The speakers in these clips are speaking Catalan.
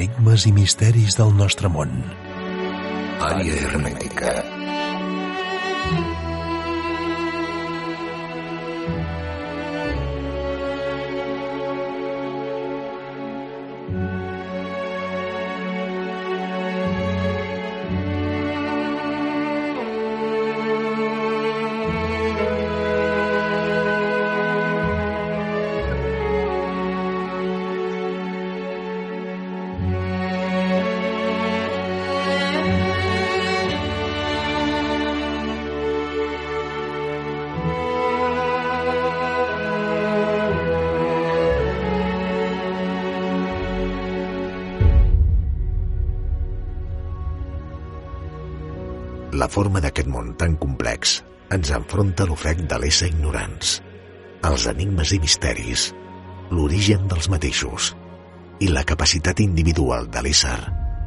Enigmes i misteris del nostre món. Àrea hermètica. Forma d'aquest món tan complex ens enfronta l'ofec de l'ésser ignorants, els enigmes i misteris, l'origen dels mateixos i la capacitat individual de l'ésser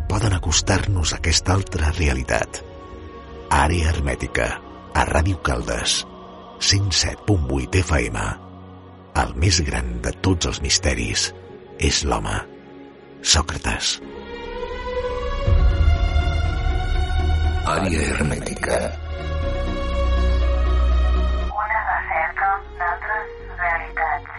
poden acostar-nos a aquesta altra realitat. Àrea hermètica, a Ràdio Caldes, 107.8 FM. El més gran de tots els misteris és l'home. Sòcrates. Àrea hermètica. Una recerca d'altres realitats.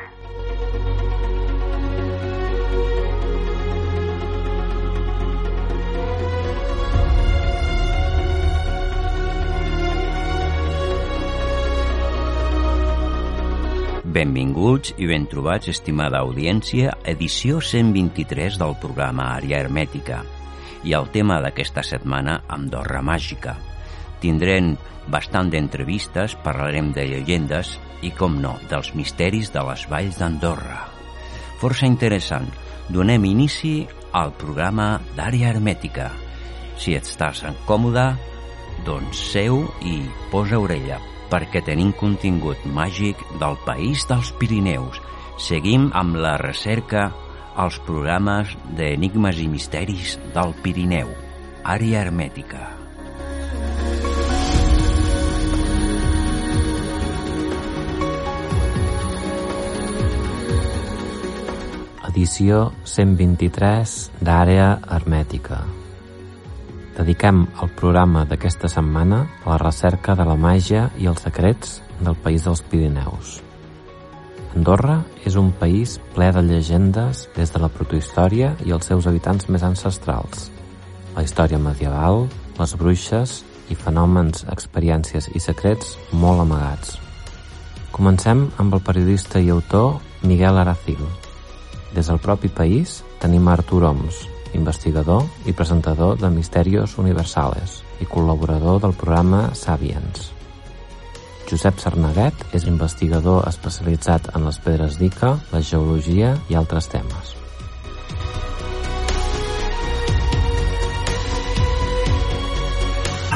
Benvinguts i ben trobats, estimada audiència, edició 123 del programa Àrea Hermètica. I el tema d'aquesta setmana, Andorra Màgica. Tindrem bastant d'entrevistes, parlarem de llegendes i, com no, dels misteris de les valls d'Andorra. Força interessant. Donem inici al programa d'Àrea Hermètica. Si estàs còmode, doncs seu i posa orella, perquè tenim contingut màgic del país dels Pirineus. Seguim amb la recerca als programes d'enigmes i misteris del Pirineu. Àrea hermètica. Edició 123 d'Àrea Hermètica. Dediquem el programa d'aquesta setmana a la recerca de la màgia i els secrets del país dels Pirineus. Andorra és un país ple de llegendes des de la protohistòria i els seus habitants més ancestrals. La història medieval, les bruixes i fenòmens, experiències i secrets molt amagats. Comencem amb el periodista i autor Miguel Aracil. Des del propi país tenim Artur Oms, investigador i presentador de Misterios Universales i col·laborador del programa Sapiens. Josep Sarnaguet és investigador especialitzat en les pedres d'Ica, la geologia i altres temes.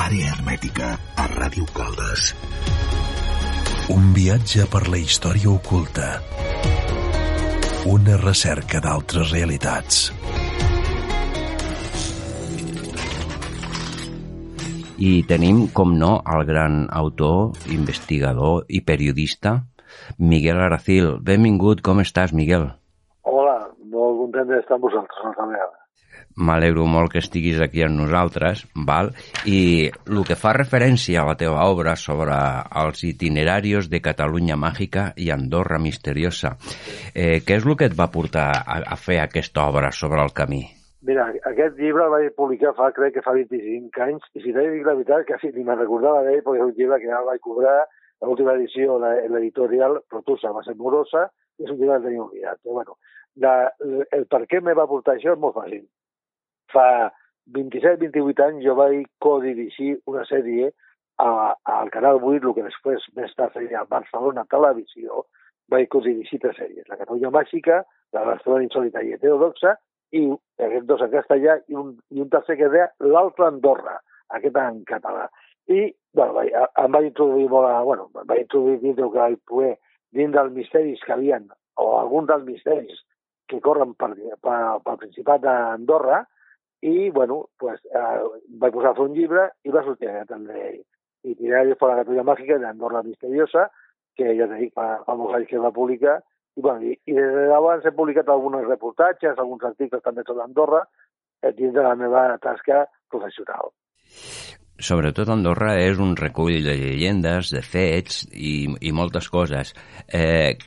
Àrea hermètica a Ràdio Caldes. Un viatge per la història oculta. Una recerca d'altres realitats. I tenim, com no, el gran autor, investigador i periodista, Miguel Aracil. Benvingut, com estàs, Miguel? Hola, molt content d'estar amb vosaltres vegada. M'alegro molt que estiguis aquí amb nosaltres, val? I el que fa referència a la teva obra sobre els itinerarios de Catalunya Màgica i Andorra Misteriosa, eh, què és el que et va portar a, a fer aquesta obra sobre el camí? Mira, aquest llibre el vaig publicar fa, crec que fa 25 anys, i si t'he de dir la veritat, quasi ni me'n recordava d'ell, perquè és un llibre que ja el vaig cobrar, l'última edició, l'editorial Protusa, va ser morosa, i és un llibre que tenia oblidat. Però, bueno, la, el per què me va portar això és molt fàcil. Fa 27-28 anys jo vaig codirigir una sèrie a- al Canal 8, el que després més tard seria Barcelona Televisió, vaig codirigir tres sèries, la Catalunya Màgica, la Barcelona Insòlita i Heterodoxa, i aquests dos en castellà, i un, i un tercer que deia l'altre Andorra, aquest en català. I, bueno, vaig, a- em vaig introduir molt a, bueno, em vaig introduir dintre que vaig poder, dins dels misteris que havien, o alguns dels misteris que corren per, per, pel Principat d'Andorra, i, bueno, pues, eh, vaig posar a fer un llibre i va sortir aquest, el de Itinerario por la Catalunya Màgica d'Andorra Misteriosa, que ja t'he dit, fa, fa molts anys que va publicar, I, bueno, i, i des de llavors he publicat alguns reportatges, alguns articles també sobre Andorra, eh, dins de la meva tasca professional. Sobretot Andorra és un recull de llegendes, de fets i, i moltes coses. Eh,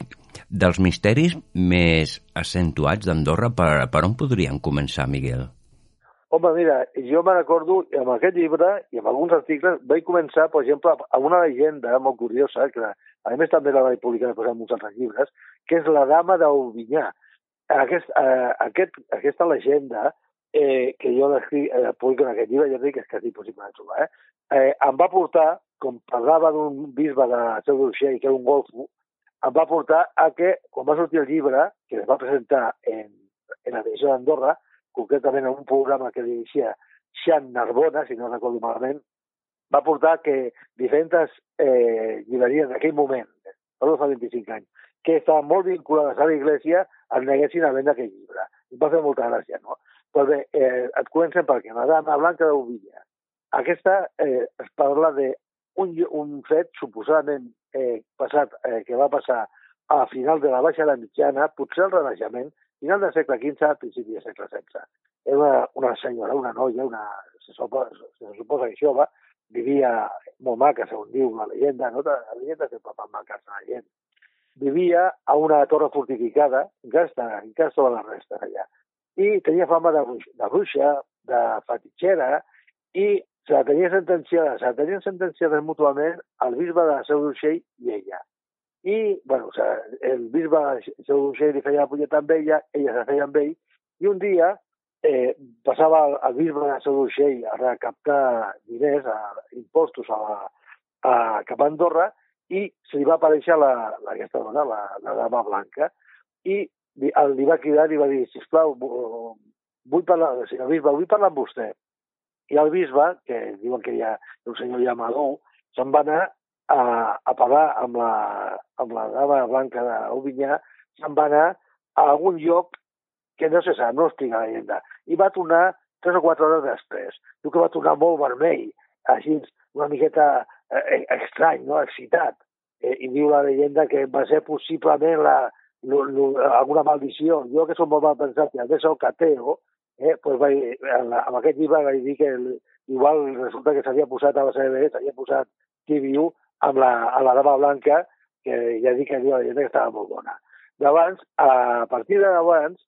dels misteris més accentuats d'Andorra, per, per on podrien començar, Miguel? Home, mira, jo me recordo, amb aquest llibre i amb alguns articles, vaig començar, per exemple, amb una llegenda molt curiosa, que a més també la vaig publicar després en uns altres llibres, que és la dama d'Aubinyà. Aquest, eh, aquest, aquesta legenda, eh, que jo l'escric, eh, publico en aquest llibre, ja dic que és quasi impossible de trobar, eh? eh, em va portar, com parlava d'un bisbe de Seu d'Urgell, que era un golfo, em va portar a que, quan va sortir el llibre, que es va presentar en, en la televisió d'Andorra, concretament en un programa que dirigia Xan Narbona, si no recordo malament, va portar que diferents eh, llibreries d'aquell moment, per fa 25 anys, que estaven molt vinculades a la Iglesia, neguessin a vendre aquell llibre. Em va fer molta gràcia, no? Però bé, eh, et comencem perquè la dama blanca d'Ovilla. Aquesta eh, es parla de un, fet suposadament eh, passat, eh, que va passar a final de la Baixa de la Mitjana, potser el Renaixement, final del segle XV, principi del segle XVI. Era una, una senyora, una noia, una, se, suposa, se suposa que jove, vivia molt maca, segons diu la llegenda, no? la llegenda sempre fa maques a la gent. Vivia a una torre fortificada, encara està, encara la resta allà. I tenia fama de, de bruixa, de fatitxera, i se la tenia sentenciada, se la tenien sentenciades mútuament el bisbe de Seu d'Urgell i ella. I, bueno, o sigui, el bisbe Seu d'Urgell li feia la punyeta amb ella, ella se feia amb ell, i un dia eh, passava el, el bisbe de Seu d'Urgell a recaptar diners, a, impostos a, la, a cap a Andorra, i se li va aparèixer la, la, aquesta dona, la, la dama blanca, i li, el, li va cridar i va dir, sisplau, vull parlar, senyor bisbe, vull parlar amb vostè. I el bisbe, que diuen que hi ha un senyor llamador, se'n va anar a, a parlar amb la, amb la dama blanca d'Ovinyà, se'n va anar a algun lloc que no se sap, no explica la llegenda. I va tornar tres o quatre hores després. Diu que va tornar molt vermell, així una miqueta eh, estrany, no? excitat. Eh, I diu la llegenda que va ser possiblement la, lo, lo, alguna maldició. Jo, que som molt mal pensat, i a més el cateo, eh, pues vaig, amb aquest llibre vaig dir que el, igual resulta que s'havia posat a la CB, s'havia posat qui viu amb la, a la dama blanca, que ja dic que diu la llegenda que estava molt bona. D'abans, a partir de d'abans,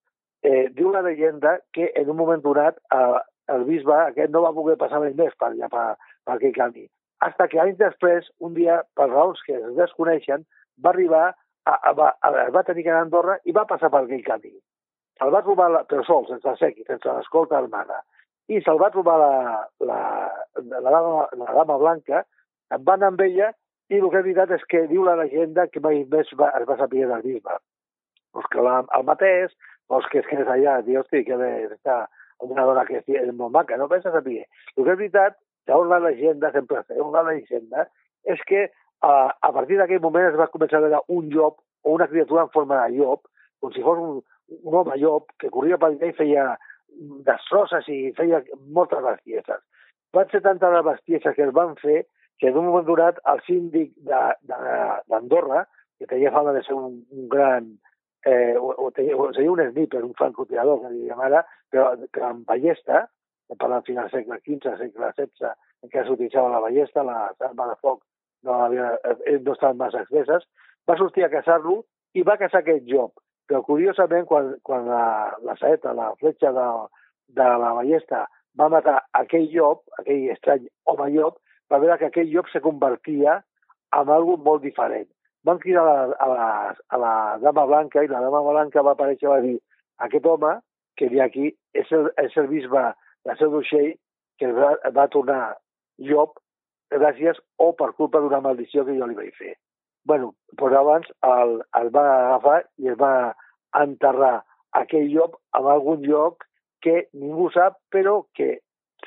eh, diu la llegenda que en un moment donat eh, el bisbe aquest no va poder passar més per allà, per, per aquell camí. Hasta que anys després, un dia, per raons que es desconeixen, va arribar, a, a, a, a, va tenir que anar a Andorra i va passar per aquell camí. El va trobar, la, però sol, sense sequi, sense l'escolta armada. I se'l va trobar la, la, la, dama, la dama blanca, va anar amb ella i el que és veritat és que diu la llegenda que mai més va, es va saber del bisbe. Pues que la, el mateix, pues que que és allà, diu, hosti, que està una dona que és molt maca, no pensa saber. El que és veritat, segons la llegenda, sempre segons la llegenda, és que uh, a partir d'aquell moment es va començar a veure un llop o una criatura en forma de llop, com si fos un, un home llop que corria per allà i feia destrosses i feia moltes bestieses. Van ser tantes les bestieses que es van fer que en un moment donat el síndic d'Andorra, que tenia fama de ser un, un gran, eh, o, o, tenia, o seria un sniper, un francotirador, que diríem ara, però, però amb ballesta, parlant final del segle XV, segle XVI, en què s'utilitzava la ballesta, la arma de foc no, havia, eh, no estaven massa exceses, va sortir a caçar-lo i va caçar aquest joc. Però curiosament, quan, quan la, la saeta, la fletxa de, de la ballesta va matar aquell llop, aquell estrany home llop, va veure que aquell llop se convertia en algo molt diferent. Van cridar a la, a, la, a la dama blanca i la dama blanca va aparèixer i va dir aquest home que ha aquí és el, és el bisbe de Seu d'Uixell que va, va tornar llop gràcies o per culpa d'una maldició que jo li vaig fer. bueno, però abans el, el va agafar i es va enterrar aquell llop en algun lloc que ningú sap, però que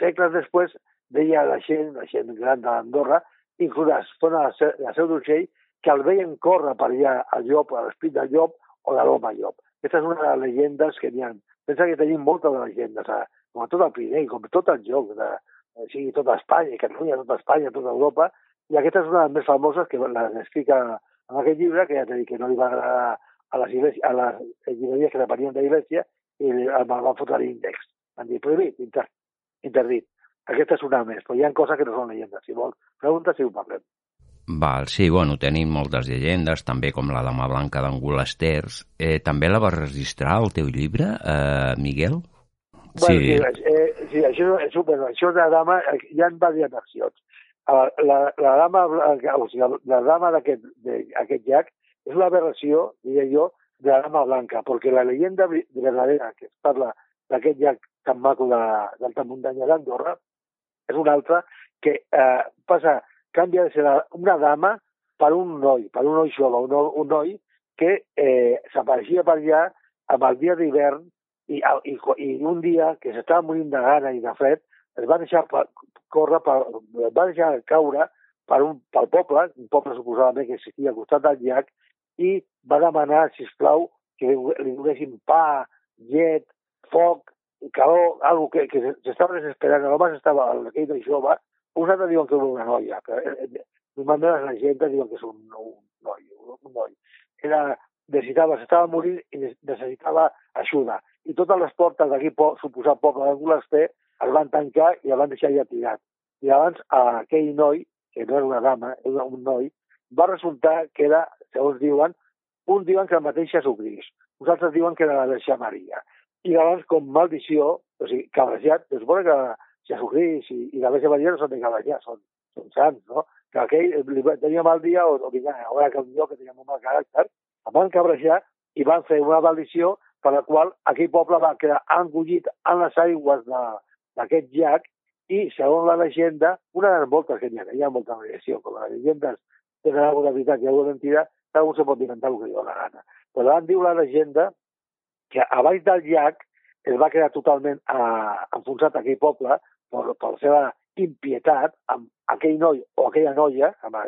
segles després deia la gent, la gent gran d'Andorra, inclús la zona de la Seu d'Urgell, que el veien córrer per allà al llop, a l'esprit del llop o de l'home llop. Aquesta és una de les llegendes que n'hi ha. Pensa que tenim moltes de llegendes, eh? Com a tot el Pirineu, com a tot el joc, de, o sigui, tota Espanya, Catalunya, tota Espanya, tota Europa, i aquesta és una de les més famoses que les explica en aquest llibre, que ja t'he dit que no li va agradar a les, iglesia, a les llibreries que depenien de l'Iglésia i el van fotre l'índex. Van dir, prohibit, inter, interdit. Aquesta és una més, però hi ha coses que no són llegendes. Si vols, pregunta si ho parlem. Val, sí, bueno, tenim moltes llegendes, també com la Dama Blanca d'Angulesters. Eh, també la vas registrar al teu llibre, eh, Miguel? Bueno, sí. sí, eh, sí això, això, bueno, això de la dama, eh, hi ha diverses versions. Uh, la, la dama, o sigui, la dama d'aquest llac és una aberració, diria jo, de la dama blanca, perquè la leyenda verdadera que es parla d'aquest llac tan maco d'alta muntanya d'Andorra és una altra que eh, passa canvia de ser una dama per un noi, per un noi jove, un, un noi que eh, s'apareixia per allà amb el dia d'hivern i, i, i un dia que s'estava morint de gana i de fred es va deixar per, córrer, per, es va deixar caure per un, pel poble, un poble suposadament que existia al costat del llac, i va demanar, si plau, que li donessin pa, llet, foc, calor, algo que, que s'estava desesperant. L'home estava, aquell de jove, uns altres diuen que és una noia, però eh, eh, normalment la gent diuen que és un, un noi, un noi. Era, necessitava, s'estava morint i necessitava ajuda. I totes les portes d'aquí, suposat poble d'Angulaster, es van tancar i el van deixar ja tirat. I abans aquell noi, que no era una dama, era un noi, va resultar que era, segons diuen, uns diuen que el mateix Jesucrist, uns altres diuen que era la Verge Maria. I llavors, com maldició, o sigui, cabrejat, es suposa que Jesucrist i, i la Verge Maria no són de cavallar, són, són sants, no? Que aquell li tenia mal dia o, o vinga, ara que jo que tenia molt mal caràcter, em van cabrejar i van fer una maldició per la qual aquell poble va quedar engullit en les aigües d'aquest llac i, segons la llegenda, una de les moltes que hi ha, hi ha molta variació, com les llegendes tenen alguna veritat i alguna mentida, cada un se pot inventar el que diu la gana. Però van diu la llegenda que a baix del llac es va quedar totalment eh, enfonsat aquell poble per, per la seva impietat amb aquell noi o aquella noia, amb,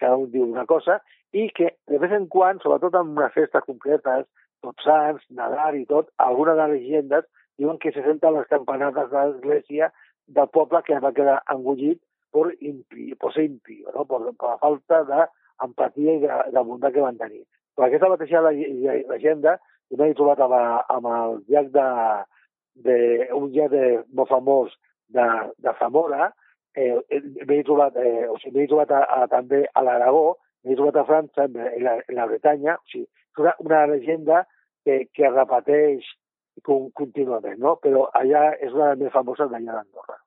cada un diu una cosa, i que de vez en quan, sobretot en unes festes concretes, tots sants, Nadal i tot, algunes de les llegendes diuen que se senten les campanades de l'església del poble que va quedar engullit per, impi, per ser impio, no? per, per la falta d'empatia i de, de bondat que van tenir. Però aquesta mateixa llegenda jo m'he trobat amb, amb el llac de, de, un llac de, molt famós de, de Zamora, eh, m'he trobat, eh, o sigui, m'he trobat a, a, també a l'Aragó, m'he trobat a França, en la, en la Bretanya, o sigui, una, una llegenda que, que repeteix contínuament, no? però allà és una de les més famoses d'allà d'Andorra.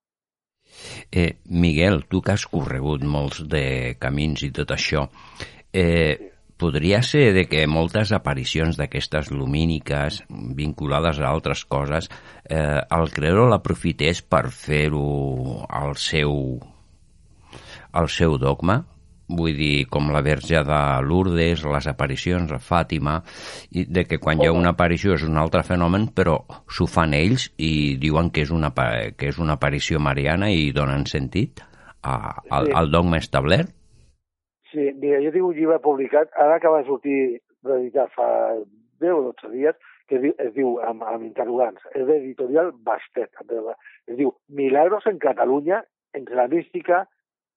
Eh, Miguel, tu que has corregut molts de camins i tot això, eh, podria ser de que moltes aparicions d'aquestes lumíniques vinculades a altres coses eh, el creador l'aprofités per fer-ho al seu al seu dogma vull dir, com la verge de Lourdes, les aparicions a Fàtima, i de que quan hi ha una aparició és un altre fenomen, però s'ho fan ells i diuen que és una, que és una aparició mariana i donen sentit a, al, al dogma establert? Sí, mira, jo tinc un llibre publicat, ara acaba de sortir reeditat fa 10 o 12 dies, que es diu, es diu amb, amb interrogants, és d'editorial Bastet, es diu Milagros en Catalunya entre la mística,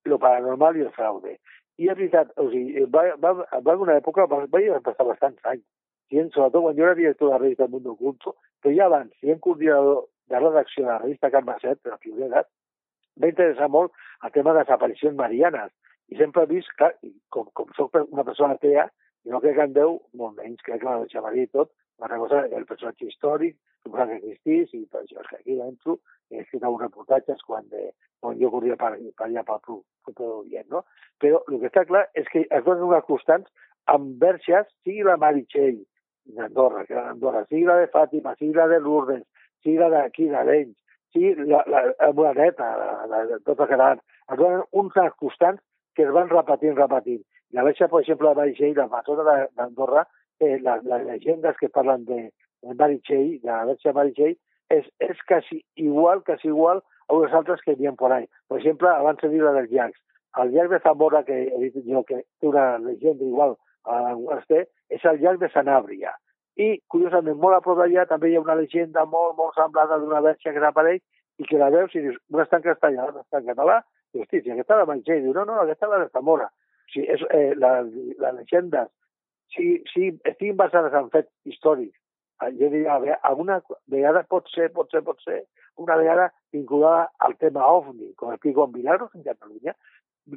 lo paranormal i el fraude. I és veritat, o sigui, va, va, va una època, va, va passar bastants anys, sent, sobretot quan jo era director de la revista Mundo Oculto, però ja abans, sent coordinador de redacció de la revista Carme Set, de la pionera, va interessar molt el tema de les aparicions marianes, i sempre he vist, clar, com, com soc una persona atea, no crec en Déu, molt menys, crec que la Maria i tot, una cosa, el personatge històric, suposa que existís, i per això és que aquí dentro he escrit alguns reportatges quan, de, quan jo corria per, per allà per tot Orient, no? Però el que està clar és que es donen unes constants amb verges, sigui la Meritxell d'Andorra, que d'Andorra, sigui la de Fàtima, sigui la de Lourdes, sigui la d'aquí, d'Arenys, sigui la, la, la Moraneta, la, la, la, tot el que es donen uns constants que es van repetint, repetint. La Verge, per exemple, de Meritxell, la patrona d'Andorra, eh, las, las, leyendas que parlan de, de Meritxell, de la Verge Meritxell, és, és quasi igual, quasi igual a unes altres que hi por ahí. Per exemple, abans de la dels llacs. El llac de Zamora, que he dit jo que té una llegenda igual a l'Esté, és el llac de Sanàbria. I, curiosament, molt a prop d'allà també hi ha una llegenda molt, molt semblada d'una verge que apareix i que la veus i dius, una està en castellà, una està en català, i hosti, si aquesta la Meritxell, diu, no, no, aquesta la de Zamora. O sigui, és, eh, la, les llegendes si, si estiguin basades en fets històrics, jo diria, alguna vegada pot ser, pot ser, pot ser, una vegada vinculada al tema OVNI, com el Pico en Milagros en Catalunya,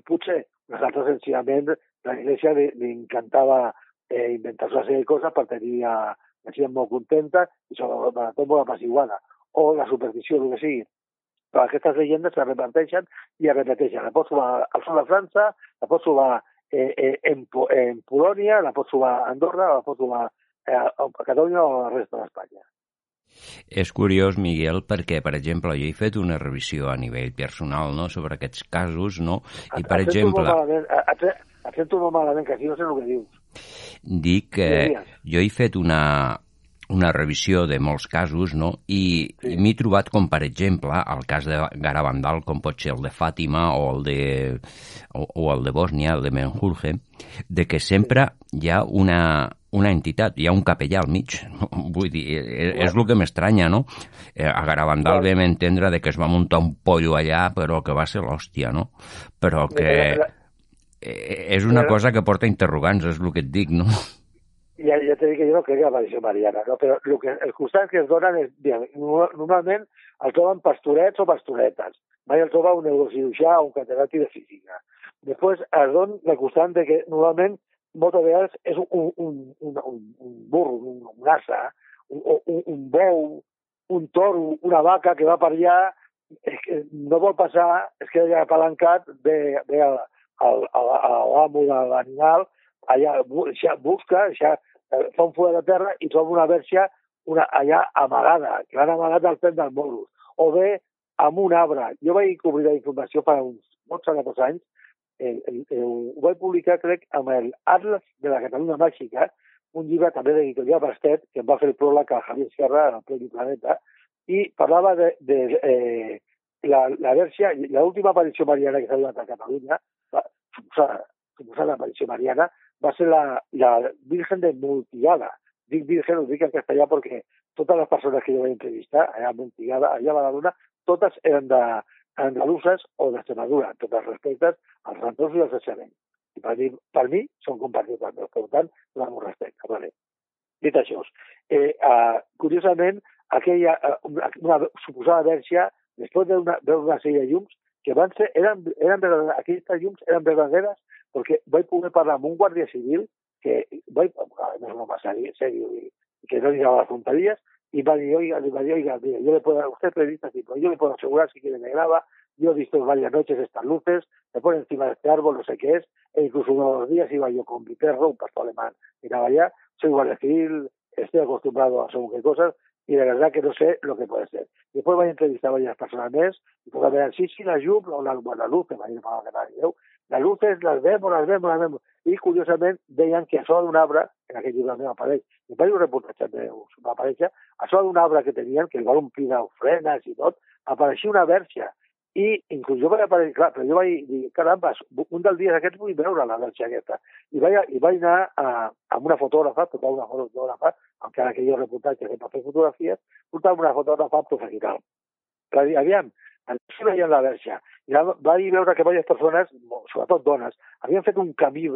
potser nosaltres senzillament la Iglesia li, li encantava eh, inventar-se una sèrie de coses per tenir la gent molt contenta i sobretot molt apaciguada. O la superstició, el que sigui. Però aquestes llegendes se repeteixen i es repeteixen. La pots trobar al sud de França, la pots trobar eh, eh, en, en Polònia, la pots trobar a Andorra, la pots trobar eh, a Catalunya o a la resta d'Espanya. És curiós, Miguel, perquè, per exemple, jo he fet una revisió a nivell personal no, sobre aquests casos, no? I, per Et sento exemple, molt malament, et, et, et sento molt malament, que aquí no sé el que dius. dic que Digues. jo he fet una, una revisió de molts casos, no? I, Sí. i m'he trobat com, per exemple, el cas de Garabandal, com pot ser el de Fàtima o el de, o, o el de Bòsnia, el de Menjurje, de que sempre hi ha una, una entitat, hi ha un capellà al mig. Vull dir, és, és el que m'estranya, no? Eh, A Garabandal vam entendre de que es va muntar un pollo allà, però que va ser l'hòstia, no? Però que eh, és una cosa que porta interrogants, és el que et dic, no? Ja, ja t'he dit que jo no crec que l'aparició mariana, no? però el que, els costats que es donen és, bien, normalment el troben pastorets o pastoretes. Mai el troba un neurocirurgià o un catedràtic de física. Després es don la constant que normalment moltes vegades és un, un, un, un, un, burro, un, un asa, un, un, un bou, un toro, una vaca que va per allà, és que no vol passar, es queda allà apalancat, ve, ve l'amo de l'animal, allà ja busca, ja fa un full de terra i troba una verge una, allà amagada, que l'han amagat al pèl del morro, o bé amb un arbre. Jo vaig cobrir la informació fa uns molts anys, anys eh, eh, eh, ho vaig publicar, crec, amb el Atlas de la Catalunya Màgica, un llibre també d'editorial Bastet, que em va fer el pròleg a Javier Sierra, al Premi Planeta, i parlava de, de eh, la, la verge, l'última aparició mariana que s'ha donat a Catalunya, suposada, suposada aparició mariana, va ser la, la Virgen de Multigada. Dic Virgen, ho dic en castellà perquè totes les persones que jo vaig entrevistar allà a Multigada, allà a Badalona, totes eren de andaluses o d'Extremadura, amb tots els respectes als rentors i als excel·lents. I per mi, per mi són compatriotes meus, per tant, donem un respecte. Vale. Dit això, eh, uh, curiosament, aquella, uh, una, una suposada verge, després de una, veure una sèrie de llums, que van ser, eren, eren verdaderes, aquestes llums eren verdaderes vaig poder parlar amb un guàrdia civil que vaig, no un home seri, serio, que no llegaba las fronterías, y va a decir, oiga, le va a decir, oiga, mire, yo le puedo, usted es periodista, sí, pero yo le puedo asegurar si quiere me graba, yo he visto varias noches estas luces, me pone encima de este árbol, no sé qué es, e incluso uno de los días iba yo con mi perro, un pastor alemán, miraba allá, soy guardia civil, estoy acostumbrado a según qué cosas, y de verdad que no sé lo que puede ser. Después voy a entrevistar a varias personas més, i todas me sí, sí, la llum, o la, la luz, que m'ha dit que nadie veu, las luces las vemos, las vemos, las vemos. I, curiosament, deien que a sobre d'un arbre, en aquell llibre meu apareix, i vaig un reportatge meu, va aparèixer, a sobre d'un arbre que tenien, que el van omplir d'ofrenes i tot, apareixia una verge. I inclús jo vaig aparèixer, clar, però jo vaig dir, caramba, un dels dies aquests vull veure la verge aquesta. I vaig, i vaig anar a, amb una fotògrafa, portava una fotògrafa, encara que jo reportatge que per fer fotografies, portava una fotògrafa professional. Dir, aviam, així veien la verge. I va, dir veure que diverses persones, sobretot dones, havien fet un camí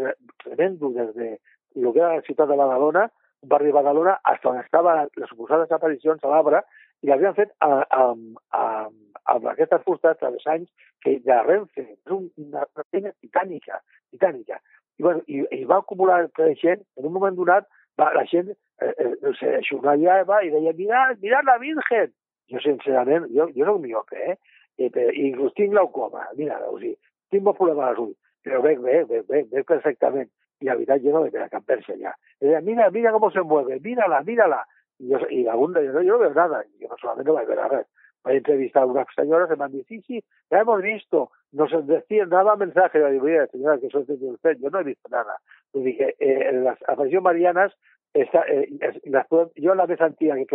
tremendo des de el que era la ciutat de Badalona, barri de Badalona, fins on estaven les suposades aparicions a l'arbre, i l'havien fet amb, amb, amb aquestes fustes travessants que de Renfe. És un, una, feina titànica, titànica. I, bueno, i, i va acumular gent, en un moment donat, va, la gent eh, eh, se xornallava i deia, mirad, mirad la Virgen! Jo, sincerament, jo, jo soc miope, eh? Inclús tinc glaucoma, mira, o sigui, tinc molts problemes als ulls, però veig bé, veig, veig, veig perfectament. I la veritat, jo no veig a cap allà. I deia, mira, mira com se mueve, mírala, mírala. I, jo, i algun dia, no, yo no veo nada. Y yo solamente no vaig veure res. Vaig entrevistar a unas señoras que me han dit, sí, sí, ya hemos visto. Nos decían, daba mensaje. Yo digo, señora, que es de usted. Yo no he visto nada. Yo dije, eh, las aparicions marianes, està, eh, la més antiga que he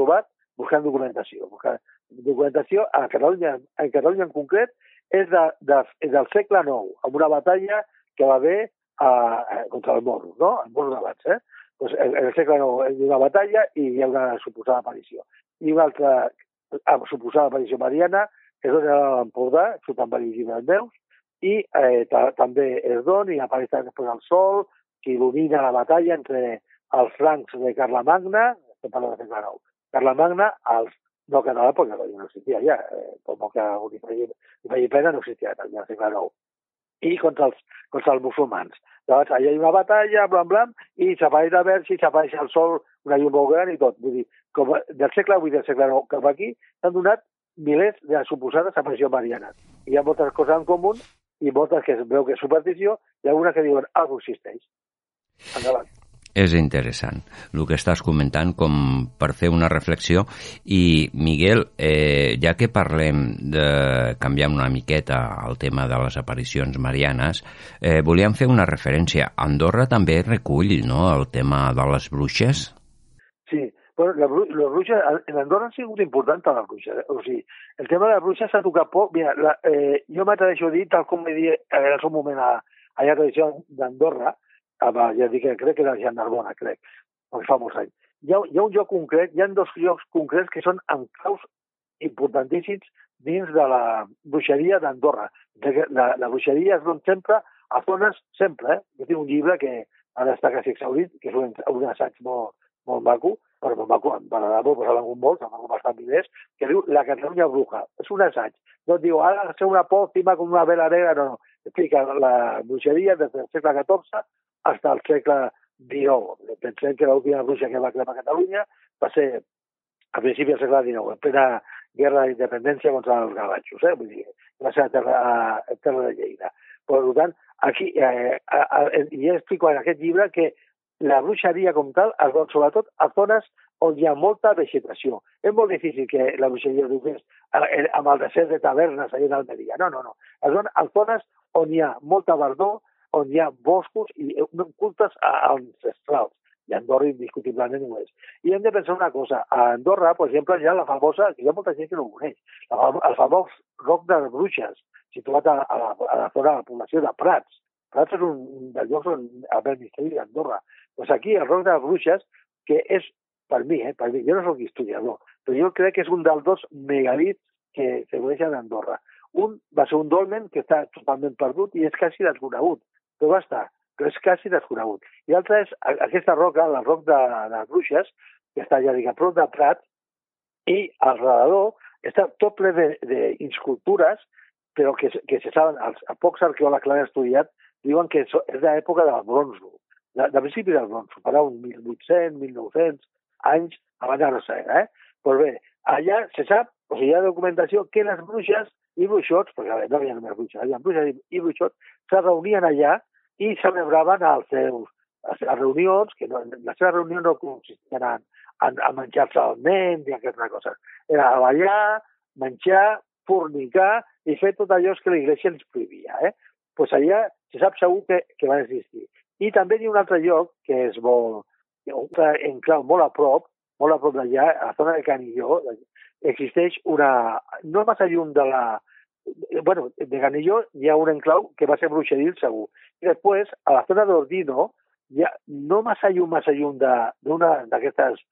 buscant documentació. Buscant documentació a Catalunya, en Catalunya en concret, és, de, de, és del segle IX, amb una batalla que va haver a, a, contra el morro, no? El morro d'abans, eh? Pues en, en el segle IX hi ha una batalla i hi ha una suposada aparició. I una altra suposada aparició mariana és on era l'Empordà, surten diversos llibres i eh, ta, també es don i apareix després el sol, que il·lumina la batalla entre els francs de Carlemagna, que parla de segle IX, Carlemagna, els no català, perquè no existia ja, eh, que li faci pena, no existia ja al segle IX. I contra els, contra els musulmans. Llavors, allà hi ha una batalla, blam, blam, i s'apareix la verge, i s'apareix el sol, una llum molt gran i tot. Vull dir, com del segle VIII del segle IX cap aquí, s'han donat milers de suposades aparicions marianes. Hi ha moltes coses en comú i moltes que es veu que és superstició i algunes que diuen algo existeix. Endavant. És interessant el que estàs comentant com per fer una reflexió i Miguel, eh, ja que parlem de canviar una miqueta el tema de les aparicions marianes, eh, volíem fer una referència. Andorra també recull no, el tema de les bruixes? Sí, bueno, la, bru- les bruixes, en Andorra han sigut importants les bruixes. Eh? O sigui, el tema de les bruixes s'ha tocat poc. Mira, la, eh, jo m'atreveixo a dir, tal com he dit en el seu moment a, a la tradició d'Andorra, a- ja dic crec que era Narbona, crec, perquè fa molts anys. Hi ha, hi ha un lloc concret, hi ha dos llocs concrets que són enclaus importantíssims dins de la bruixeria d'Andorra. La, la bruixeria es dona sempre a zones, sempre, eh? Jo tinc un llibre que ara està quasi exhaurit, que és un, un assaig molt, molt maco, però molt maco, em m'agrada molt, algun molt, em bastant diners, que diu La Catalunya Bruja. És un assaig. No diu, ara ser una pòcima com una vela negra, no, no. Explica la bruixeria des del segle XIV fins al segle XIX. Pensem que l'última bruixa que va cremar Catalunya va ser a principi del segle XIX, en plena guerra d'independència contra els gavatxos, eh? Vull dir, va ser a terra, a terra de Lleida. Per tant, aquí, eh, a, a, ja explico en aquest llibre que la bruixeria com tal es dona sobretot a zones on hi ha molta vegetació. És molt difícil que la bruixeria dugués eh, amb el desert de tavernes allà en Almeria. No, no, no. Es dona a zones on hi ha molta verdor, on hi ha boscos i eh, cultes ancestrals. I Andorra indiscutiblement ho és. I hem de pensar una cosa. A Andorra, per exemple, hi ha la famosa, hi ha molta gent que no ho coneix, el famós Roc de les Bruixes, situat a, a, la, a la zona de la població de Prats. Prats és un, dels llocs on el misteri d'Andorra. Doncs aquí, el Roc de les Bruixes, que és, per mi, eh, per mi, jo no soc historiador, però jo crec que és un dels dos megalits que se coneixen a Andorra. Un va ser un dolmen que està totalment perdut i és quasi desconegut, però va estar, però és quasi desconegut. I l'altre és aquesta roca, la roc de, de Bruixes, que està ja a prop de Prat, i al redador està tot ple d'inscultures, però que, que se saben, els, a pocs arqueòlegs que l'han estudiat, diuen que és de l'època del bronzo, de, de principi del bronzo, farà uns 1.800, 1.900 anys abans de era, eh? Però bé, allà se sap, o sigui, hi ha documentació que les bruixes i bruixots, perquè a veure, no hi havia només bruixes, hi havia bruixes i, i bruixots, se reunien allà i celebraven els seus, les seves reunions, que no, les seves reunions no consistien en, en, en menjar-se el nen i aquestes coses. Era ballar, menjar, fornicar i fer tot allò que l'Iglésia ens prohibia. Eh? pues allà se sap segur que, que van existir. I també hi ha un altre lloc que és molt, un enclau molt a prop, molt a prop d'allà, a la zona de Canilló, existeix una... no massa lluny de la... bueno, de Canilló hi ha un enclau que va ser bruixeril segur. I després, a la zona d'Ordino, ha, no massa lluny, massa lluny d'una d'aquestes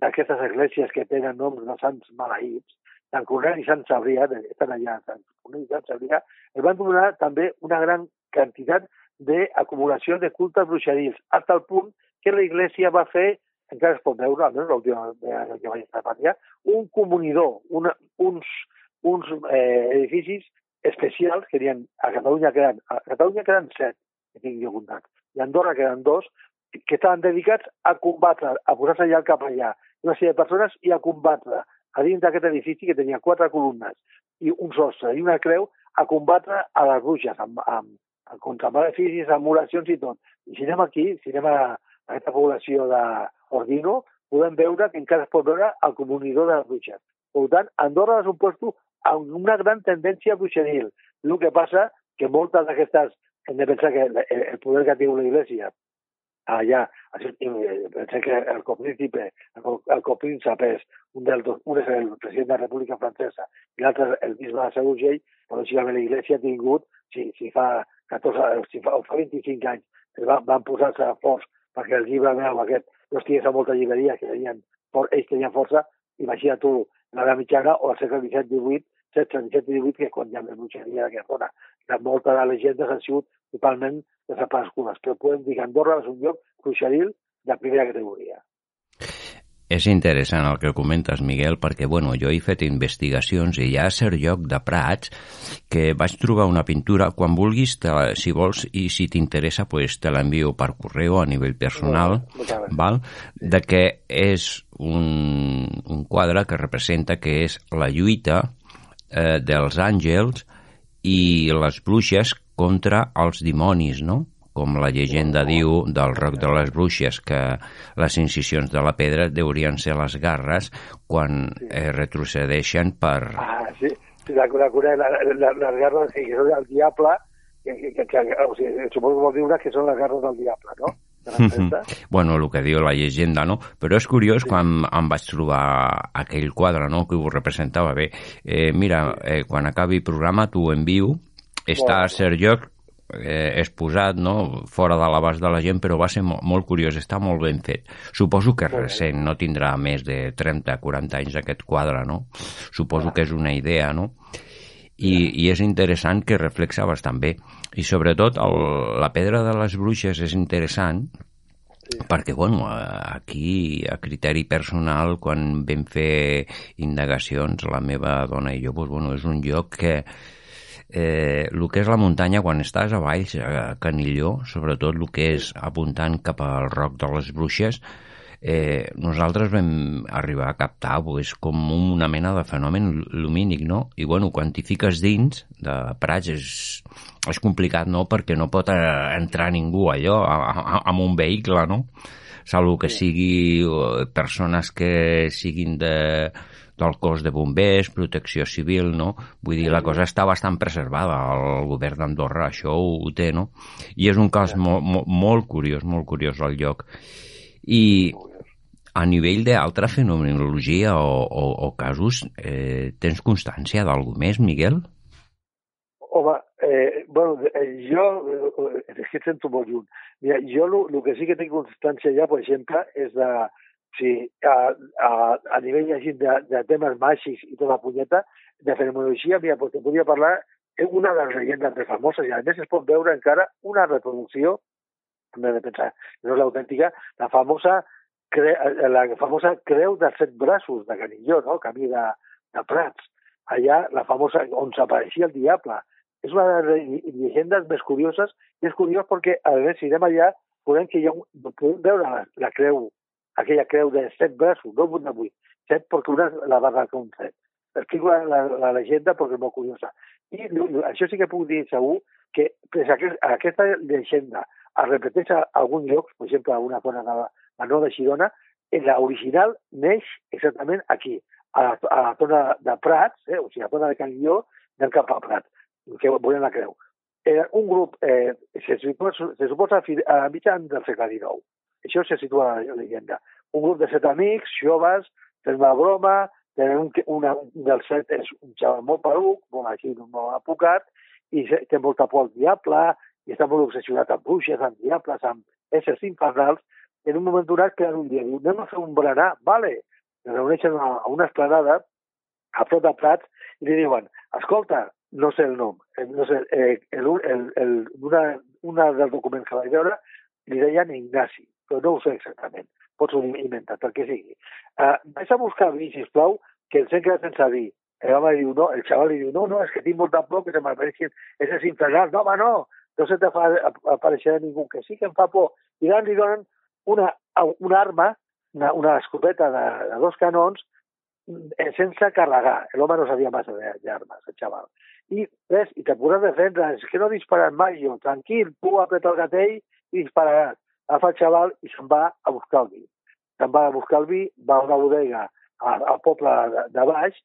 d'aquestes esglésies que tenen noms de sants maleïts, Sant Corneli i Sant Sabrià, estan allà, Sant Corneli i Sant Sabrià, es van donar també una gran quantitat d'acumulació de cultes bruixerils, fins al punt que la Iglesia va fer, encara es pot veure, almenys l'última que vaig estar per allà, un comunidor, una, uns, uns eh, edificis especials que ha a Catalunya queden, a Catalunya queden set, que jo comptat, i a Andorra queden dos, que estaven dedicats a combatre, a posar-se allà al capellà, una sèrie de persones i a combatre a dins d'aquest edifici que tenia quatre columnes i un sostre i una creu a combatre a les bruixes amb, amb, amb contra maleficis, amb oracions i tot. I si anem aquí, si anem a, a aquesta població d'Ordino, podem veure que encara es pot veure el comunidor de les bruixes. Per tant, Andorra és un lloc amb una gran tendència bruixeril. El que passa que moltes d'aquestes, hem de pensar que el, poder que tingut l'Iglésia allà, pensem que el copríncipe, el, el és un dos, un és el president de la República Francesa i l'altre el bisbe de Sant Urgell, però lògicament la Iglésia ha tingut, si, si fa 14, si fa, fa 25 anys, van, van posar-se forts perquè el llibre meu aquest no estigués a molta llibreria, que tenien, ells tenien força, imagina tu l'edat mitjana o el segle XVII, XVIII, 16, 17 i 18, que és quan hi ha més bruixeria d'aquesta zona. La, molta de llegendes han sigut totalment desaparegudes, però podem dir que Andorra és un lloc bruixeril de primera categoria. És interessant el que comentes, Miguel, perquè bueno, jo he fet investigacions i hi ha cert lloc de Prats que vaig trobar una pintura, quan vulguis, te, si vols i si t'interessa, pues, te l'envio per correu a nivell personal, val? de que és un, un quadre que representa que és la lluita eh, dels àngels i les bruixes contra els dimonis, no? Com la llegenda diu del roc de les bruixes, que les incisions de la pedra deurien ser les garres quan eh, retrocedeixen per... Ah, sí, sí la, la, la, la, les garres sí, que són del diable, que, que, que, o sigui, suposo que vol dir que són les garres del diable, no? bueno, el que diu la llegenda, no? Però és curiós sí. quan em vaig trobar aquell quadre, no?, que ho representava bé. Eh, mira, eh, quan acabi el programa t'ho envio, està a cert lloc eh, exposat, no? fora de l'abast de la gent, però va ser molt, molt curiós, està molt ben fet. Suposo que és recent, no tindrà més de 30-40 anys aquest quadre, no? Suposo que és una idea, no? I, i és interessant que reflexa bastant bé. I sobretot el, la pedra de les bruixes és interessant perquè, bueno, aquí, a criteri personal, quan vam fer indagacions, la meva dona i jo, doncs, bueno, és un lloc que, eh, el que és la muntanya quan estàs a baix, a Canilló, sobretot el que és apuntant cap al roc de les Bruixes, eh, nosaltres vam arribar a captar pues, com una mena de fenomen lumínic, no? I, bueno, quan t'hi fiques dins de Prats és, és complicat, no?, perquè no pot eh, entrar ningú allò amb un vehicle, no? Salvo que sigui eh, persones que siguin de, del cos de bombers, protecció civil, no? Vull dir, la cosa està bastant preservada, el govern d'Andorra això ho, ho té, no? I és un cas molt, molt, molt curiós, molt curiós el lloc. I a nivell d'altra fenomenologia o, o, o casos, eh, tens constància d'algú més, Miguel? Home, eh, bueno, eh, jo, eh, és que et sento molt lluny. Mira, jo el que sí que tinc constància ja, per exemple, és de, Sí, a, a, a nivell així de, de temes màgics i tota punyeta, de fenomenologia, mira, pues te podria parlar una de les llegendes més famoses i a més es pot veure encara una reproducció, hem de pensar, no és l'autèntica, la famosa cre, la famosa creu de set braços de Canilló, no? camí de, de Prats. Allà, la famosa, on s'apareixia el diable. És una de les llegendes més curioses i és curiós perquè, a veure, si anem allà, podem, que hi ha podem veure la, la creu aquella creu de set braços, no de vuit, set perquè una la va dar com set. Escric la, la, la llegenda perquè és molt curiosa. I això sí que puc dir segur que pues, aquest, aquesta llegenda es repeteix a algun lloc, per exemple, a una zona de la no de Girona, l'original neix exactament aquí, a la, a la zona de Prats, eh, o sigui, a la zona de Can Guió, del cap a Prat, que volen la creu. Era un grup, eh, se suposa, se suposa a mitjan del segle XIX. Això se situa a la llegenda. Un grup de set amics, joves, fent una broma, tenen un, una, un dels set és un xaval molt peruc, molt així, molt apucat, i té molta por al diable, i està molt obsessionat amb bruixes, amb diables, amb éssers infernals, en un moment donat creen un dia, diu, anem a fer un berenar, vale, es reuneixen a, a una esplanada, a prop de Prats, i li diuen, escolta, no sé el nom, eh, no sé, eh, el, el, el, una, una dels documents que vaig veure li deien Ignasi, però no ho sé exactament. Pots inventar, pel que sigui. Uh, vaig a buscar vi, sisplau, que ens hem quedat sense vi. El home diu, no, el xaval li diu, no, no, és que tinc molta por que se m'apareixin és infernals. No, home, no, no se aparèixer ningú, que sí que em fa por. I llavors li donen una, una arma, una, una escopeta de, de dos canons, eh, sense carregar. L'home no sabia massa d'armes, el xaval. I res, i te podràs defendre, és que no disparat mai jo, tranquil, tu apreta el gatell i dispararàs agafa el xaval i se'n va a buscar el vi. Se'n va a buscar el vi, va a una bodega al poble de, de baix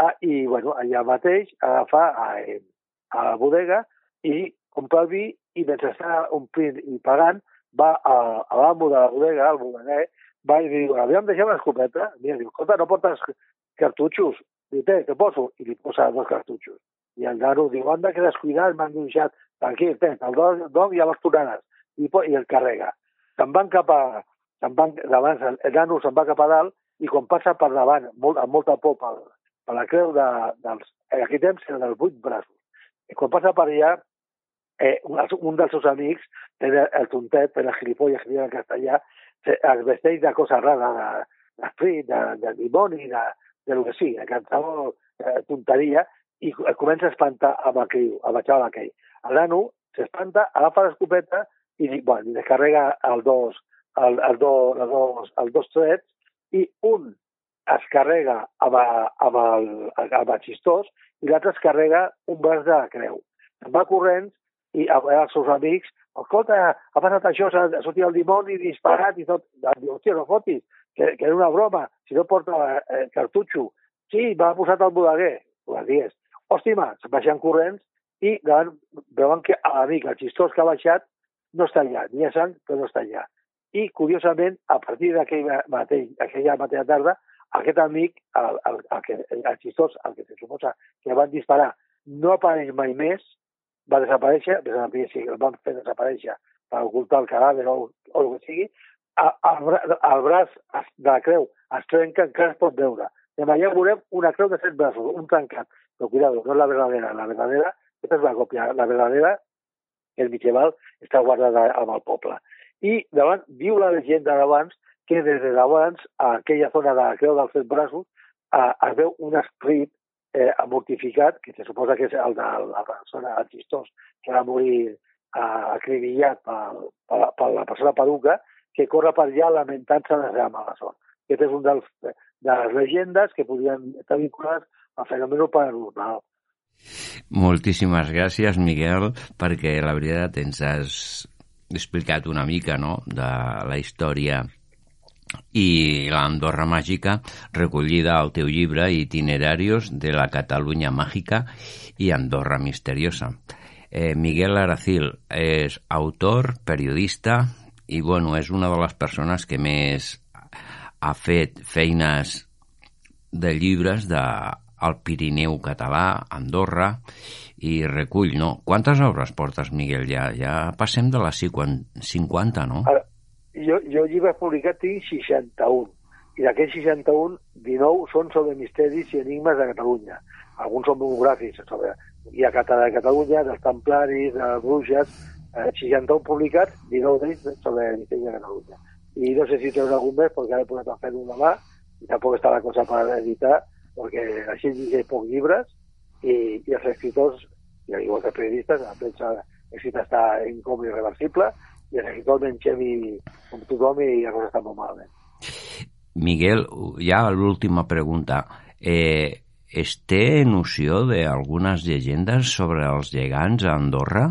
a, i, bueno, allà mateix agafa a, a la bodega i compra el vi i mentre està omplint i pagant va a, a l'amo de la bodega, al bodeguer, va i diu, havíem deixat l'escopeta? Mira, diu, escolta, no portes cartutxos? Diu, té, te poso. I li posa dos cartutxos. I el nano diu, anda que descuidat, m'han deixat. Tranquil, té, el don ja les tornaràs. I, i el carrega se'n van cap a... Van, davant, el nano se'n va cap a dalt i quan passa per davant, molt, amb molta por per, per la creu de, dels... En aquell temps era dels vuit braços. I quan passa per allà, eh, un, un dels seus amics, el tontet, el gilipolles que diuen en castellà, es vesteix de cosa rara, de, de frit, de, de dimoni, de, de lo que sigui, de qualsevol eh, tonteria, i comença a espantar amb aquell, amb el xaval aquell. El nano s'espanta, agafa l'escopeta i bueno, i descarrega el dos, el, el, do, el, dos, el dos trets i un es carrega amb, amb, el, amb el xistós i l'altre es carrega un braç de creu. Va corrents i a, els seus amics, escolta, ha passat això, s'ha sortit el dimoni disparat i tot. Diu, hòstia, no fotis, que, que era una broma, si no porta eh, cartutxo. Sí, m'ha posat el bodeguer, les dies. Hòstima, se'n baixen corrents i veuen que l'amic, el xistós que ha baixat, no està allà, ni a sang, però no està allà. I, curiosament, a partir d'aquell mateix, aquella mateixa tarda, aquest amic, el, el, el, que, el xistós, el que se suposa que van disparar, no apareix mai més, va desaparèixer, si el van fer desaparèixer per ocultar el cadàver o, o el que sigui, el, el braç de la creu es trenca, encara es pot veure. De allà veurem una creu de set braços, un tancat. Però cuidado, no és la verdadera, la verdadera, aquesta és la còpia, la verdadera, el mitjeval, està guardada amb el poble. I davant, diu la llegenda d'abans que des de d'abans, a aquella zona de la creu dels set braços, eh, es veu un esprit eh, mortificat, que se suposa que és el de la persona, el xistós, que va morir eh, acribillat per, per, per la persona peruca, que corre per allà lamentant-se de la seva mala sort. Aquest és un dels, de les llegendes que podien estar vinculades al fenomen paranormal. Moltíssimes gràcies, Miguel, perquè la veritat ens has explicat una mica no, de la història i l'Andorra Màgica recollida al teu llibre Itinerarios de la Catalunya Màgica i Andorra Misteriosa. Eh, Miguel Aracil és autor, periodista i bueno, és una de les persones que més ha fet feines de llibres de al Pirineu català, Andorra, i recull, no? Quantes obres portes, Miguel? Ja, ja passem de les 50, no? Ara, jo, jo llibres publicat tinc 61, i d'aquests 61, 19 són sobre misteris i enigmes de Catalunya. Alguns són monogràfics sobre hi ha Catala de Catalunya, dels Templaris, de Bruixes, eh, 61 publicats, 19 d'ells sobre misteris de Catalunya. I no sé si treure algun més, perquè ara he posat a fer una mà, i tampoc està la cosa per editar, perquè així llegeix pocs llibres, i, i els escriptors, i igual que periodistes, la premsa escrita està en com irreversible, i els escriptors mengem i, com tothom i la cosa està molt malament. Miguel, ja l'última pregunta. Eh, es té noció d'algunes llegendes sobre els gegants a Andorra?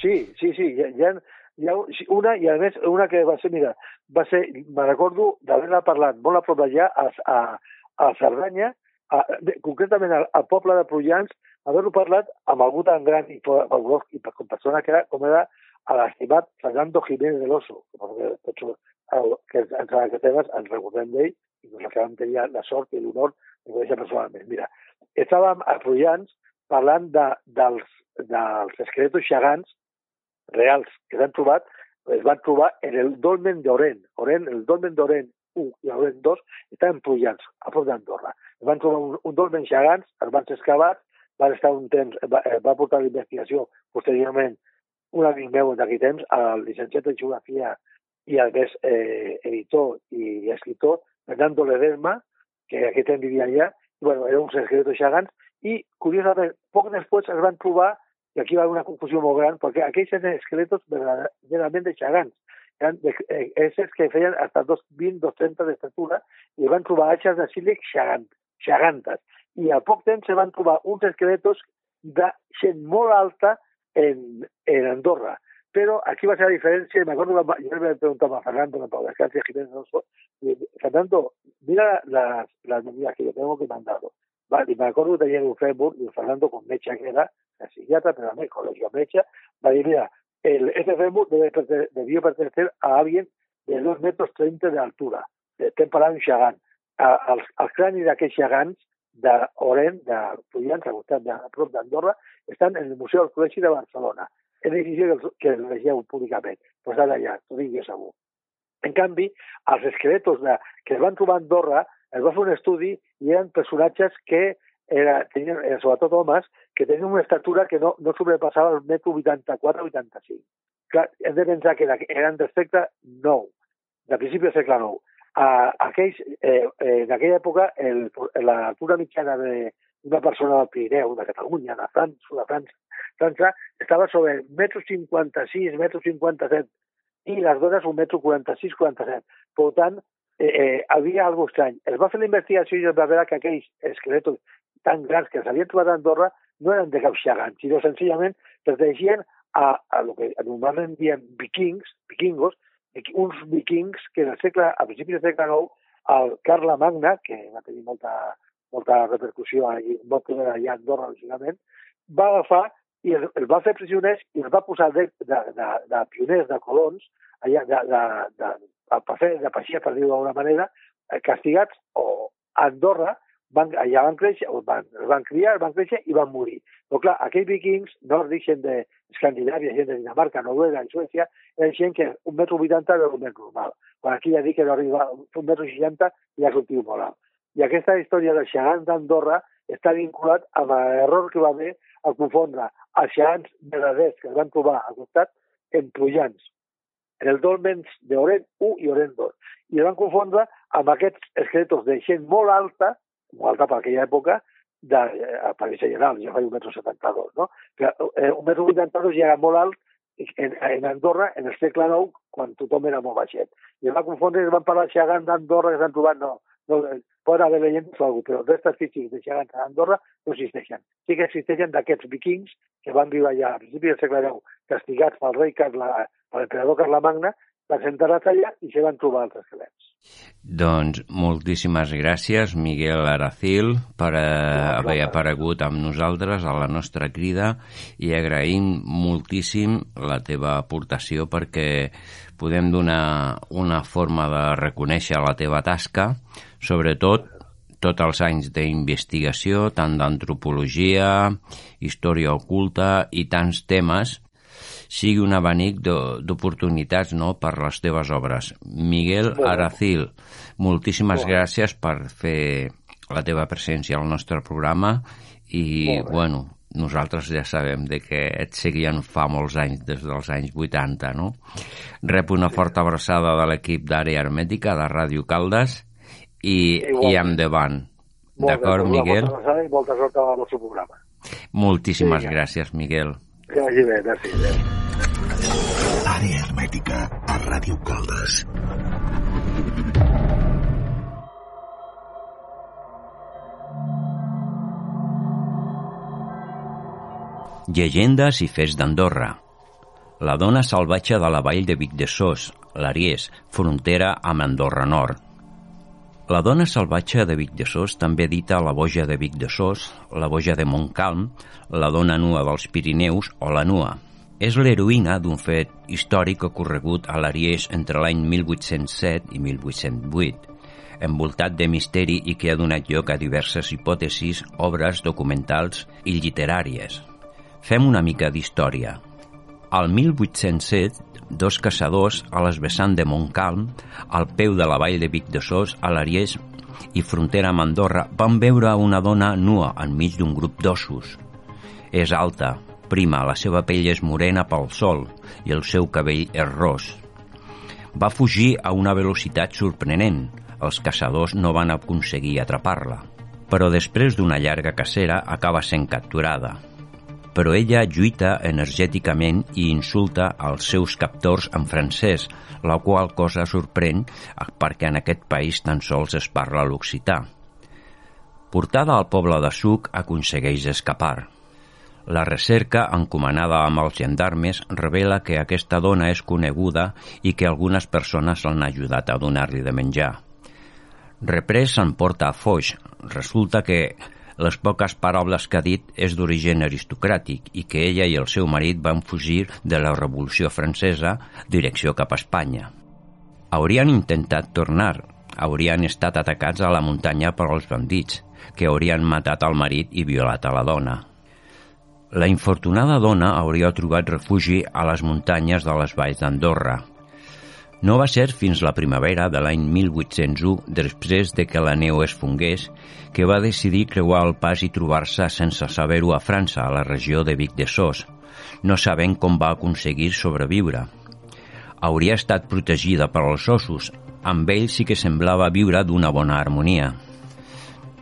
Sí, sí, sí. Hi ha, hi ha, hi ha una, i a més, una que va ser, mira, va ser, me recordo d'haver-la parlat molt a prop d'allà, a, a, a Cerdanya, a, de, concretament al, al poble de Prullans, haver-lo parlat amb algú tan gran i, i, com persona que era, com era l'estimat Fernando Jiménez del Oso, que, que ens, que temes ens recordem d'ell i nos acabem tenir la sort i l'honor de conèixer personalment. Mira, estàvem a Prullans parlant de, dels, dels esqueletos xagants reals que s'han trobat, es van trobar en el dolmen d'Oren. Oren, el dolmen d'Oren 1 i Oren 2 estaven Prullans, a prop d'Andorra. Van trobar un, un dolmen xagants, els van ser excavats, van estar un temps, va, va portar l'investigació posteriorment un amic meu d'aquí temps, el llicenciat en geografia i el més eh, editor i escritor, Fernando Ledesma, que aquest temps vivia allà, i bueno, era un secreto xagants, i curiosament, poc després es van trobar, i aquí va haver una confusió molt gran, perquè aquells eren esqueletos verdaderament de eh, éssers que feien hasta 220-230 d'estatura, i van trobar haixes de sílex xagant, xagantes. I al poc temps se van trobar uns esqueletos de gent molt alta en, en Andorra. Pero aquí va a ser la diferencia, me acuerdo, yo le preguntaba a Fernando, la Paula Escancia Jiménez Fernando, mira las, las medidas que yo tengo que mandado. ¿vale? Y me acuerdo que tenía un Facebook, y Fernando con Mecha, que era la psiquiatra, pero también colegio Mecha, va y mira, el, este Facebook debe debió pertenecer a alguien de 2 metros 30 de altura, de temporada en Xagán. Al, al crani d'aquests xagants d'Oren, de Puyans, al costat de, a prop d'Andorra, estan en el Museu del Col·legi de Barcelona. És difícil que, que el vegeu públicament, però estan allà, t'ho dic jo segur. En canvi, els esqueletos de, que es van trobar a Andorra, es va fer un estudi i eren personatges que era, tenien, eh, sobretot homes, que tenien una estatura que no, no sobrepassava el metro 84-85. Clar, hem de pensar que eren d'aspecte nou. de principi del segle IX. A, aquells, eh, eh, en aquella època, el, l'altura mitjana d'una persona del Pirineu, de Catalunya, de França, de França, França estava sobre metro 56, metro 57, i les dones un metro 46, 47. Per tant, eh, eh, havia alguna estrany. Es va fer la investigació i es va veure que aquells esqueletos tan grans que s'havien trobat a Andorra no eren de cap xagant, sinó senzillament perteneixien a, a lo que normalment diem vikings, vikingos, uns vikings que en el segle, a principis del segle IX, el Carla Magna, que va tenir molta, molta repercussió allà, allà a Andorra, lògicament, va agafar i el, el va fer prisioners i el va posar de, de, de, de pioners, de colons, allà, de, de, de, de, de, fer, de paixia, per dir-ho d'alguna manera, eh, castigats o a Andorra van, allà van créixer, van, van criar, van créixer i van morir. Però clar, aquells vikings nòrdics, gent d'Escandinàvia, gent de Dinamarca, Noruega i Suècia, eren gent que un metro vuitanta era un metro normal. Quan aquí ja dic que no arriba un metro seixanta ja tio molt alt. I aquesta història del xagant d'Andorra està vinculat amb l'error que va haver a confondre els xagants verdaders que es van trobar al costat en Prullans, en el dolmens d'Oren 1 i Oren 2. I es van confondre amb aquests esqueletos de gent molt alta, molt alta per aquella època, de eh, aparència general, ja fa un metro 72, no? Que, eh, un metro 82 ja era molt alt en, en Andorra, en el segle IX, quan tothom era molt baixet. I va confondre es van parlar xagant d'Andorra que s'han trobat, no, no, pot haver leyendes o alguna però restes físics de gegants a Andorra no existeixen. Sí que existeixen d'aquests vikings que van viure allà a principi del segle IX, castigats pel rei Carla, per l'emperador Carlemagna, presentar-se allà i se van trobar altres esquelets. Doncs moltíssimes gràcies, Miguel Aracil, per eh, haver aparegut amb nosaltres a la nostra crida i agraïm moltíssim la teva aportació perquè podem donar una forma de reconèixer la teva tasca, sobretot tots els anys d'investigació, tant d'antropologia, història oculta i tants temes sigui un abanic d'oportunitats no, per les teves obres. Miguel Aracil, moltíssimes gràcies per fer la teva presència al nostre programa i, bueno, nosaltres ja sabem de que et seguien fa molts anys, des dels anys 80, no? Rep una forta abraçada de l'equip d'àrea hermètica de Ràdio Caldes i, i endavant. D'acord, Miguel? Molta i sort al nostre programa. Moltíssimes sí, gràcies, Miguel. Que vagi bé, merci. Àrea hermètica a Ràdio Caldes. Llegendes i fets d'Andorra. La dona salvatge de la vall de Vic de Sos, l'Aries, frontera amb Andorra Nord. La dona salvatge de Vic de Sos, també dita la boja de Vic de Sos, la boja de Montcalm, la dona nua dels Pirineus o la nua. És l'heroïna d'un fet històric ocorregut a l'Ariès entre l'any 1807 i 1808, envoltat de misteri i que ha donat lloc a diverses hipòtesis, obres documentals i literàries. Fem una mica d'història. Al 1807, dos caçadors a les vessants de Montcalm, al peu de la vall de Vic de Sos, a l'Ariès i frontera amb Andorra, van veure una dona nua enmig d'un grup d'ossos. És alta, prima, la seva pell és morena pel sol i el seu cabell és ros. Va fugir a una velocitat sorprenent. Els caçadors no van aconseguir atrapar-la. Però després d'una llarga cacera acaba sent capturada però ella lluita energèticament i insulta els seus captors en francès, la qual cosa sorprèn perquè en aquest país tan sols es parla l'occità. Portada al poble de Suc, aconsegueix escapar. La recerca, encomanada amb els gendarmes, revela que aquesta dona és coneguda i que algunes persones l'han ajudat a donar-li de menjar. Reprès s'emporta a Foix. Resulta que les poques paraules que ha dit és d'origen aristocràtic i que ella i el seu marit van fugir de la Revolució Francesa direcció cap a Espanya. Haurien intentat tornar, haurien estat atacats a la muntanya per als bandits, que haurien matat al marit i violat a la dona. La infortunada dona hauria trobat refugi a les muntanyes de les valls d'Andorra, no va ser fins la primavera de l'any 1801, després de que la neu es fongués, que va decidir creuar el pas i trobar-se sense saber-ho a França, a la regió de Vic de Sos, no sabent com va aconseguir sobreviure. hauria estat protegida per als ossos. Amb ell sí que semblava viure d'una bona harmonia.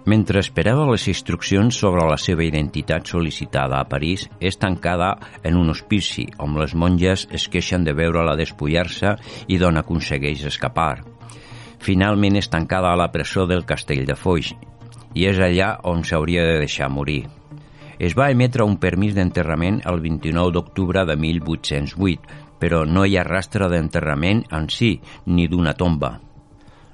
Mentre esperava les instruccions sobre la seva identitat sol·licitada a París, és tancada en un hospici on les monges es queixen de veure-la despullar-se i d'on aconsegueix escapar. Finalment és tancada a la presó del castell de Foix i és allà on s'hauria de deixar morir. Es va emetre un permís d'enterrament el 29 d'octubre de 1808, però no hi ha rastre d'enterrament en si ni d'una tomba.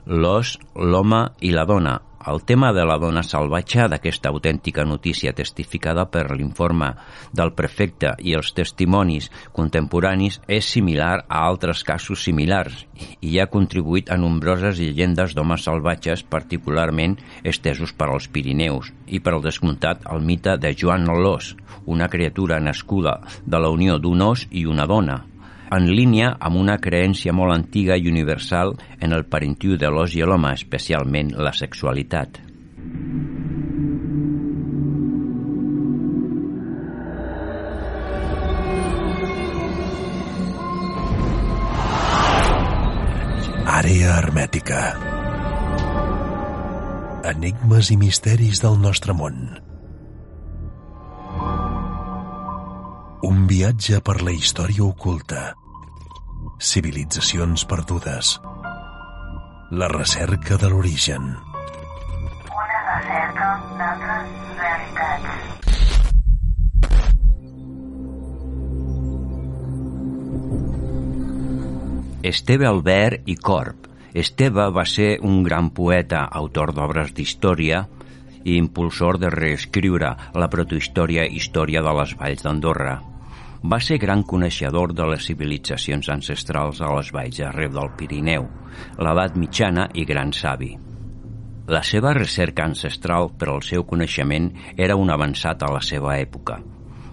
L'os, l'home i la dona, el tema de la dona salvatge d'aquesta autèntica notícia testificada per l'informe del prefecte i els testimonis contemporanis és similar a altres casos similars i ha contribuït a nombroses llegendes d'homes salvatges particularment estesos per als Pirineus i per al descomptat el mite de Joan l'Os, una criatura nascuda de la unió d'un os i una dona, en línia amb una creència molt antiga i universal en el parentiu de l'os i l'home, especialment la sexualitat. Àrea hermètica. Enigmes i misteris del nostre món. Un viatge per la història oculta. Civilitzacions perdudes. La recerca de l'origen. Una recerca d'altres realitats. Esteve Albert i Corp. Esteve va ser un gran poeta, autor d'obres d'història i impulsor de reescriure la protohistòria Història de les Valls d'Andorra. Va ser gran coneixedor de les civilitzacions ancestrals a les valls arreu del Pirineu, l'edat mitjana i gran savi. La seva recerca ancestral per al seu coneixement era un avançat a la seva època.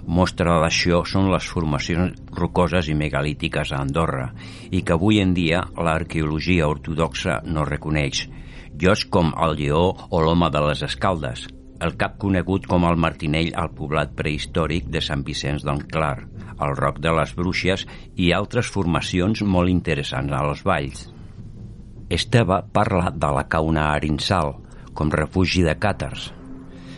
Mostra d'això són les formacions rocoses i megalítiques a Andorra i que avui en dia l'arqueologia ortodoxa no reconeix, llocs com el Lleó o l'Home de les Escaldes, el cap conegut com el Martinell al poblat prehistòric de Sant Vicenç del Clar, el Roc de les Bruixes i altres formacions molt interessants a les valls. Esteve parla de la cauna Arinsal com refugi de càtars,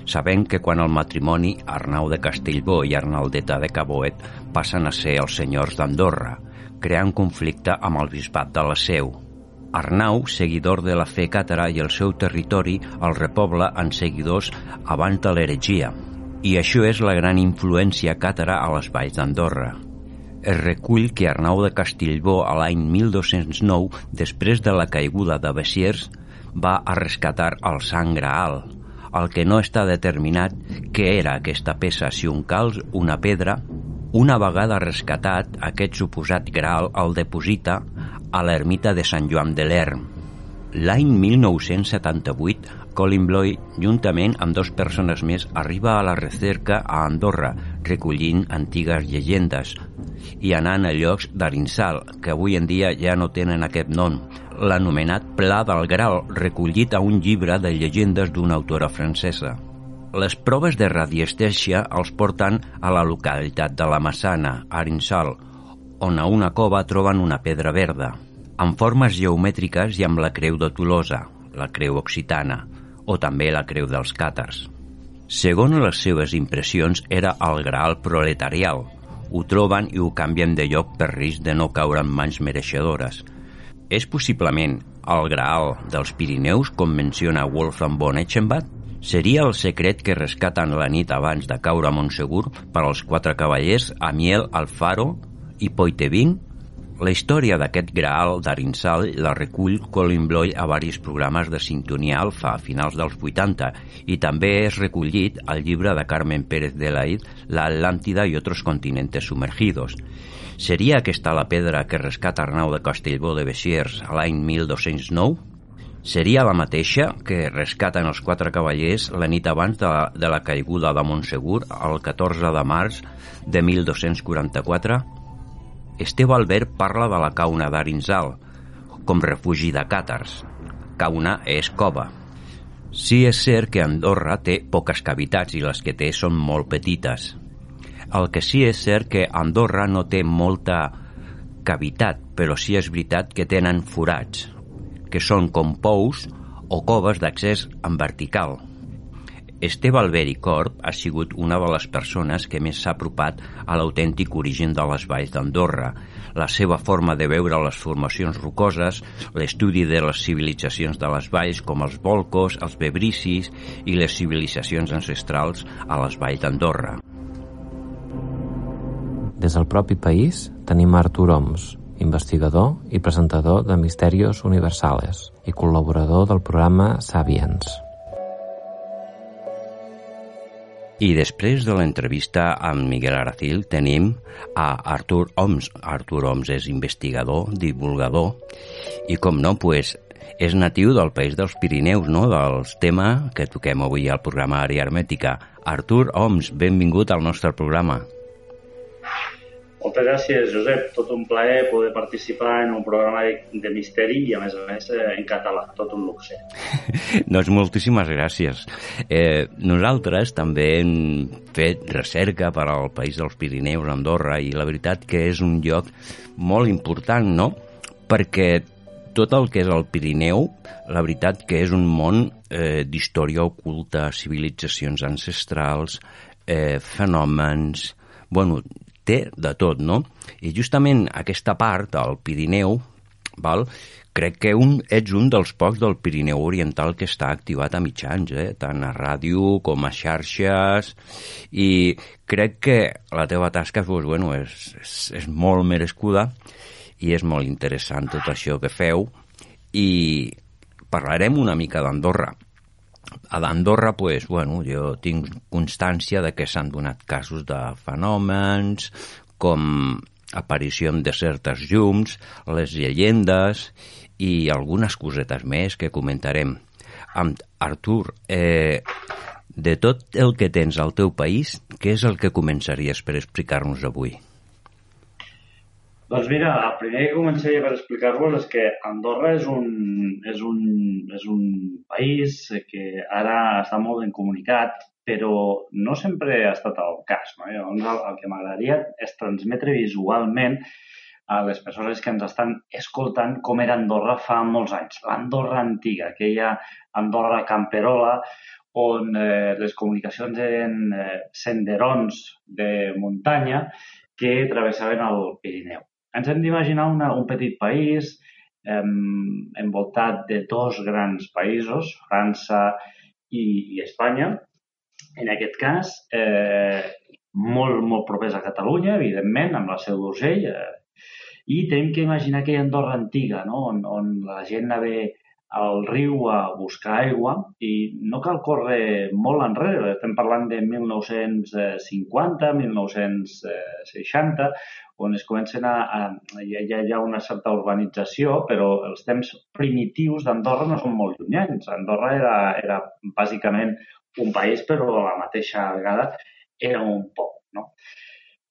sabent que quan el matrimoni Arnau de Castellbó i Arnaldeta de Caboet passen a ser els senyors d'Andorra, creant conflicte amb el bisbat de la Seu. Arnau, seguidor de la fe càtara i el seu territori el repobla en seguidors abans de l'heretgia, i això és la gran influència càtara a les valls d'Andorra. Es recull que Arnau de Castellbó a l'any 1209, després de la caiguda de Bessiers, va a rescatar el Sant Graal, el que no està determinat què era aquesta peça, si un calç, una pedra... Una vegada rescatat, aquest suposat graal el deposita a l'ermita de Sant Joan de l'Erm. L'any 1978, Colin Bloy, juntament amb dos persones més, arriba a la recerca a Andorra, recollint antigues llegendes i anant a llocs d'Arinsal, que avui en dia ja no tenen aquest nom, l'anomenat Pla del Graal, recollit a un llibre de llegendes d'una autora francesa. Les proves de radiestèsia els porten a la localitat de la Massana, Arinsal, on a una cova troben una pedra verda, amb formes geomètriques i amb la creu de Tolosa, la creu occitana, o també la creu dels càtars. Segons les seves impressions, era el graal proletarial. Ho troben i ho canvien de lloc per risc de no caure en mans mereixedores. És possiblement el graal dels Pirineus, com menciona Wolfram von Eschenbach? Seria el secret que rescaten la nit abans de caure a Montsegur per als quatre cavallers Amiel Alfaro i Poitevin? La història d'aquest graal d'Arinsal la recull Colin Bloy a varis programes de sintonia alfa a finals dels 80 i també és recollit al llibre de Carmen Pérez de Laid La Atlántida i otros continentes sumergidos. Seria aquesta la pedra que rescata Arnau de Castellbó de Bessiers a l'any 1209? Seria la mateixa que rescaten els quatre cavallers la nit abans de la, de la caiguda de Montsegur el 14 de març de 1244? Esteve Albert parla de la cauna d'Arinsal com refugi de càtars. Cauna és cova. Sí és cert que Andorra té poques cavitats i les que té són molt petites. El que sí és cert que Andorra no té molta cavitat, però sí és veritat que tenen forats, que són com pous o coves d'accés en vertical. Esteve Albert i Corp ha sigut una de les persones que més s'ha apropat a l'autèntic origen de les valls d'Andorra, la seva forma de veure les formacions rocoses, l'estudi de les civilitzacions de les valls com els volcos, els bebricis i les civilitzacions ancestrals a les valls d'Andorra. Des del propi país tenim Artur Oms, investigador i presentador de Misterios Universales i col·laborador del programa Sapiens. I després de l'entrevista amb Miguel Aracil tenim a Artur Oms. Artur Oms és investigador, divulgador i com no, pues, és natiu del país dels Pirineus, no? del tema que toquem avui al programa Àrea Hermètica. Artur Oms, benvingut al nostre programa. Moltes gràcies, Josep. Tot un plaer poder participar en un programa de, de misteri i, a més a més, eh, en català. Tot un luxe. doncs moltíssimes gràcies. Eh, nosaltres també hem fet recerca per al País dels Pirineus, Andorra, i la veritat que és un lloc molt important, no? Perquè tot el que és el Pirineu, la veritat que és un món eh, d'història oculta, civilitzacions ancestrals, eh, fenòmens... Bueno, té de tot, no? I justament aquesta part, del Pirineu, val? crec que un, ets un dels pocs del Pirineu Oriental que està activat a mitjans, eh? tant a ràdio com a xarxes, i crec que la teva tasca pues, bueno, és, és, és molt merescuda i és molt interessant tot això que feu, i parlarem una mica d'Andorra. A l'Andorra, pues, bueno, jo tinc constància de que s'han donat casos de fenòmens com aparició de certes llums, les llegendes i algunes cosetes més que comentarem. Amb Artur, eh, de tot el que tens al teu país, què és el que començaries per explicar-nos avui? Doncs mira, el primer que començaria per explicar-vos és que Andorra és un, és, un, és un país que ara està molt ben comunicat, però no sempre ha estat el cas. No? Llavors, el, el que m'agradaria és transmetre visualment a les persones que ens estan escoltant com era Andorra fa molts anys. L'Andorra antiga, aquella Andorra camperola, on eh, les comunicacions eren eh, senderons de muntanya que travessaven el Pirineu. Ens hem d'imaginar un petit país eh, envoltat de dos grans països, França i, i Espanya. En aquest cas, eh, molt, molt propers a Catalunya, evidentment, amb la seu d'Urgell, eh, i tenim que imaginar aquella Andorra antiga, no? on, on la gent anava al riu a buscar aigua i no cal córrer molt enrere, estem parlant de 1950, 1960, on es comencen a, a ja, ja hi ha una certa urbanització, però els temps primitius d'Andorra no són molt llunyans. Andorra era, era bàsicament un país, però a la mateixa vegada era un poble. No?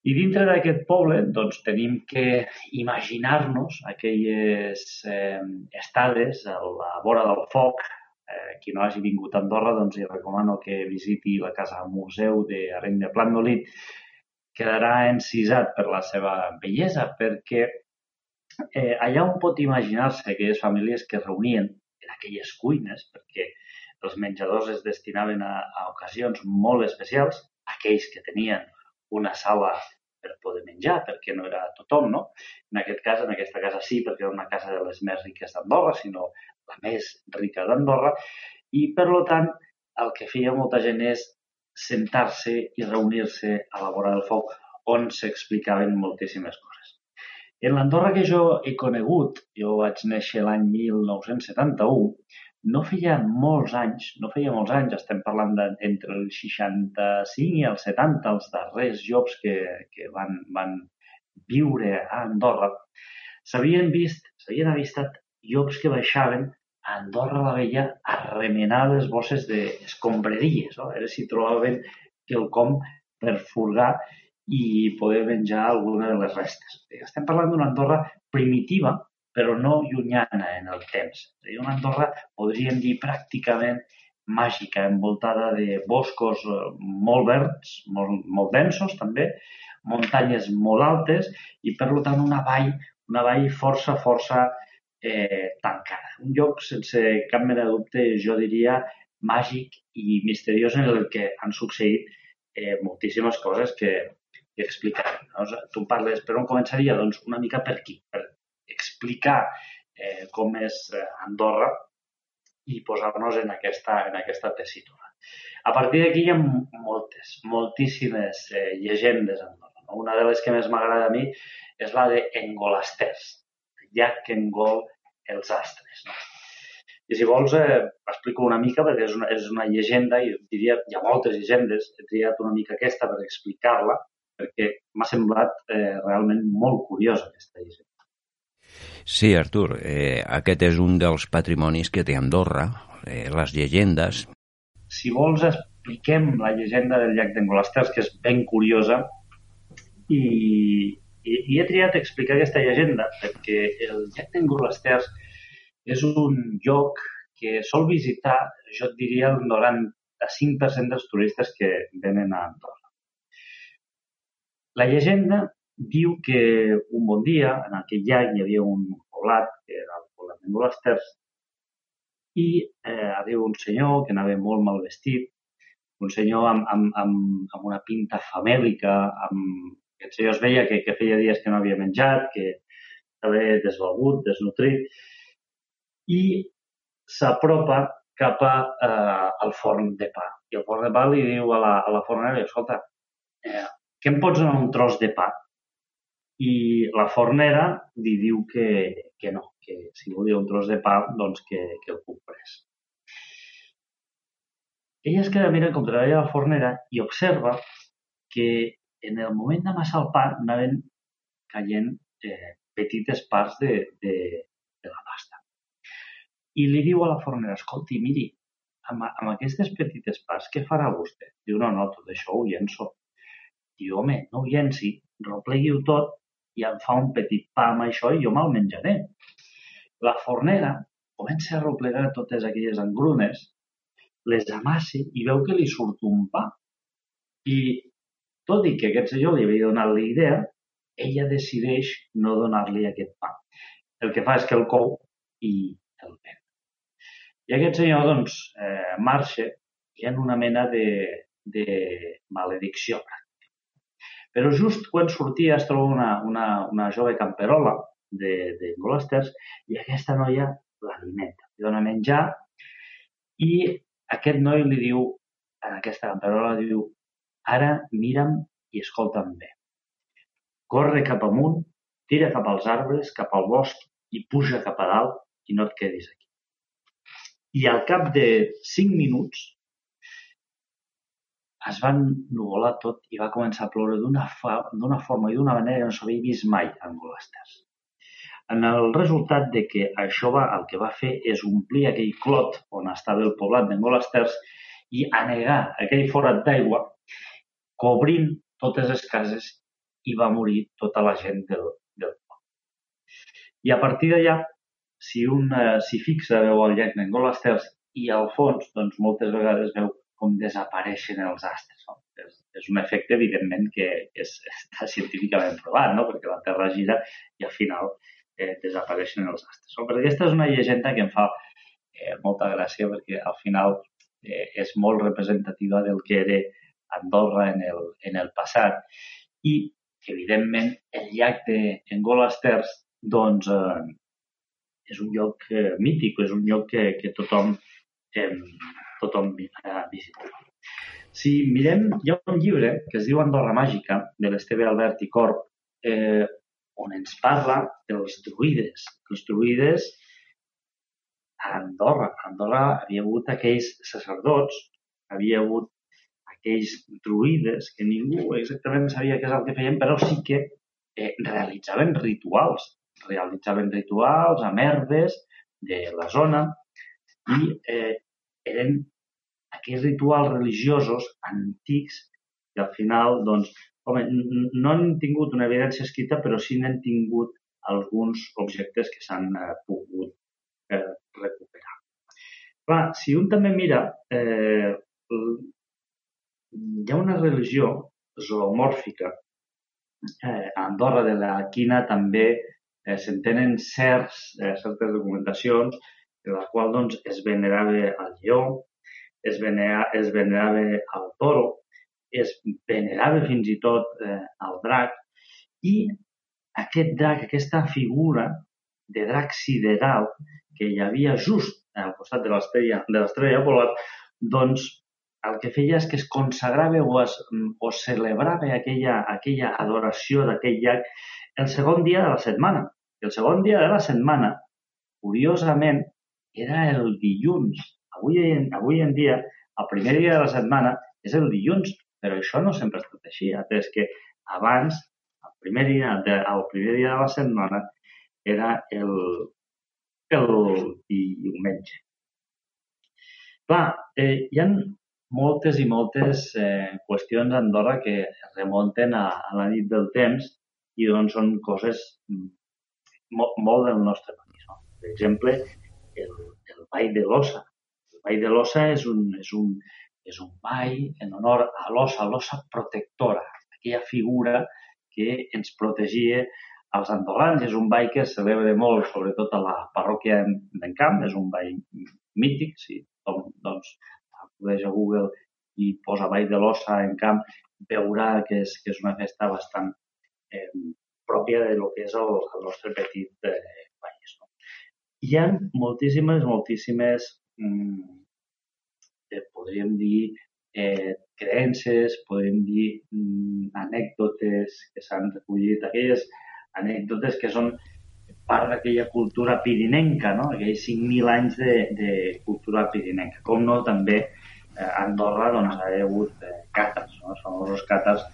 I dintre d'aquest poble doncs, tenim que imaginar-nos aquelles eh, estades a la vora del foc. Eh, qui no hagi vingut a Andorra, doncs li recomano que visiti la casa museu d'Areny de Plandolit. Quedarà encisat per la seva bellesa, perquè eh, allà on pot imaginar-se aquelles famílies que es reunien en aquelles cuines, perquè els menjadors es destinaven a, a ocasions molt especials, aquells que tenien una sala per poder menjar, perquè no era tothom, no? En aquest cas, en aquesta casa sí, perquè era una casa de les més riques d'Andorra, sinó la més rica d'Andorra, i per tant el que feia molta gent és sentar-se i reunir-se a la vora del foc on s'explicaven moltíssimes coses. En l'Andorra que jo he conegut, jo vaig néixer l'any 1971, no feia molts anys, no feia molts anys, estem parlant de, entre el 65 i el 70, els darrers jocs que, que van, van viure a Andorra, s'havien vist, s'havien avistat llops que baixaven a Andorra la Vella a remenar les bosses d'escombreries, no? Era si trobaven quelcom per furgar i poder menjar alguna de les restes. Estem parlant d'una Andorra primitiva, però no llunyana en el temps. És una Andorra, podríem dir, pràcticament màgica, envoltada de boscos eh, molt verds, molt, molt densos també, muntanyes molt altes i, per tant, una vall una vall força, força eh, tancada. Un lloc sense cap mena de dubte, jo diria, màgic i misteriós en el que han succeït eh, moltíssimes coses que, que explicarem. No? Tu parles, per on començaria? Doncs una mica per aquí, per explicar eh, com és eh, Andorra i posar-nos en aquesta, en aquesta tessitura. A partir d'aquí hi ha moltes, moltíssimes eh, llegendes a Andorra. No? Una de les que més m'agrada a mi és la de Engolasters, llac que engol els astres. No? I si vols, eh, explico una mica, perquè és una, és una llegenda, i diria, hi ha moltes llegendes, he triat una mica aquesta per explicar-la, perquè m'ha semblat eh, realment molt curiosa aquesta llegenda. Sí, Artur, eh, aquest és un dels patrimonis que té Andorra, eh, les llegendes. Si vols, expliquem la llegenda del llac d'Engolasters, que és ben curiosa, i, i, i he triat explicar aquesta llegenda perquè el llac d'Engolasters és un lloc que sol visitar, jo et diria, el 95% dels turistes que venen a Andorra. La llegenda diu que un bon dia, en aquell llac hi havia un poblat, que era el poblat de Molasters, i eh, havia un senyor que anava molt mal vestit, un senyor amb, amb, amb, amb una pinta famèlica, amb... el senyor es veia que, que feia dies que no havia menjat, que estava desvalgut, desnutrit, i s'apropa cap a, eh, al forn de pa. I el forn de pa li diu a la, a la fornera, escolta, eh, què em pots donar un tros de pa? I la fornera li diu que, que no, que si volia un tros de pa, doncs que, que el comprés. Ella es queda mirant com treballa la fornera i observa que en el moment d'amassar el pa anaven caient eh, petites parts de, de, de la pasta i li diu a la fornera, escolti, miri, amb, amb aquestes petites parts, què farà vostè? Diu, no, no, tot això ho llenço. Diu, home, no ho llenci, replegui-ho tot i em fa un petit pa amb això i jo me'l menjaré. La fornera comença a replegar totes aquelles engrunes, les amassi i veu que li surt un pa. I tot i que aquest senyor li havia donat la idea, ella decideix no donar-li aquest pa. El que fa és que el cou i el ven. I aquest senyor, doncs, eh, marxa i en una mena de, de maledicció. Però just quan sortia es troba una, una, una jove camperola de, de Golasters i aquesta noia l'alimenta, li dona menjar i aquest noi li diu, en aquesta camperola, diu ara mira'm i escolta'm bé. Corre cap amunt, tira cap als arbres, cap al bosc i puja cap a dalt i no et quedis aquí i al cap de cinc minuts es va nuvolar tot i va començar a ploure d'una forma i d'una manera que no s'havia vist mai a Angolasters. En el resultat de que això va, el que va fer és omplir aquell clot on estava el poblat d'Angolasters i anegar aquell forat d'aigua, cobrint totes les cases i va morir tota la gent del, del poble. I a partir d'allà si un eh, s'hi fixa, veu el llac d'Engolasters i al fons, doncs moltes vegades veu com desapareixen els astres. No? És, és un efecte, evidentment, que és, està científicament provat, no? perquè la Terra gira i al final eh, desapareixen els astres. No? Però aquesta és una llegenda que em fa eh, molta gràcia perquè al final eh, és molt representativa del que era Andorra en el, en el passat i evidentment el llac d'Engolasters doncs, eh, és un lloc eh, mític, és un lloc que, que tothom, eh, tothom ha visitat. Si mirem, hi ha un llibre que es diu Andorra Màgica, de l'Esteve Albert i Corp, eh, on ens parla dels druides. Els druides a Andorra. A Andorra havia hagut aquells sacerdots, havia hagut aquells druides que ningú exactament sabia què és el que feien, però sí que eh, realitzaven rituals realitzaven rituals amb herbes de la zona i eh, eren aquells rituals religiosos antics que al final, doncs, home, no han tingut una evidència escrita, però sí n'han tingut alguns objectes que s'han eh, pogut eh, recuperar. Clar, si un també mira, eh, hi ha una religió zoomòrfica eh, a Andorra de la Quina també eh, se'n tenen certs, eh, certes documentacions en la qual doncs, es venerava el lleó, es, venera, es venerava el toro, es venerava fins i tot eh, el drac, i aquest drac, aquesta figura de drac sideral que hi havia just al costat de l'estrella de l'estrella polar, doncs el que feia és que es consagrava o, es, o celebrava aquella, aquella adoració d'aquell llac el segon dia de la setmana. El segon dia de la setmana, curiosament, era el dilluns. Avui, avui en dia, el primer dia de la setmana és el dilluns, però això no sempre ha estat així, atès que abans, el primer dia de, el primer dia de la setmana, era el, el diumenge. Clar, eh, hi ha moltes i moltes eh, qüestions a Andorra que remunten a, a la nit del temps i doncs són coses mm, molt, molt del nostre país. No? Per exemple, el, el Ball de l'Ossa. El Ball de l'Ossa és un, és, un, és un ball en honor a l'ossa, l'ossa protectora, aquella figura que ens protegia als andorrans. És un ball que es celebra molt, sobretot a la parròquia d'Encamp, és un ball mític, si tothom doncs, acudeix a Google i posa Ball de l'Ossa en camp, veurà que és, que és una festa bastant eh, pròpia de lo que és el, el nostre petit eh, país. No? Hi ha moltíssimes, moltíssimes, mm, eh, podríem dir, eh, creences, podríem dir mm, anècdotes que s'han recollit, aquelles anècdotes que són part d'aquella cultura pirinenca, no? aquells 5.000 anys de, de cultura pirinenca. Com no, també eh, Andorra doncs, ha hagut eh, càtars, no? els famosos càtars,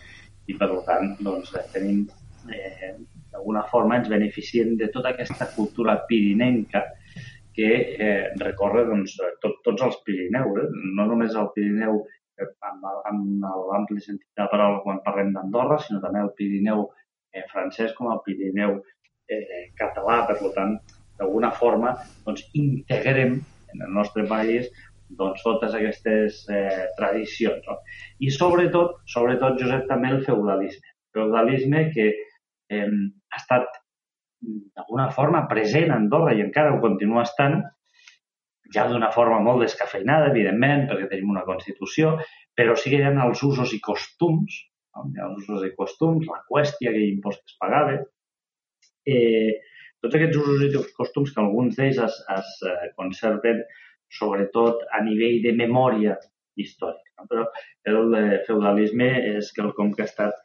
i per tant doncs, eh, tenim eh, d'alguna forma ens beneficiem de tota aquesta cultura pirinenca que eh, recorre doncs, tot, tots els Pirineus, eh? no només el Pirineu eh, amb, amb l'ampli sentit de la paraula quan parlem d'Andorra, sinó també el Pirineu eh, francès com el Pirineu eh, català. Per tant, d'alguna forma, doncs, integrem en el nostre país doncs, totes aquestes eh, tradicions. No? I sobretot, sobretot, Josep, també el feudalisme. Feudalisme que eh, ha estat d'alguna forma present a Andorra i encara ho continua estant, ja d'una forma molt descafeinada, evidentment, perquè tenim una Constitució, però sí que hi ha els usos i costums, els usos i costums, la qüestia, aquell impost que es pagava, eh, tots aquests usos i costums que alguns d'ells es, es eh, conserven sobretot a nivell de memòria històrica. Però el eh, feudalisme és quelcom que ha estat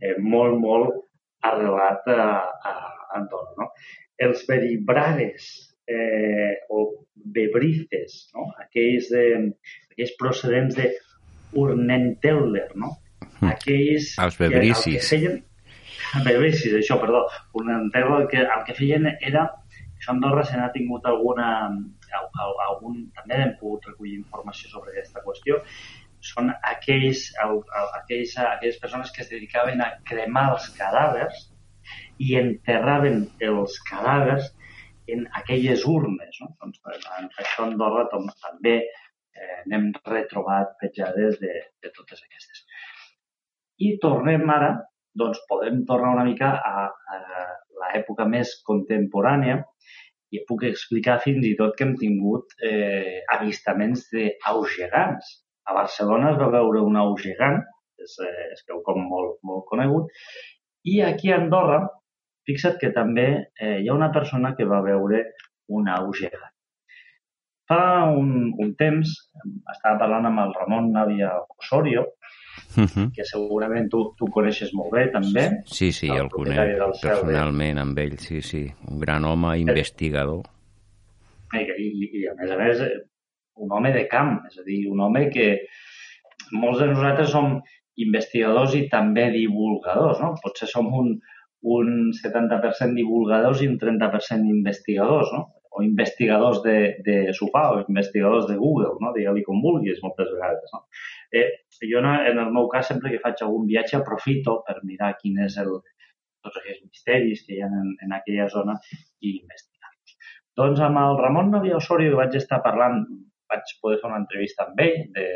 eh, molt, molt arrelat a, a Andorra. No? Els veribrares eh, o bebrices, no? aquells, de, aquells procedents de Urnenteller, no? Hm. Aquells Els bebricis. Que, que feien, bebricis, això, perdó. Urnenteller el que, el que feien era això a Andorra se n'ha tingut alguna, algun, també hem pogut recollir informació sobre aquesta qüestió, són aquells, aquells, aquelles persones que es dedicaven a cremar els cadàvers i enterraven els cadàvers en aquelles urnes. No? Doncs, això a Andorra també eh, n'hem retrobat petjades de, de totes aquestes. I tornem ara, doncs podem tornar una mica a, a l'època més contemporània i puc explicar fins i tot que hem tingut eh, avistaments d'aus gegants. A Barcelona es va veure un au gegant, és, eh, és quelcom molt, molt conegut, i aquí a Andorra, fixa't que també eh, hi ha una persona que va veure un au gegant. Fa un, un temps estava parlant amb el Ramon Navia Osorio, Uh -huh. que segurament tu, tu coneixes molt bé també. Sí, sí, el, el conec personalment amb ell, sí, sí. Un gran home investigador. I, i, i a més a més, un home de camp, és a dir, un home que molts de nosaltres som investigadors i també divulgadors, no? Potser som un, un 70% divulgadors i un 30% investigadors, no? O investigadors de, de sofà o investigadors de Google, no? Digue-li com vulguis moltes vegades, no? Eh, jo, en el meu cas, sempre que faig algun viatge, aprofito per mirar quin és el, tots aquests misteris que hi ha en, en aquella zona i investigar-los. Doncs amb el Ramon Novia Osorio vaig estar parlant, vaig poder fer una entrevista amb ell, de,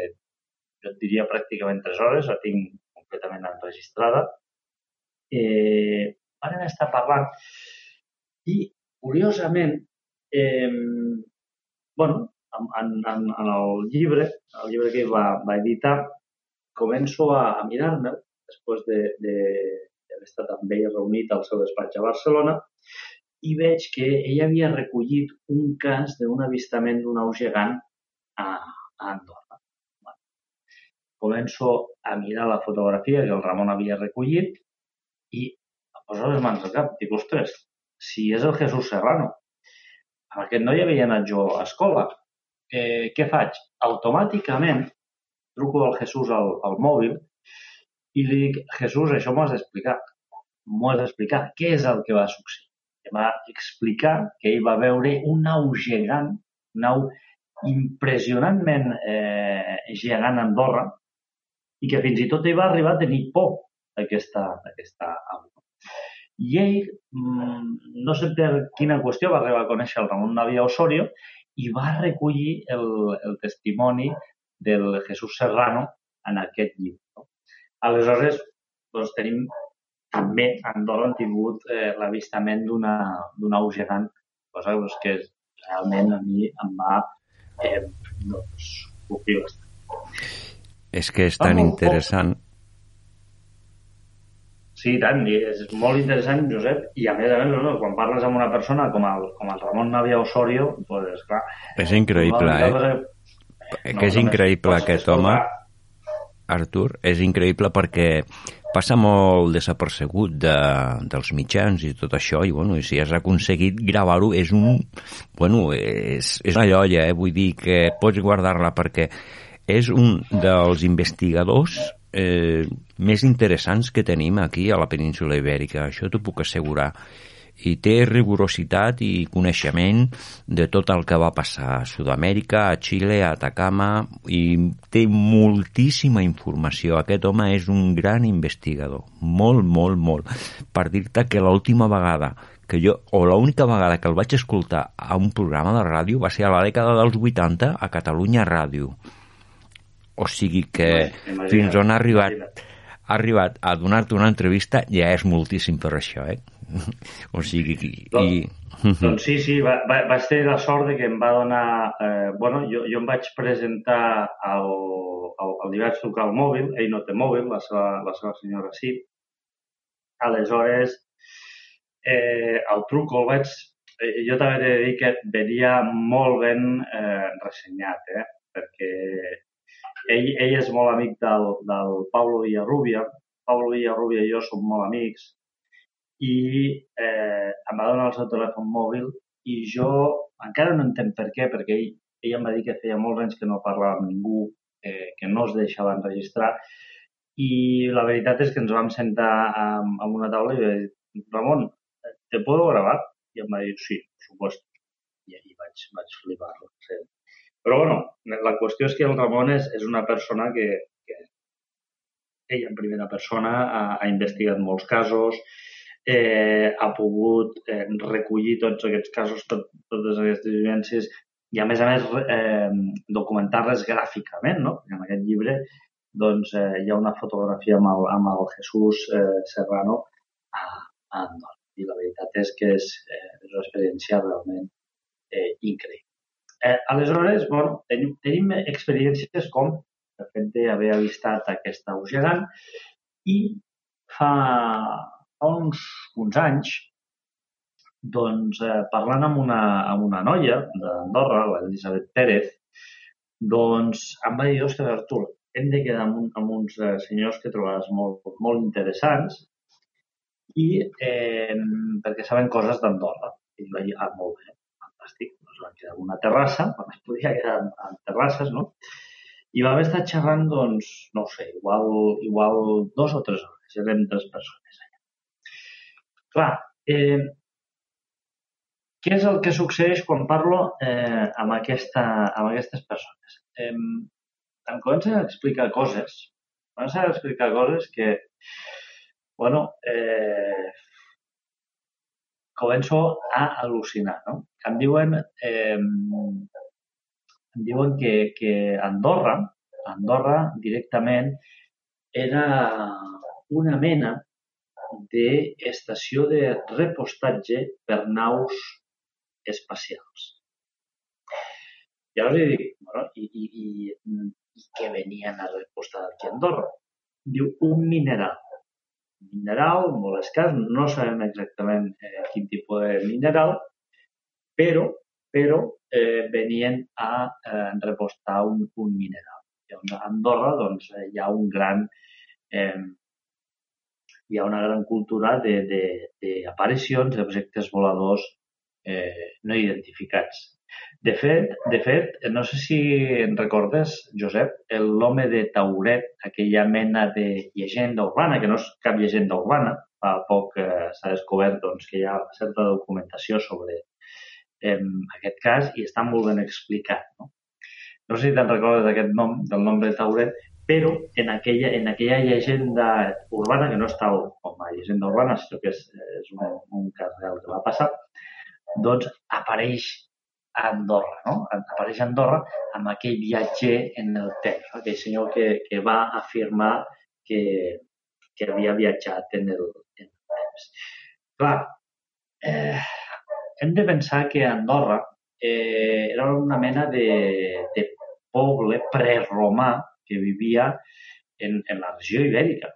jo et diria pràcticament 3 hores, la tinc completament enregistrada. Eh, vam estar parlant I, curiosament, eh, bueno, en, en, en el llibre, el llibre que va, va editar, començo a, a mirar-me'l després d'haver de, de, estat amb ell reunit al seu despatx a Barcelona i veig que ell havia recollit un cas d'un avistament d'un au gegant a, a Andorra. Bueno, començo a mirar la fotografia que el Ramon havia recollit i em poso les mans al cap. Dic, ostres, si és el Jesús Serrano. Amb aquest no hi havia anat jo a escola. Eh, què faig? Automàticament truco al Jesús al, al mòbil i li dic, Jesús, això m'ho has d'explicar. M'ho has d'explicar. Què és el que va succeir? Em va explicar que ell va veure un au gegant, un au impressionantment eh, gegant a Andorra i que fins i tot ell va arribar a tenir por d'aquesta aquesta au. I ell, mm, no sé per quina qüestió, va arribar a conèixer el Ramon Navia Osorio i va recollir el, el testimoni del Jesús Serrano en aquest llibre. No? Aleshores, doncs, tenim també a Andorra han tingut eh, l'avistament d'una au gegant, cosa doncs, que realment a mi em va eh, doncs, bastant. És que és tan ah, interessant. Sí, tant, és molt interessant, Josep, i a més a més, no, quan parles amb una persona com el, com el Ramon Navia Osorio, doncs, clar... És increïble, eh? No, que és increïble aquest home, Artur, és increïble perquè passa molt desapercebut de, dels mitjans i tot això, i bueno, si has aconseguit gravar-ho és un... Bueno, és, és una llolla, eh? vull dir que pots guardar-la perquè és un dels investigadors eh, més interessants que tenim aquí a la península ibèrica, això t'ho puc assegurar i té rigorositat i coneixement de tot el que va passar a Sud-amèrica, a Xile, a Atacama, i té moltíssima informació. Aquest home és un gran investigador, molt, molt, molt. Per dir-te que l'última vegada que jo, o l'única vegada que el vaig escoltar a un programa de ràdio va ser a la dècada dels 80 a Catalunya Ràdio. O sigui que fins on ha arribat, ha arribat a donar-te una entrevista ja és moltíssim per això, eh? O sigui... I... Doncs, doncs sí, sí, va, va, vaig tenir la sort de que em va donar... Eh, bueno, jo, jo em vaig presentar al, al, al li vaig trucar al mòbil, ell no té mòbil, la seva, la seva senyora sí. Aleshores, eh, el truco el vaig... Eh, jo també he de dir que venia molt ben eh, ressenyat, eh? perquè ell, ell és molt amic del, del Pablo Villarrubia. Pablo Villarrubia i jo som molt amics i eh, em va donar el seu telèfon mòbil i jo encara no entenc per què, perquè ell, ell em va dir que feia molts anys que no parlava amb ningú, eh, que no es deixava enregistrar i la veritat és que ens vam sentar amb, amb una taula i va dir, Ramon, ¿te puedo grabar? I em va dir, sí, por supuesto. I ahí vaig, vaig flipar. Sí. Però bueno, la qüestió és que el Ramon és, és una persona que, que ell en primera persona ha, ha investigat molts casos, eh, ha pogut eh, recollir tots aquests casos, tot, totes aquestes vivències i, a més a més, eh, documentar-les gràficament, no? En aquest llibre doncs, eh, hi ha una fotografia amb el, amb el Jesús eh, Serrano a, a Andorra. I la veritat és que és, eh, és una experiència realment eh, increïble. Eh, aleshores, bueno, tenim, tenim experiències com el fet d'haver avistat aquesta gegant i fa fa uns, uns anys, doncs, eh, parlant amb una, amb una noia d'Andorra, l'Elisabet Pérez, doncs em va dir, ostres, Artur, hem de quedar amb, un, amb uns eh, senyors que trobaràs molt, molt interessants i eh, perquè saben coses d'Andorra. I vaig dir, ah, molt bé, fantàstic. Doncs vam quedar en una terrassa, quan es podia quedar en, en terrasses, no? I vam estar xerrant, doncs, no sé, igual, igual dos o tres hores. Érem tres persones Clar, eh, què és el que succeeix quan parlo eh, amb, aquesta, amb aquestes persones? Eh, em comencen a explicar coses, comencen a explicar coses que, bueno, eh, començo a al·lucinar, no? Em diuen, eh, em diuen que, que Andorra, Andorra directament era una mena d'estació de repostatge per naus espacials. Llavors li dic, bueno, i, i, i, i què venien a repostar aquí a Andorra? Diu, un mineral. Mineral molt escàs, no sabem exactament eh, quin tipus de mineral, però, però eh, venien a eh, repostar un, un mineral. Llavors, a Andorra doncs, hi ha un gran eh, hi ha una gran cultura d'aparicions d'objectes voladors eh, no identificats. De fet, de fet, no sé si en recordes, Josep, l'home de Tauret, aquella mena de llegenda urbana, que no és cap llegenda urbana, fa poc eh, s'ha descobert doncs, que hi ha certa documentació sobre eh, aquest cas i està molt ben explicat. No, no sé si te'n recordes d'aquest nom, del nom de Tauret, però en aquella, en aquella llegenda urbana, que no està com a llegenda urbana, sinó que és, és un, un cas real que va passar, doncs apareix a Andorra, no? Apareix a Andorra amb aquell viatger en el temps, aquell senyor que, que va afirmar que, que havia viatjat en el, en el temps. Clar, eh, hem de pensar que Andorra eh, era una mena de, de poble preromà que vivia en, en la regió ibèrica.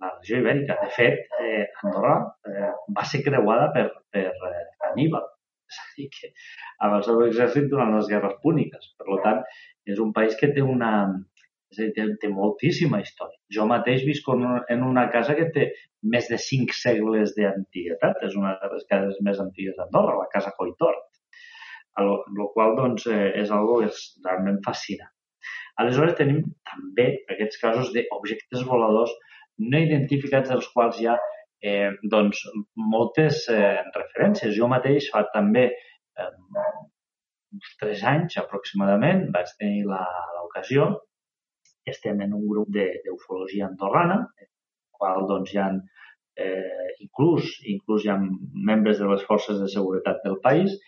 La regió ibèrica. De fet, eh, Andorra eh, va ser creuada per, per eh, Aníbal. És a dir, que amb el seu exèrcit durant les guerres púniques. Per tant, és un país que té una, és a dir, té, té moltíssima història. Jo mateix visc en una casa que té més de cinc segles d'antiguitat. És una de les cases més antigues d'Andorra, la casa Coitort. El, el qual doncs, eh, és algo que és realment fascinant. Aleshores tenim també aquests casos d'objectes voladors no identificats dels quals hi ha eh, doncs, moltes eh, referències. Jo mateix fa també eh, uns tres anys aproximadament vaig tenir l'ocasió estem en un grup d'ufologia andorrana, en qual doncs, hi ha eh, inclús, inclús hi ha membres de les forces de seguretat del país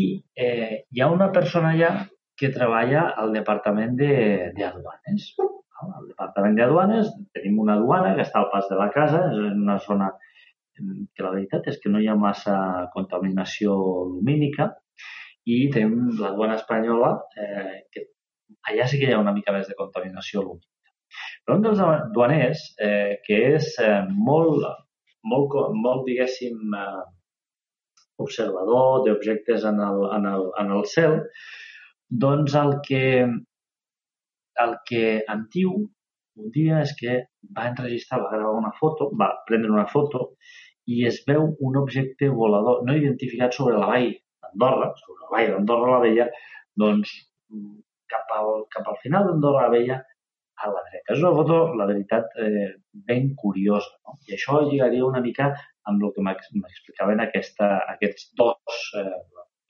i eh, hi ha una persona allà que treballa al Departament d'Aduanes. De, al Departament d'Aduanes tenim una aduana que està al pas de la casa, és una zona que la veritat és que no hi ha massa contaminació lumínica i tenim la duana espanyola eh, que allà sí que hi ha una mica més de contaminació lumínica. Però un dels duaners eh, que és eh, molt, molt, molt, diguéssim, eh, observador d'objectes en, el, en, el, en el cel, doncs el que, el que em diu un dia és que va enregistrar, va gravar una foto, va prendre una foto i es veu un objecte volador no identificat sobre la vall d'Andorra, sobre la vall d'Andorra la Vella, doncs cap al, cap al final d'Andorra la Vella a la dreta. És una foto, la veritat, eh, ben curiosa. No? I això lligaria una mica amb el que m'explicaven aquesta, aquests dos eh,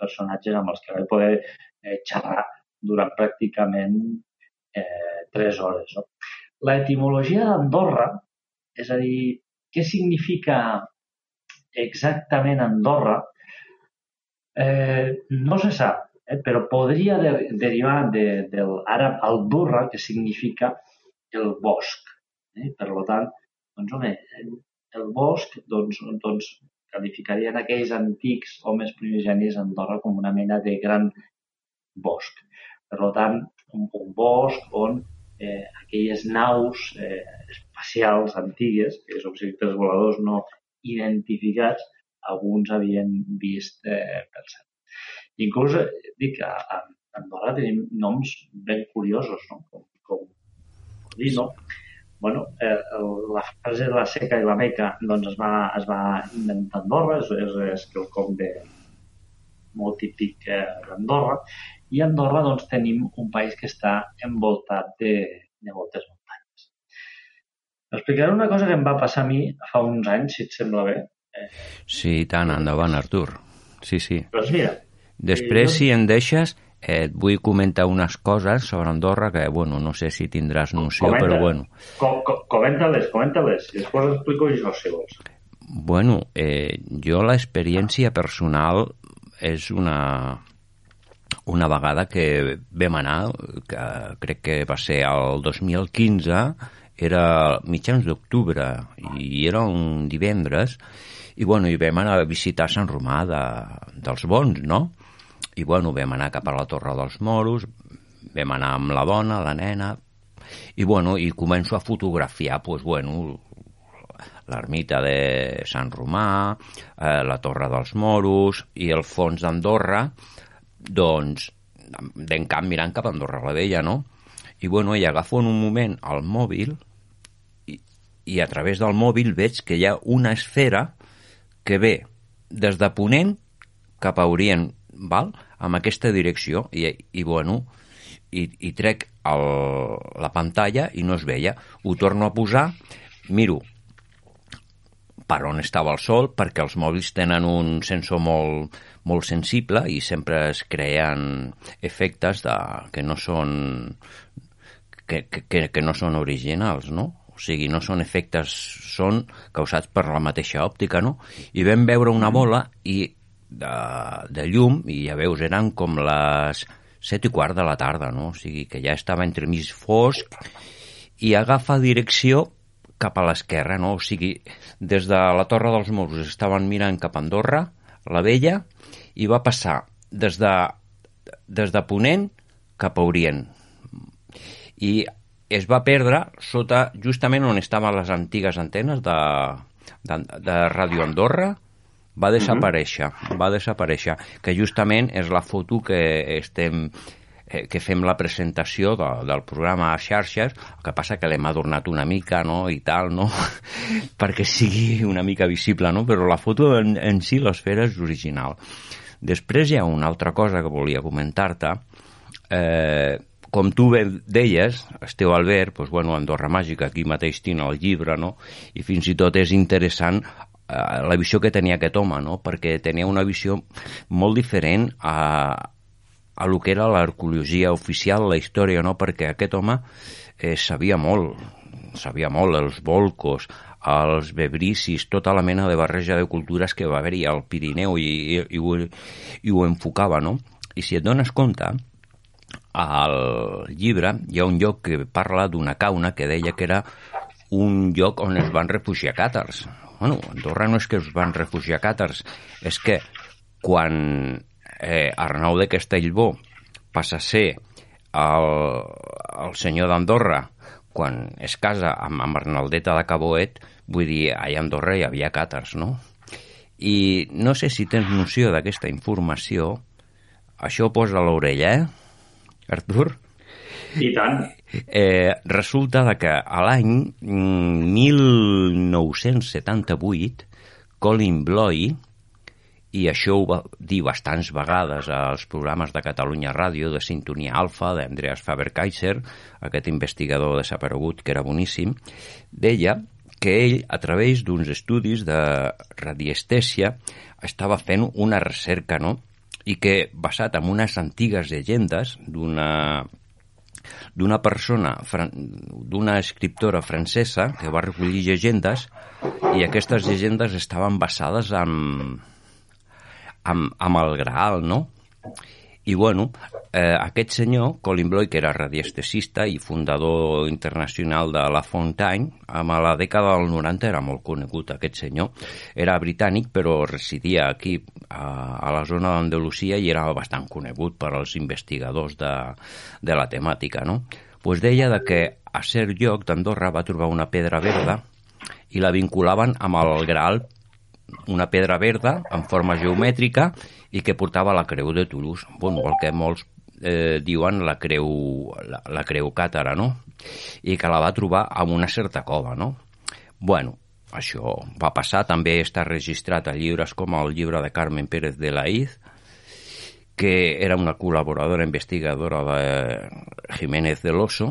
personatges amb els que vaig poder eh, xerrar durant pràcticament eh, tres hores. No? La etimologia d'Andorra, és a dir, què significa exactament Andorra, eh, no se sap, eh, però podria de, derivar de, del àrab Aldurra, que significa el bosc. Eh? Per tant, doncs, home, el bosc doncs, doncs, qualificarien aquells antics homes primigenis d'Andorra com una mena de gran bosc. Per tant, un, un bosc on eh, aquelles naus eh, espacials antigues, aquells objectes voladors no identificats, alguns havien vist eh, per cert. Inclús, eh, dic, a, a Andorra tenim noms ben curiosos, no? com, com Lino, bueno, eh, la frase de la seca i la meca doncs es va, es va inventar Andorra, és, és, és quelcom de, molt típic eh, d'Andorra, i a Andorra doncs, tenim un país que està envoltat de, de moltes muntanyes. Explicaré una cosa que em va passar a mi fa uns anys, si et sembla bé. Eh, sí, tant, endavant, Artur. Sí, sí. Doncs mira... Després, eh, si em deixes, et vull comentar unes coses sobre Andorra que, bueno, no sé si tindràs noció, comenta, però bueno. Com, com, comenta-les, comenta-les, i després explico jo si vols. Bueno, eh, jo l'experiència personal és una, una vegada que vam anar, que crec que va ser el 2015, era mitjans d'octubre i era un divendres i bueno, i vam anar a visitar Sant Romà de, dels Bons, no? I bueno, vam anar cap a la Torre dels Moros, vam anar amb la dona, la nena, i bueno, i començo a fotografiar, pues bueno, l'ermita de Sant Romà, eh, la Torre dels Moros i el fons d'Andorra, doncs, d'en camp mirant cap a Andorra la Vella, no? I bueno, i agafo en un moment el mòbil i, i a través del mòbil veig que hi ha una esfera que ve des de Ponent cap a Orient, val? Amb aquesta direcció, i, i bueno, i, i trec el, la pantalla i no es veia. Ho torno a posar, miro per on estava el sol, perquè els mòbils tenen un sensor molt, molt sensible i sempre es creen efectes de, que no són que, que, que no són originals, no? O sigui, no són efectes, són causats per la mateixa òptica, no? I vam veure una bola i de, de llum, i ja veus, eren com les set i quart de la tarda, no? O sigui, que ja estava entre mig fosc i agafa direcció cap a l'esquerra, no? O sigui, des de la Torre dels Moros estaven mirant cap a Andorra, la Vella, i va passar des de, des de Ponent cap a Orient. I es va perdre sota justament on estaven les antigues antenes de, de, de Ràdio Andorra, va desaparèixer, uh -huh. va desaparèixer, que justament és la foto que estem eh, que fem la presentació de, del programa a xarxes, el que passa que l'hem adornat una mica, no?, i tal, no?, perquè sigui una mica visible, no?, però la foto en, en si, l'esfera és original. Després hi ha una altra cosa que volia comentar-te, eh, com tu deies, Esteu Albert, doncs, bueno, Andorra Màgica, aquí mateix tinc el llibre, no? i fins i tot és interessant la visió que tenia aquest home, no? perquè tenia una visió molt diferent a, a lo que era l'arqueologia oficial, la història, no? perquè aquest home eh, sabia molt, sabia molt els volcos, els bebricis, tota la mena de barreja de cultures que va haver-hi al Pirineu i, i, i, ho, i ho enfocava, no? I si et dones compte, al llibre hi ha un lloc que parla d'una cauna que deia que era un lloc on es van refugiar càtars, bueno, Andorra no és que es van refugiar càtars, és que quan eh, Arnau de Castellbó passa a ser el, el senyor d'Andorra quan es casa amb, amb Arnaldeta de Caboet, vull dir, a Andorra hi havia càtars, no? I no sé si tens noció d'aquesta informació, això posa l'orella, eh, Artur? I tant. Eh, resulta que a l'any 1978 Colin Bloy, i això ho va dir bastants vegades als programes de Catalunya Ràdio, de Sintonia Alfa, d'Andreas Faber-Kaiser, aquest investigador desaparegut que era boníssim, deia que ell, a través d'uns estudis de radiestèsia, estava fent una recerca, no?, i que, basat en unes antigues llegendes d'una d'una persona, d'una escriptora francesa que va recollir llegendes i aquestes llegendes estaven basades en, en, en el Graal, no? I bueno, eh, aquest senyor, Colin Bloy, que era radiestesista i fundador internacional de La Fontaine, amb la dècada del 90 era molt conegut aquest senyor. Era britànic, però residia aquí, a, a la zona d'Andalusia, i era bastant conegut per als investigadors de, de la temàtica, no? pues deia de que a cert lloc d'Andorra va trobar una pedra verda i la vinculaven amb el Graal, una pedra verda en forma geomètrica i que portava la creu de Toulouse, bueno, el que molts eh, diuen la creu, la, la creu càtara, no? I que la va trobar en una certa cova, no? Bueno, això va passar, també està registrat a llibres com el llibre de Carmen Pérez de la Iz, que era una col·laboradora investigadora de Jiménez de l'Oso,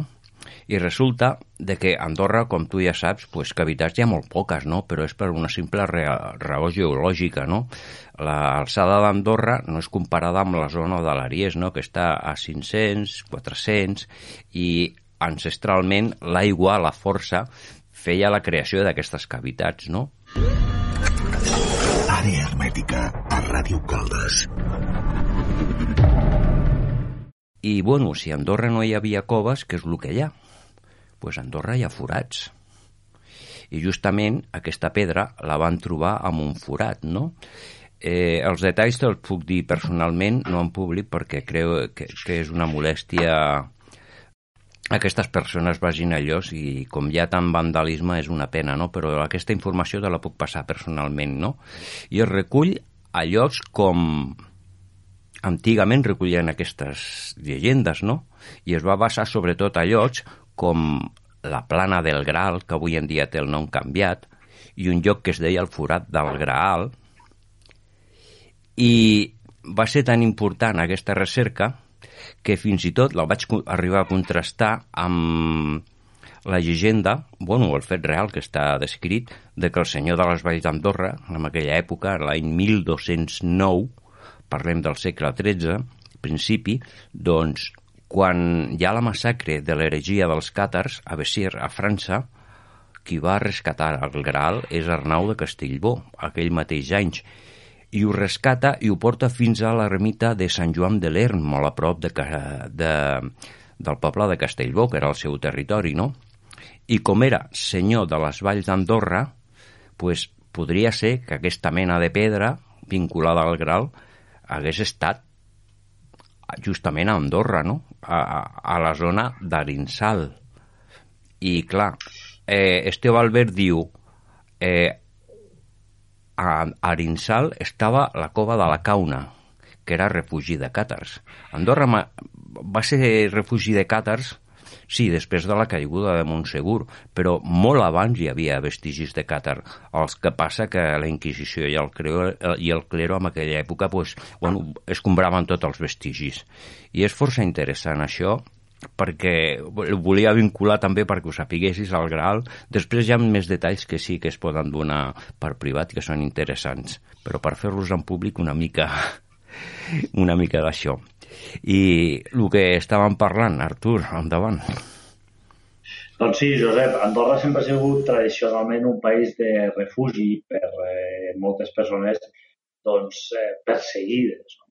i resulta de que Andorra, com tu ja saps, pues, cavitats hi ha molt poques, no? però és per una simple raó geològica. No? L'alçada d'Andorra no és comparada amb la zona de l'Aries, no? que està a 500, 400, i ancestralment l'aigua, la força, feia la creació d'aquestes cavitats, no? Àrea hermètica a Ràdio Caldes. I, bueno, si a Andorra no hi havia coves, què és el que hi ha? Pues a Andorra hi ha forats. I justament aquesta pedra la van trobar amb un forat, no? Eh, els detalls te'ls puc dir personalment, no en públic, perquè creu que, que és una molèstia aquestes persones vagin a llocs i com hi ha tant vandalisme és una pena, no? però aquesta informació te la puc passar personalment, no? I es recull a llocs com antigament recollien aquestes llegendes, no? I es va basar sobretot a llocs com la plana del Graal, que avui en dia té el nom canviat, i un lloc que es deia el forat del Graal. I va ser tan important aquesta recerca que fins i tot la vaig arribar a contrastar amb la llegenda, bueno, el fet real que està descrit, de que el senyor de les Valls d'Andorra, en aquella època, l'any 1209, parlem del segle XIII, principi, doncs, quan hi ha la massacre de l'heregia dels càtars a Bessir, a França, qui va rescatar el Graal és Arnau de Castellbó, aquell mateix anys, i ho rescata i ho porta fins a l'ermita de Sant Joan de l'Ern, molt a prop de, de, del poble de Castellbó, que era el seu territori, no? I com era senyor de les valls d'Andorra, pues, podria ser que aquesta mena de pedra vinculada al Graal hagués estat justament a Andorra, no? A, a la zona d'Arinsal. I, clar, eh, Esteve diu eh, a Arinsal estava la cova de la Cauna, que era refugi de càtars. Andorra va ser refugi de càtars, sí, després de la caiguda de Montsegur, però molt abans hi havia vestigis de càtar. Els que passa que la Inquisició i el clero, i el clero en aquella època pues, bueno, escombraven tots els vestigis. I és força interessant això, perquè volia vincular també perquè ho sapiguessis al Graal. Després hi ha més detalls que sí que es poden donar per privat que són interessants, però per fer-los en públic una mica una mica d'això. I el que estàvem parlant, Artur, endavant. Doncs sí, Josep, Andorra sempre ha sigut tradicionalment un país de refugi per eh, moltes persones doncs, eh, perseguides. No?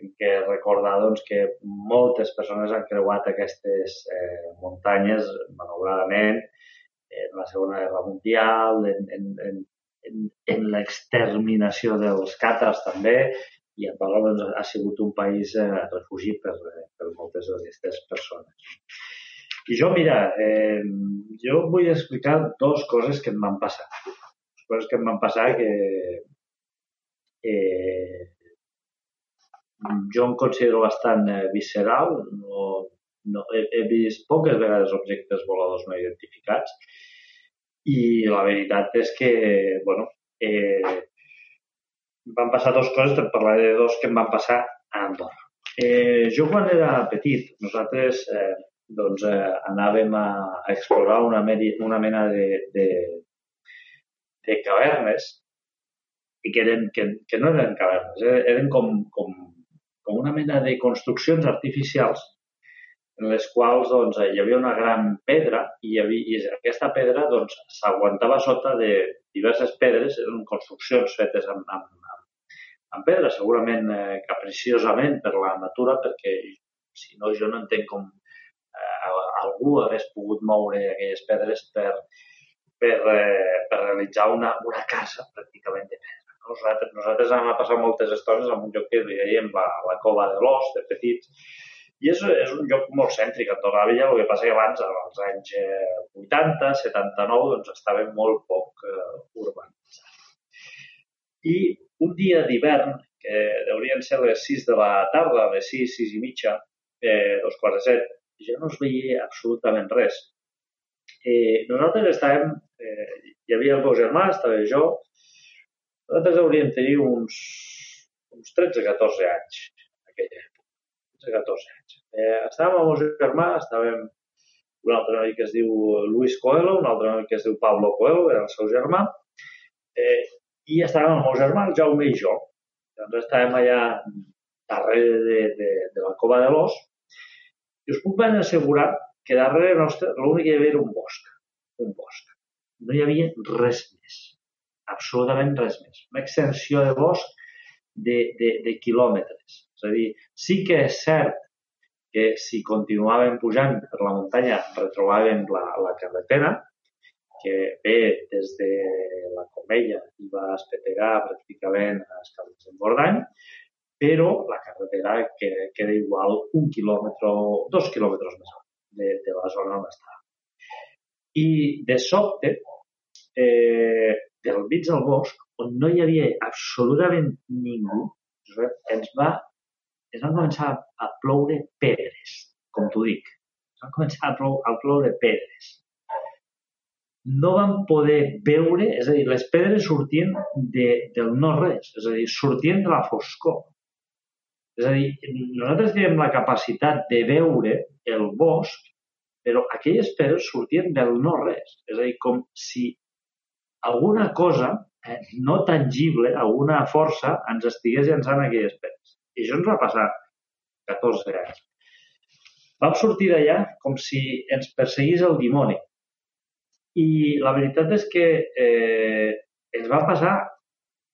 Hem que recordar doncs, que moltes persones han creuat aquestes eh, muntanyes, malauradament, en la Segona Guerra Mundial, en, en, en, en, en l'exterminació dels càtars també, i Andorra doncs, ha sigut un país eh, refugi per, per moltes d'aquestes persones. I jo, mira, eh, jo vull explicar dues coses que em van passar. Coses que em van passar que eh, jo em considero bastant eh, visceral, no, no, he, he vist poques vegades objectes voladors no identificats i la veritat és que, bueno, eh, van passar dues coses, te parlaré de dos que em van passar a Andorra. Eh, jo quan era petit, nosaltres eh, doncs, eh, anàvem a, a explorar una, meri, una mena de, de, de cavernes i que, eren, que, que no eren cavernes, eh, eren com, com com una mena de construccions artificials en les quals doncs, hi havia una gran pedra i, hi havia, i aquesta pedra doncs, s'aguantava sota de diverses pedres, eren construccions fetes amb, amb, amb pedra, segurament eh, capriciosament per la natura, perquè si no jo no entenc com eh, algú hagués pogut moure aquelles pedres per, per, eh, per realitzar una, una casa pràcticament de pedra. Nosaltres, nosaltres hem passat moltes estones en un lloc que dèiem la, la cova de l'os, de petits, i és, és un lloc molt cèntric. Torrevella, el que passa que abans, als anys 80, eh, 79, doncs estava molt poc uh, urbanitzat. I un dia d'hivern, que deurien ser les 6 de la tarda, les 6, 6 i mitja, eh, dos quarts de set, ja no es veia absolutament res. Eh, nosaltres estàvem, eh, hi havia el meu germà, estava jo, nosaltres hauríem tenir uns, uns 13-14 anys, aquella època. 13-14 anys. Eh, estàvem amb el meu germà, estàvem un altre noi que es diu Luis Coelho, un altre noi que es diu Pablo Coelho, era el seu germà, eh, i estàvem amb el meu germà, el Jaume i jo. Doncs estàvem allà darrere de, de, de la cova de l'os, i us puc ben assegurar que darrere nostre l'únic que hi havia era un bosc. Un bosc. No hi havia res més absolutament res més. Una extensió de bosc de, de, de quilòmetres. És a dir, sí que és cert que si continuàvem pujant per la muntanya retrobàvem la, la carretera, que ve des de la Comella i va espetegar pràcticament a Escaldes en Bordany, però la carretera queda, queda igual un quilòmetre, dos quilòmetres més de, de la zona on està. I de sobte, eh, del mig del bosc, on no hi havia absolutament ningú, ens va es van començar a ploure pedres, com t'ho dic. Es van començar a, plou, a ploure pedres. No vam poder veure, és a dir, les pedres sortien de, del no-res, és a dir, sortien de la foscor. És a dir, nosaltres teníem la capacitat de veure el bosc, però aquelles pedres sortien del no-res. És a dir, com si alguna cosa eh, no tangible, alguna força, ens estigués llançant aquelles pedres. I això ens va passar 14 anys. Vam sortir d'allà com si ens perseguís el dimoni. I la veritat és que eh, ens va passar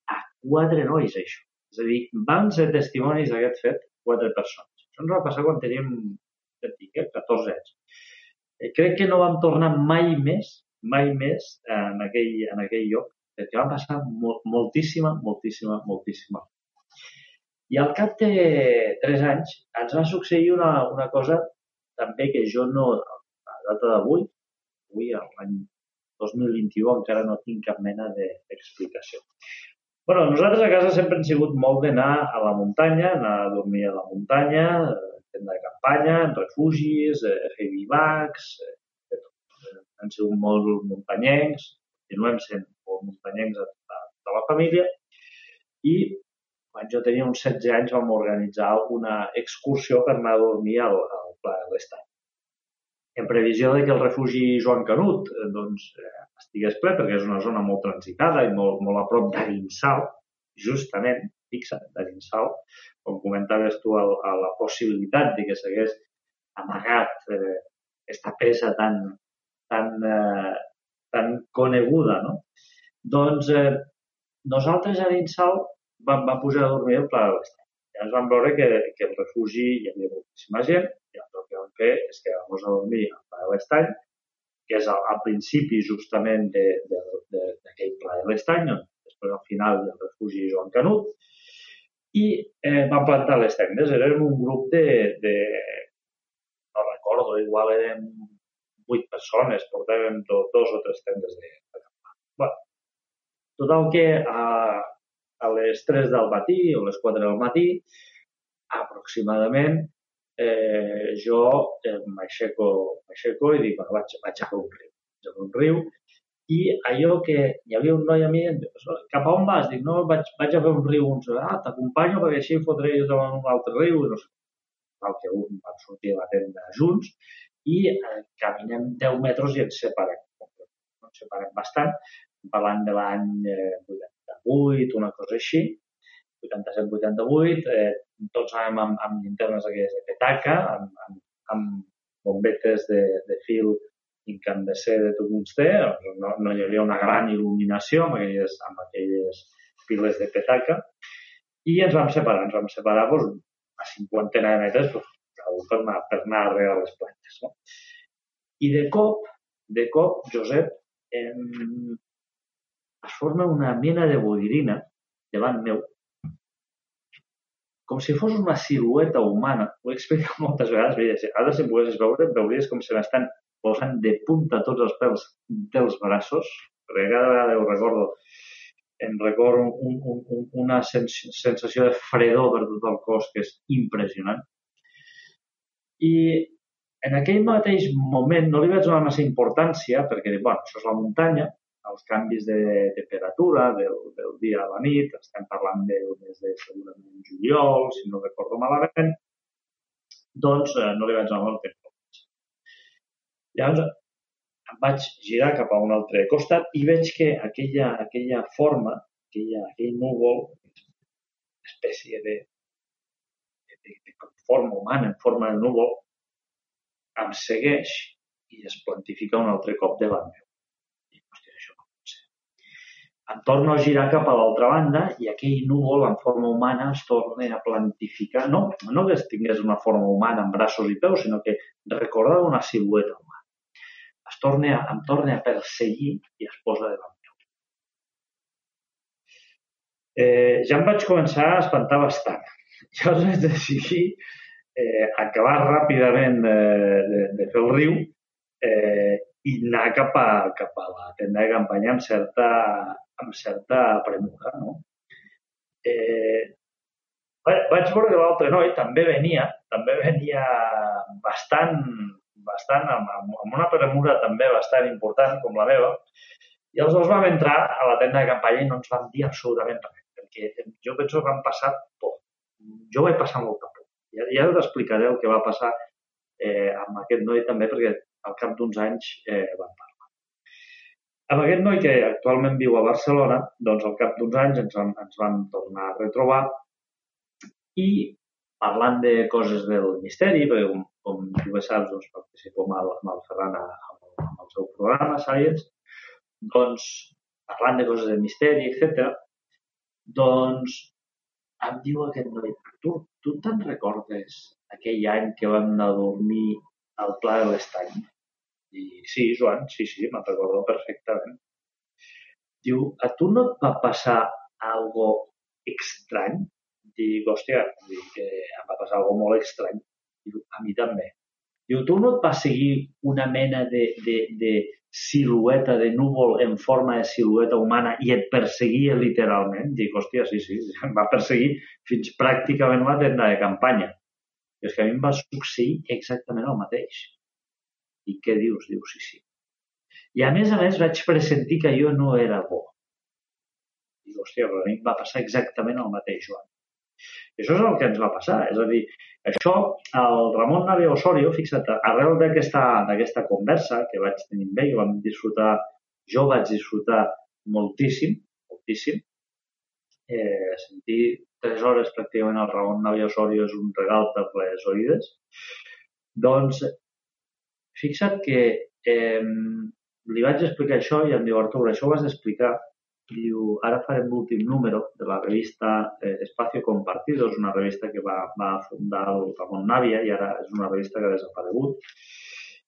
a quatre nois, això. És a dir, van ser testimonis d'aquest fet quatre persones. Això ens va passar quan teníem, ja dic, eh, 14 anys. Eh, crec que no vam tornar mai més, mai més en aquell, en aquell lloc, perquè va passar mo moltíssima, moltíssima, moltíssima i al cap de tres anys ens va succeir una, una cosa també que jo no, a data d'avui, avui, l'any 2021, encara no tinc cap mena d'explicació. bueno, nosaltres a casa sempre hem sigut molt d'anar a la muntanya, anar a dormir a la muntanya, tenda de campanya, en refugis, eh, fer bivacs, eh, de. Hem sigut molt muntanyencs, continuem sent molt muntanyencs a tota la família, i quan jo tenia uns 16 anys vam organitzar una excursió per anar a dormir al, al Pla de l'Estany. En previsió de que el refugi Joan Canut eh, doncs, eh, estigués ple, perquè és una zona molt transitada i molt, molt a prop d'Arinsal, justament, fixa't, d'Arinsal, com comentaves tu, a, a la possibilitat de que s'hagués amagat eh, esta peça tan, tan, eh, tan coneguda, no? Doncs eh, nosaltres a Arinsal vam, vam pujar a dormir al Pla de l'Estany. ens vam veure que, que el refugi hi havia moltíssima gent i el que vam fer és que vam a dormir al Pla de l'Estany, que és al, al principi justament d'aquell Pla de l'Estany, on després al final del refugi Joan Canut, i eh, vam plantar les tendes. Érem un grup de, de no recordo, igual érem vuit persones, portàvem dos, dos o tres tendes de, de campanya. Bueno, total que a, a les 3 del matí o les 4 del matí, aproximadament, eh, jo eh, m'aixeco i dic, bueno, vaig, vaig a un riu. Vaig a un riu i allò que hi havia un noi a mi, cap a on vas? Dic, no, vaig, vaig a fer un riu. Uns, ah, t'acompanyo perquè així fotré jo en un altre riu. I no sé. Que un vam sortir a la tenda junts i eh, caminem 10 metres i ens separem. Ens separem bastant, parlant de l'any eh, 88, una cosa així, 87-88, eh, tots anàvem amb, amb llinternes aquelles de petaca, amb, amb, amb bombetes de, de fil incandescer de tungstè, no, no hi havia una gran il·luminació amb aquelles, amb aquelles piles de petaca, i ens vam separar, ens vam separar doncs, a 50 de metres doncs, per anar, per anar regar les plantes. No? I de cop, de cop, Josep, em, es forma una mena de boirina davant meu, com si fos una silueta humana. Ho he explicat moltes vegades, veies, ara si poguessis veure, veuries com se m'estan posant de punta tots els pèls dels braços, perquè cada vegada ho recordo, em recordo un, un, un, una sensació de fredor per tot el cos que és impressionant. I en aquell mateix moment no li vaig donar massa importància perquè, bueno, això és la muntanya, els canvis de temperatura del, del dia a la nit, estem parlant del mes de segurament juliol, si no recordo malament, doncs eh, no li vaig donar molt temps. Llavors em vaig girar cap a un altre costat i veig que aquella, aquella forma, aquella, aquell núvol, espècie de, forma humana, en forma de núvol, em segueix i es plantifica un altre cop davant meu em torno a girar cap a l'altra banda i aquell núvol en forma humana es torna a plantificar. No, no que tingués una forma humana amb braços i peus, sinó que recordava una silueta humana. Es torna, a, em torna a perseguir i es posa davant meu. Eh, ja em vaig començar a espantar bastant. Llavors vaig decidir eh, acabar ràpidament de, de, de fer el riu eh, i anar cap a, cap a la tenda de campanya amb certa, amb certa premura. No? Eh, vaig veure que l'altre noi també venia, també venia bastant, bastant amb, amb una premura també bastant important com la meva, i els dos vam entrar a la tenda de campanya i no ens vam dir absolutament res, perquè jo penso que vam passar por. Jo vaig passar molta por. Ja, ja us explicaré el que va passar eh, amb aquest noi també, perquè al cap d'uns anys eh, vam parlar. Amb aquest noi que actualment viu a Barcelona, doncs al cap d'uns anys ens, ens vam tornar a retrobar i parlant de coses del misteri, perquè com, com tu bé saps, doncs, participo amb el, amb el Ferran amb, amb el seu programa, Science, doncs, parlant de coses de misteri, etc. doncs em diu aquest noi, tu, tu te'n recordes aquell any que vam anar a dormir al Pla de l'Estany? I sí, Joan, sí, sí, me'n recordo perfectament. Diu, a tu no et va passar algo estrany? Dic, hòstia, dic que em va passar algo molt estrany. Diu, a mi també. Diu, tu no et va seguir una mena de, de, de silueta de núvol en forma de silueta humana i et perseguia literalment? Dic, hòstia, sí, sí, em va perseguir fins pràcticament la tenda de campanya. I és que a mi em va succeir exactament el mateix. I què dius? Diu, sí, sí. I a més a més vaig pressentir que jo no era bo. Dic, hòstia, però a mi em va passar exactament el mateix, Joan. Això és el que ens va passar. És a dir, això, el Ramon Nave Osorio, fixa't, arrel d'aquesta conversa que vaig tenir amb ell, vam disfrutar, jo vaig disfrutar moltíssim, moltíssim, eh, sentir tres hores pràcticament el Ramon Nave Osorio és un regal per les oïdes, doncs Fixa't que eh, li vaig explicar això i em diu, Artur, això ho has d'explicar. Diu, ara farem l'últim número de la revista eh, Espacio Compartido, és una revista que va, va fundar el Ramon Nàvia i ara és una revista que ha desaparegut.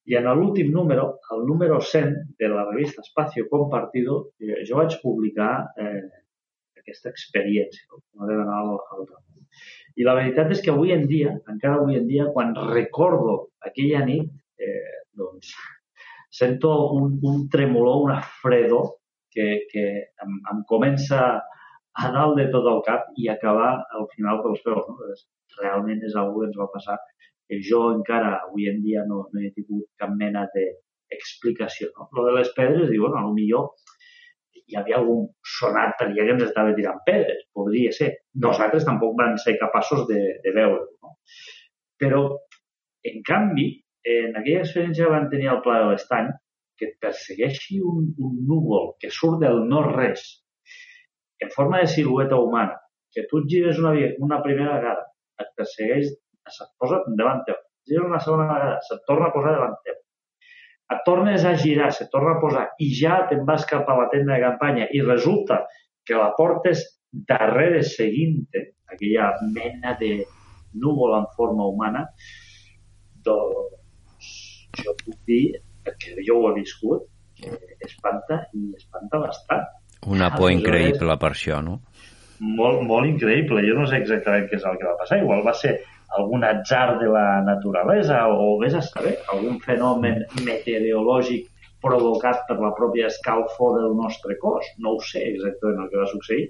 I en l'últim número, el número 100 de la revista Espacio Compartido, eh, jo vaig publicar eh, aquesta experiència, no de d'anar al, al Ramon. I la veritat és que avui en dia, encara avui en dia, quan recordo aquella nit, eh, doncs sento un, un tremolor, una fredor que, que em, em comença a dalt de tot el cap i acabar al final pels peus. No? Realment és algú que ens va passar que jo encara avui en dia no, no he tingut cap mena d'explicació. No? Lo de les pedres, diu, bueno, millor hi havia algun sonat per allà que ens estava tirant pedres, podria ser. Nosaltres tampoc vam ser capaços de, de veure-ho. No? Però, en canvi, en aquella experiència van tenir al Pla de l'Estany, que et persegueixi un, un núvol que surt del no-res en forma de silueta humana, que tu et gires una, una primera vegada, et persegueix, se't posa davant teu, et gires una segona vegada, se't torna a posar davant teu, et tornes a girar, se't torna a posar i ja te'n vas cap a la tenda de campanya i resulta que la portes darrere seguint-te, aquella mena de núvol en forma humana, doncs jo puc dir, perquè jo ho he viscut, que espanta i espanta bastant. Una por increïble per això, no? Molt, molt increïble. Jo no sé exactament què és el que va passar. Igual va ser algun atzar de la naturalesa o vés a saber, algun fenomen meteorològic provocat per la pròpia escalfor del nostre cos. No ho sé exactament el que va succeir,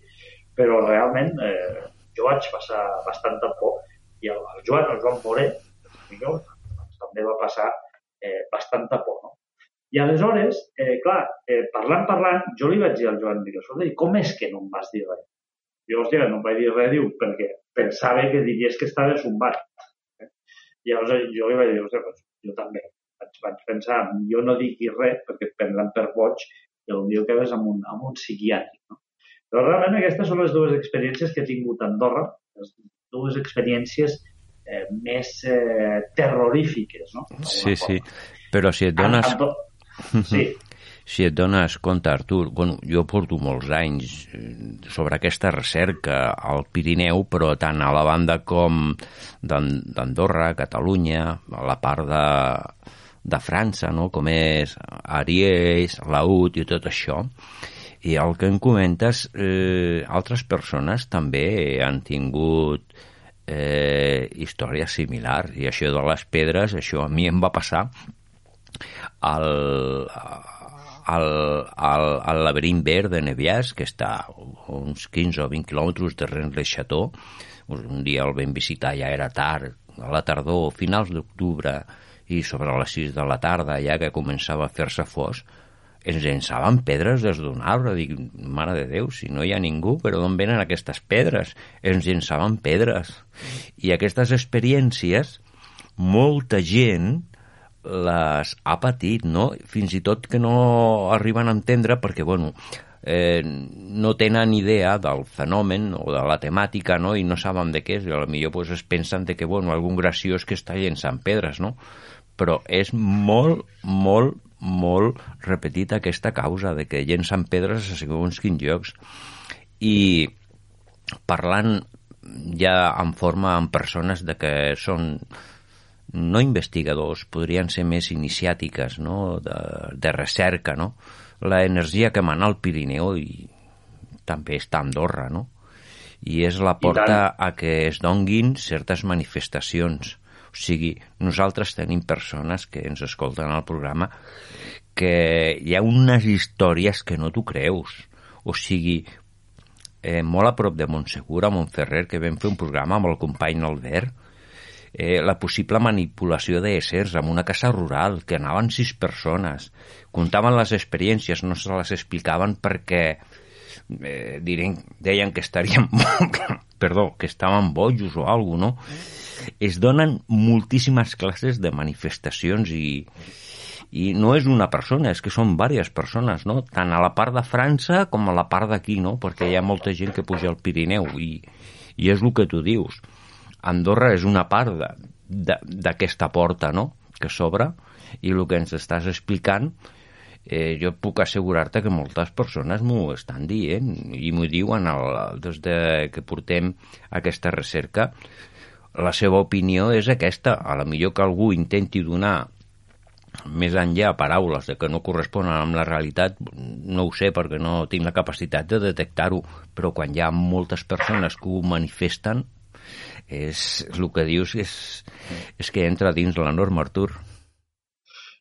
però realment eh, jo vaig passar bastanta por i el, el Joan, el Joan doncs, també va passar eh, bastanta por. No? I aleshores, eh, clar, eh, parlant, parlant, jo li vaig dir al Joan, dic, escolta, com és que no em vas dir res? I hòstia, no em vaig dir res, diu, perquè pensava que diries que estaves un bar. Eh? I llavors jo li vaig dir, hòstia, doncs, jo també. Vaig, vaig pensar, jo no digui res perquè et prendran per boig i potser que ves amb un, amb un psiquiàtric. No? Però realment aquestes són les dues experiències que he tingut a Andorra, les dues experiències eh, més eh, terrorífiques, no? Sí, sí. Però si et dones... sí. si et dones compte, Artur, bueno, jo porto molts anys eh, sobre aquesta recerca al Pirineu, però tant a la banda com d'Andorra, Catalunya, a la part de, de França, no? com és Aries, Laut i tot això, i el que em comentes, eh, altres persones també han tingut eh, històries similars, i això de les pedres, això a mi em va passar al, al, al, al laberint verd de Neviàs, que està a uns 15 o 20 quilòmetres de Rennes-le-Chateau. Un dia el vam visitar, ja era tard, a la tardor, finals d'octubre, i sobre les 6 de la tarda, ja que començava a fer-se fos, ens llençaven pedres des d'un arbre. Dic, mare de Déu, si no hi ha ningú, però d'on venen aquestes pedres? Ens llençaven pedres. I aquestes experiències, molta gent les ha patit, no? Fins i tot que no arriben a entendre perquè, bueno, eh, no tenen idea del fenomen o de la temàtica, no? I no saben de què és, i potser pues, es pensen de que, bueno, algun graciós que està llençant pedres, no? Però és molt, molt, molt repetit aquesta causa de que llencen pedres a segons quins llocs. I parlant ja en forma amb persones de que són no investigadors, podrien ser més iniciàtiques, no? de, de recerca, no? La energia que mana al Pirineu i també està a Andorra, no? I és la porta a que es donguin certes manifestacions. O sigui, nosaltres tenim persones que ens escolten al programa que hi ha unes històries que no t'ho creus. O sigui, eh, molt a prop de Montsegur, a Montferrer, que vam fer un programa amb el company Albert, eh, la possible manipulació d'éssers en una casa rural, que anaven sis persones, contaven les experiències, no se les explicaven perquè eh, diren, deien que estarien perdó, que estaven bojos o alguna no? Es donen moltíssimes classes de manifestacions i, i no és una persona, és que són diverses persones, no? tant a la part de França com a la part d'aquí, no? perquè hi ha molta gent que puja al Pirineu i, i és el que tu dius Andorra és una part d'aquesta porta no? que s'obre i el que ens estàs explicant eh, jo puc assegurar-te que moltes persones m'ho estan dient i m'ho diuen el, des de que portem aquesta recerca la seva opinió és aquesta a la millor que algú intenti donar més enllà paraules de que no corresponen amb la realitat no ho sé perquè no tinc la capacitat de detectar-ho però quan hi ha moltes persones que ho manifesten és, el que dius és, és que entra dins la norma, Artur.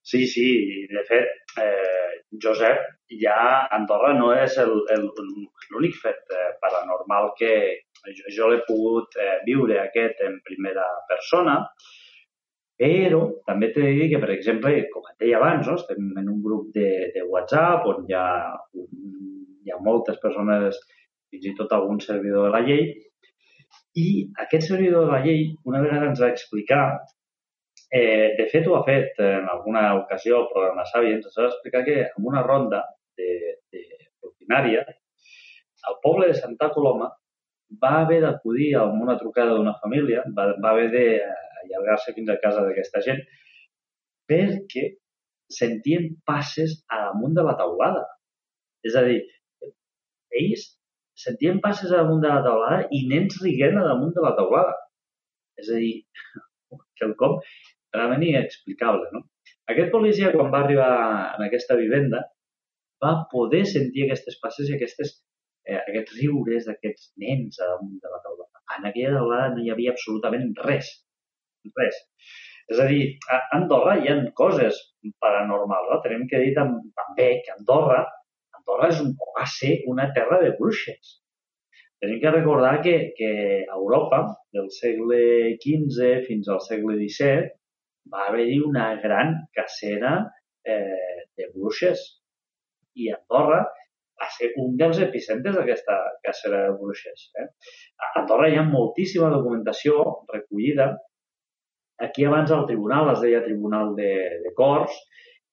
Sí, sí, de fet, eh, Josep, ja Andorra no és l'únic fet eh, paranormal que jo, jo l'he pogut eh, viure aquest en primera persona, però també t'he de dir que, per exemple, com et deia abans, no? estem en un grup de, de WhatsApp on hi ha, hi ha moltes persones, fins i tot algun servidor de la llei, i aquest servidor de la llei una vegada ens va explicar, eh, de fet ho ha fet en alguna ocasió el programa Sàviens, ens va explicar que en una ronda de, de rutinària, el poble de Santa Coloma va haver d'acudir a una trucada d'una família, va, va haver d'allargar-se fins a casa d'aquesta gent, perquè sentien passes a damunt de la taulada. És a dir, ells sentien passes a damunt de la taulada i nens riguent a damunt de la taulada. És a dir, quelcom realment inexplicable, no? Aquest policia, quan va arribar en aquesta vivenda, va poder sentir aquestes passes i aquestes, eh, aquests riures d'aquests nens a damunt de la taulada. En aquella taulada no hi havia absolutament res. Res. És a dir, a Andorra hi ha coses paranormals. No? Tenim que dir també que Andorra Andorra és un, va ser una terra de bruixes. Tenim que recordar que, que Europa, del segle XV fins al segle XVII, va haver-hi una gran cacera eh, de bruixes. I Andorra va ser un dels epicentres d'aquesta cacera de bruixes. Eh? A Andorra hi ha moltíssima documentació recollida. Aquí abans al tribunal es deia Tribunal de, de Corts,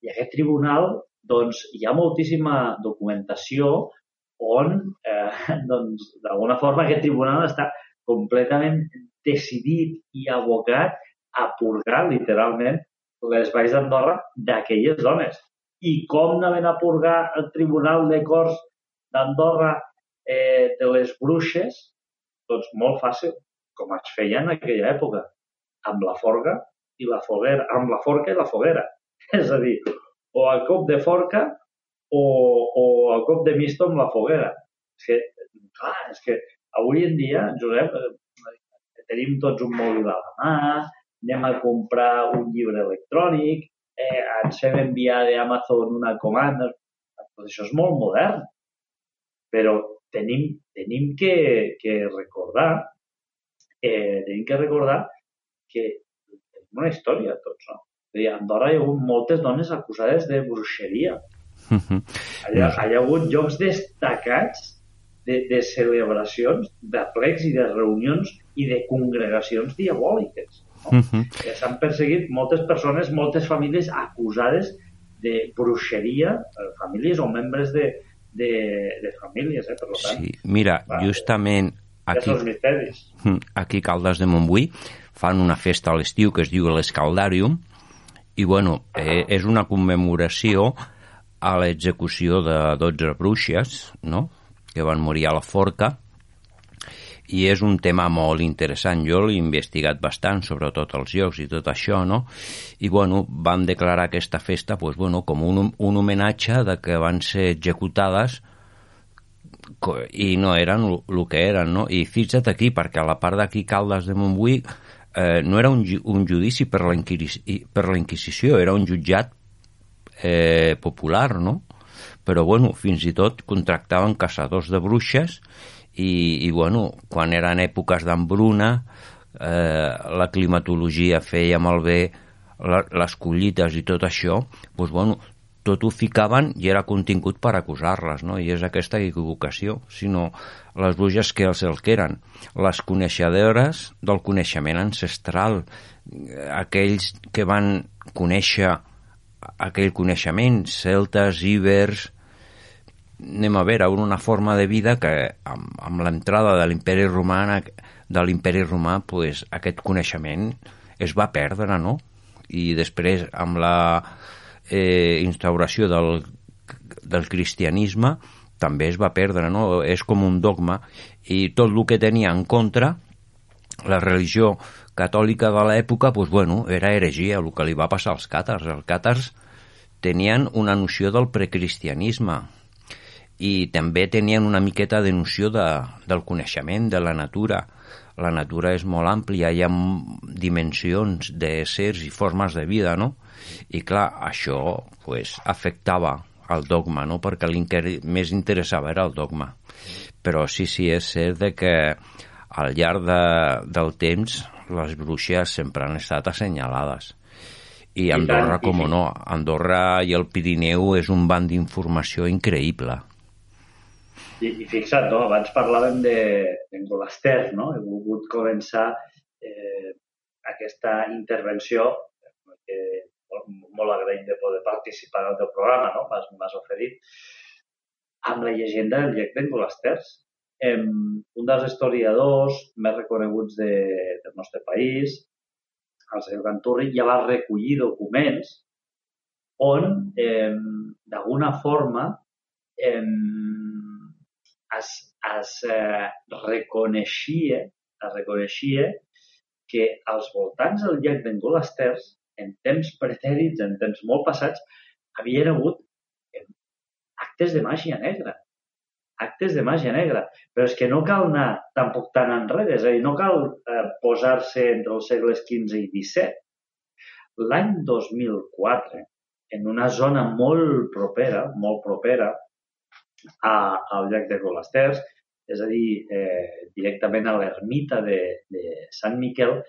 i aquest tribunal doncs hi ha moltíssima documentació on, eh, doncs, d'alguna forma, aquest tribunal està completament decidit i abocat a purgar, literalment, les valls d'Andorra d'aquelles dones. i com anaven a purgar el Tribunal de Corts d'Andorra eh, de les bruixes, doncs molt fàcil, com es feia en aquella època, amb la forga i la foguera, amb la forca i la foguera. És a dir, o a cop de forca o, o a cop de misto amb la foguera. És que, clar, és que avui en dia, Josep, eh, tenim tots un mòbil a la mà, anem a comprar un llibre electrònic, eh, ens fem enviar d'Amazon una comanda, doncs això és molt modern. Però tenim, tenim que, que recordar eh, tenim que recordar que tenim una història tots, no? És dir, a Andorra hi ha hagut moltes dones acusades de bruixeria. Allà, allà hi ha hagut llocs destacats de, de celebracions, d'aplecs i de reunions i de congregacions diabòliques. No? Que s'han perseguit moltes persones, moltes famílies acusades de bruixeria, eh, famílies o membres de, de, de famílies, eh, per tant. Sí, mira, va, justament aquí, aquí Caldes de Montbui fan una festa a l'estiu que es diu l'Escaldàrium i bueno, eh, és una commemoració a l'execució de 12 bruixes no? que van morir a la forca i és un tema molt interessant. Jo l'he investigat bastant, sobretot els llocs i tot això, no? I, bueno, van declarar aquesta festa pues, bueno, com un, un homenatge de que van ser executades i no eren el que eren, no? I fixa't aquí, perquè a la part d'aquí Caldes de Montbui eh, no era un, un judici per la, per la Inquisició, era un jutjat eh, popular, no? Però, bueno, fins i tot contractaven caçadors de bruixes i, i bueno, quan eren èpoques d'embruna, eh, la climatologia feia malbé la, les collites i tot això, doncs, bueno, tot ho ficaven i era contingut per acusar-les, no? I és aquesta equivocació, sinó les bruixes que els el que eren, les coneixedores del coneixement ancestral, eh, aquells que van conèixer aquell coneixement, celtes, ibers, anem a veure, una forma de vida que amb, amb l'entrada de l'imperi romà de l'imperi romà pues, aquest coneixement es va perdre, no? I després amb la eh, instauració del, del cristianisme també es va perdre, no? És com un dogma i tot el que tenia en contra la religió catòlica de l'època, pues, bueno, era heregia, el que li va passar als càtars. Els càtars tenien una noció del precristianisme, i també tenien una miqueta de noció de, del coneixement, de la natura. La natura és molt àmplia, hi ha dimensions d'éssers i formes de vida, no? I clar, això pues, afectava el dogma, no? perquè el que més interessava era el dogma. Però sí, sí, és cert de que al llarg de, del temps les bruixes sempre han estat assenyalades. I Andorra, i com fi- no, Andorra i el Pirineu és un banc d'informació increïble. I, i fixa't, no? abans parlàvem de, Golaster, no? He volgut començar eh, aquesta intervenció que molt, molt agraït de poder participar en el teu programa, no? M'has, oferit amb la llegenda del llec d'en Golasters. Eh, un dels historiadors més reconeguts de, del nostre país, el senyor Canturri, ja va recollir documents on, eh, d'alguna forma, eh, es, es eh, reconeixia, es reconeixia que als voltants del llac d'en Golasters, en temps pretèrits, en temps molt passats, havien hagut eh, actes de màgia negra. Actes de màgia negra. Però és que no cal anar tampoc tan enrere, és a dir, no cal eh, posar-se entre els segles XV i XVII. L'any 2004, en una zona molt propera, molt propera a, al llac de Golasters, és a dir, eh, directament a l'ermita de, de Sant Miquel,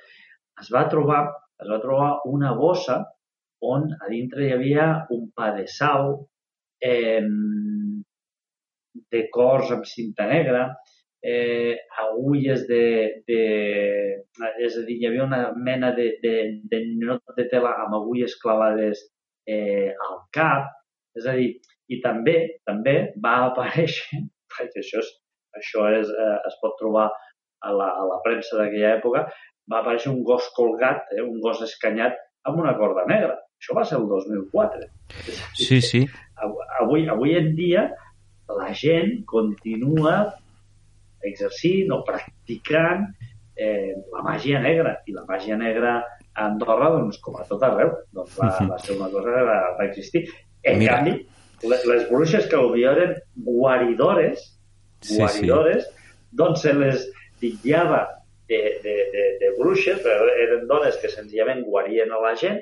es va trobar es va trobar una bossa on a dintre hi havia un pa de sal, eh, de cors amb cinta negra, eh, agulles de, de... És a dir, hi havia una mena de, de, de ninot de tela amb agulles clavades eh, al cap, és a dir, i també també va aparèixer, perquè això, és, això és, eh, es pot trobar a la, a la premsa d'aquella època, va aparèixer un gos colgat, eh, un gos escanyat amb una corda negra. Això va ser el 2004. Sí, sí. Avui, avui en dia la gent continua exercint o practicant eh, la màgia negra. I la màgia negra a Andorra, doncs, com a tot arreu, doncs va, va ser una cosa que va, va existir. En Mira. canvi, les, bruixes que potser eren guaridores, Sí, guaridores, doncs se les titllava de, de, de, de bruixes, però eren dones que senzillament guarien a la gent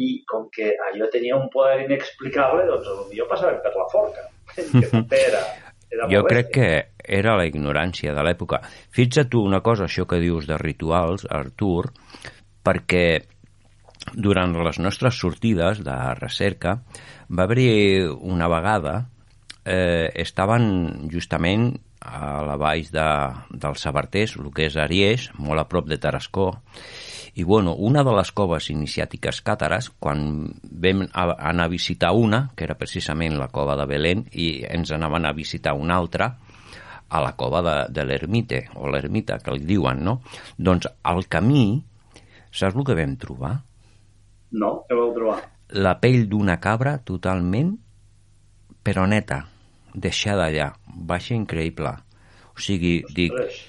i com que allò tenia un poder inexplicable, doncs potser passaven per la forca. Que també era, era Jo crec que era la ignorància de l'època. Fixa't tu una cosa, això que dius de rituals, Artur, perquè durant les nostres sortides de recerca va haver una vegada eh, estaven justament a la vall de, dels Sabarters, el que és Ariès, molt a prop de Tarascó, i bueno, una de les coves iniciàtiques càtares, quan vam a, anar a visitar una, que era precisament la cova de Belén, i ens anaven a visitar una altra, a la cova de, de l'ermite, o l'ermita, que li diuen, no? Doncs al camí, saps el que vam trobar? No, què vau trobar? La pell d'una cabra totalment, però neta, deixada allà, baixa increïble. O sigui, dic, Ostres,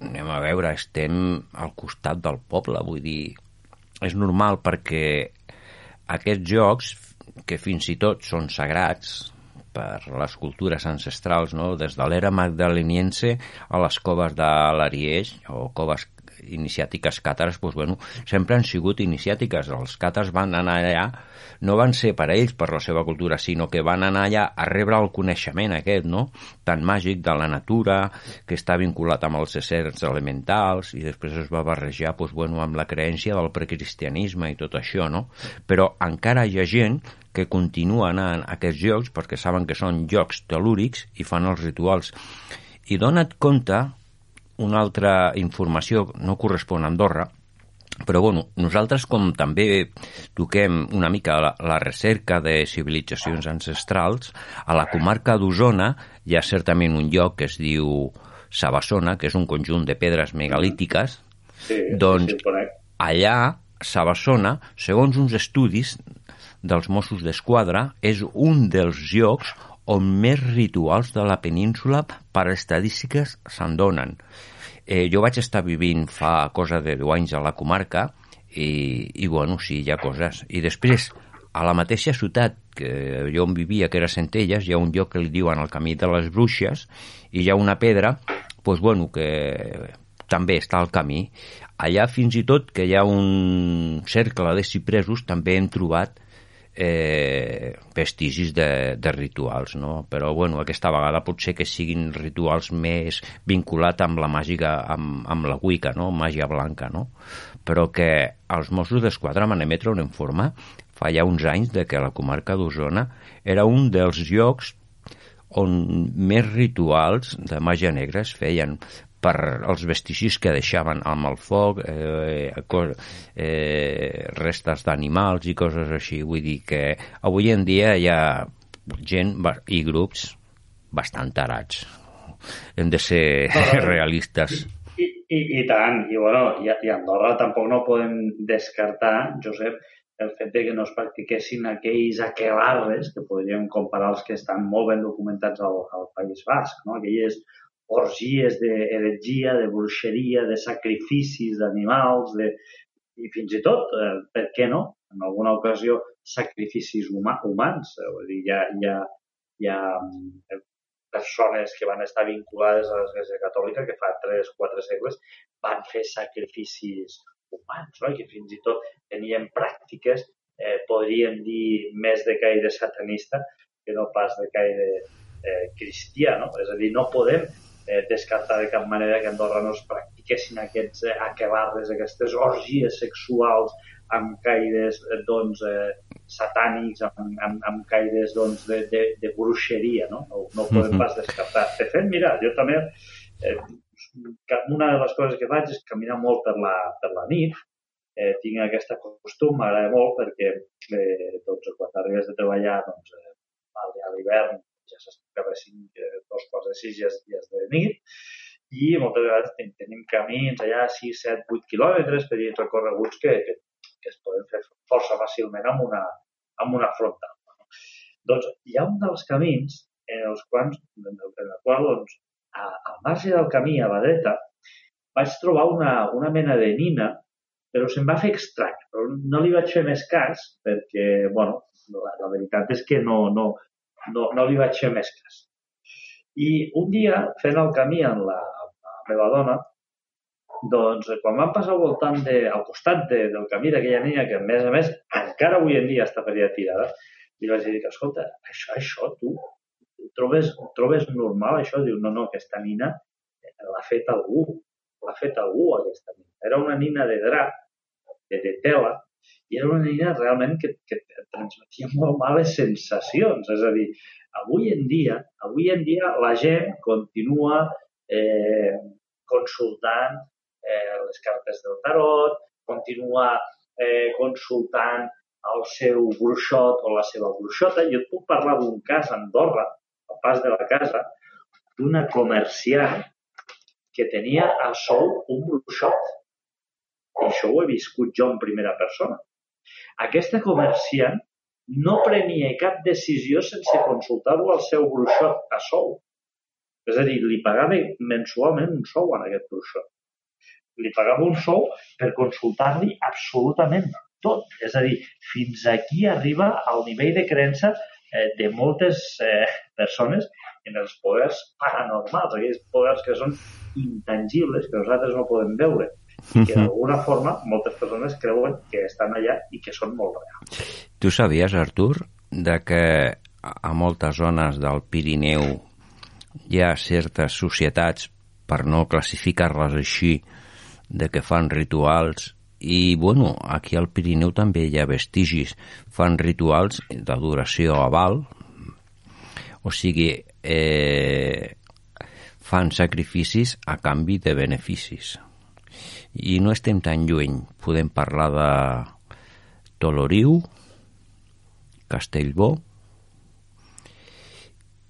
anem a veure, estem al costat del poble, vull dir, és normal perquè aquests jocs, que fins i tot són sagrats per les cultures ancestrals, no? des de l'era magdaleniense a les coves de l'Arieix o coves iniciàtiques càtares, doncs, bueno, sempre han sigut iniciàtiques. Els càtars van anar allà, no van ser per ells, per la seva cultura, sinó que van anar allà a rebre el coneixement aquest, no?, tan màgic de la natura, que està vinculat amb els éssers elementals, i després es va barrejar, doncs, bueno, amb la creència del precristianisme i tot això, no? Però encara hi ha gent que continua anant a aquests llocs perquè saben que són llocs telúrics i fan els rituals. I dona't compte, una altra informació no correspon a Andorra, però bueno, nosaltres com també toquem una mica la, la recerca de civilitzacions ancestrals, a la comarca d'Osona hi ha certament un lloc que es diu Sabassona, que és un conjunt de pedres megalítiques, sí, Doncs- sí, allà, Sabassona, segons uns estudis dels Mossos d'Esquadra, és un dels llocs on més rituals de la península per estadístiques se'n donen. Eh, jo vaig estar vivint fa cosa de 10 anys a la comarca i, i bueno, sí, hi ha coses. I després, a la mateixa ciutat que jo on vivia, que era Centelles, hi ha un lloc que li diuen el camí de les bruixes i hi ha una pedra, doncs, bueno, que també està al camí. Allà fins i tot que hi ha un cercle de cipresos també hem trobat eh, vestigis de, de rituals, no? Però, bueno, aquesta vegada potser que siguin rituals més vinculat amb la màgica, amb, amb la Wicca, no? Màgia blanca, no? Però que els Mossos d'Esquadra van emetre un informe fa ja uns anys de que la comarca d'Osona era un dels llocs on més rituals de màgia negra es feien per els vestigis que deixaven amb el foc, eh, eh, restes d'animals i coses així. Vull dir que avui en dia hi ha gent i grups bastant tarats. Hem de ser realistes. I, i, I tant, i bueno, i, i Andorra tampoc no podem descartar, Josep, el fet de que no es practiquessin aquells aquelarres que podríem comparar els que estan molt ben documentats al, al País Basc, no? aquelles orgies d'heretgia, de bruixeria, de sacrificis d'animals, de... i fins i tot, eh, per què no, en alguna ocasió, sacrificis huma, humans. Eh, vull dir, hi ha, hi ha, hi ha mm, persones que van estar vinculades a l'Església Catòlica que fa 3-4 segles van fer sacrificis humans, no? Que fins i tot tenien pràctiques, eh, podríem dir, més de caire satanista que no pas de caire eh, cristià, no? És a dir, no podem eh, descartar de cap manera que Andorra no es practiquessin aquests eh, aquelarres, aquestes orgies sexuals amb caires eh, doncs, eh, satànics, amb, amb, amb caires doncs, de, de, de bruixeria, no? No, no ho podem Mhm. pas descartar. De fet, mira, jo també, eh, una de les coses que faig és caminar molt per la, per la nit, eh, tinc aquesta costum, m'agrada molt perquè eh, doncs, quan arribes de treballar doncs, eh, a l'hivern ja s'està cap a 5, eh, dos quarts de 6 ja ja és de nit i moltes vegades ten, tenim camins allà 6, 7, 8 quilòmetres dir recorreguts que, que, que es poden fer força fàcilment amb una, amb una frontal. Doncs hi ha un dels camins en els quals, en el qual doncs, a, al marge del camí, a la dreta, vaig trobar una, una mena de nina, però se'm va fer estrany. Però no li vaig fer més cas perquè, bueno, la, la veritat és que no, no, no, no li vaig fer més cas. I un dia, fent el camí amb la, amb la meva dona, doncs, quan vam passar al voltant de, al costat de, del camí d'aquella nina, que a més a més encara avui en dia està per allà tirada, li vaig dir que, escolta, això, això, tu, trobes, trobes normal això? Diu, no, no, aquesta nina l'ha fet algú, l'ha fet algú aquesta nina. Era una nina de drap, de, de tela, i era una nina realment que, que transmetia molt males sensacions. És a dir, avui en dia, avui en dia la gent continua eh, consultant eh, les cartes del tarot, continua eh, consultant el seu bruixot o la seva bruixota. Jo et puc parlar d'un cas a Andorra, al pas de la casa, d'una comerciant que tenia a sol un bruixot. Això ho he viscut jo en primera persona. Aquesta comerciant no prenia cap decisió sense consultar-ho al seu bruixot a sou. És a dir, li pagava mensualment un sou en aquest bruixot li pagava un sou per consultar-li absolutament tot. És a dir, fins aquí arriba al nivell de creença eh, de moltes eh, persones en els poders paranormals, aquells poders que són intangibles, que nosaltres no podem veure i que d'alguna forma moltes persones creuen que estan allà i que són molt reals. Tu sabies, Artur, de que a moltes zones del Pirineu hi ha certes societats, per no classificar-les així, de que fan rituals i, bueno, aquí al Pirineu també hi ha vestigis. Fan rituals d'adoració a Val, o sigui, eh, fan sacrificis a canvi de beneficis. I no estem tan lluny. Podem parlar de Toloriu, Castellbó,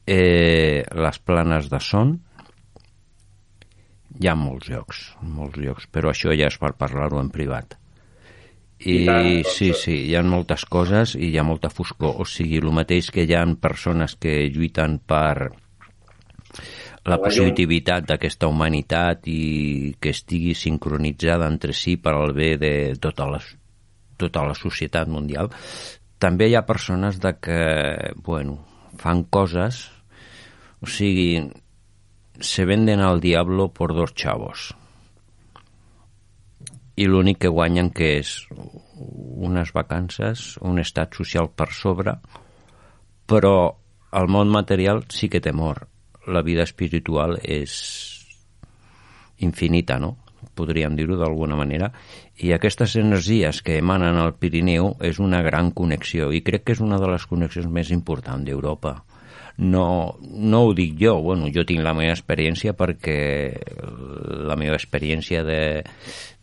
eh, les planes de Son, hi ha molts llocs, molts llocs, però això ja és per parlar-ho en privat. I, I tant, doncs, sí, sí, hi ha moltes coses i hi ha molta foscor. O sigui, el mateix que hi ha persones que lluiten per la positivitat d'aquesta humanitat i que estigui sincronitzada entre si per al bé de tota la, tota la societat mundial. També hi ha persones de que, bueno, fan coses, o sigui, se venden al diablo por dos chavos i l'únic que guanyen que és unes vacances, un estat social per sobre, però el món material sí que té mort. La vida espiritual és infinita, no? Podríem dir-ho d'alguna manera. I aquestes energies que emanen al Pirineu és una gran connexió i crec que és una de les connexions més importants d'Europa no, no ho dic jo, bueno, jo tinc la meva experiència perquè la meva experiència de,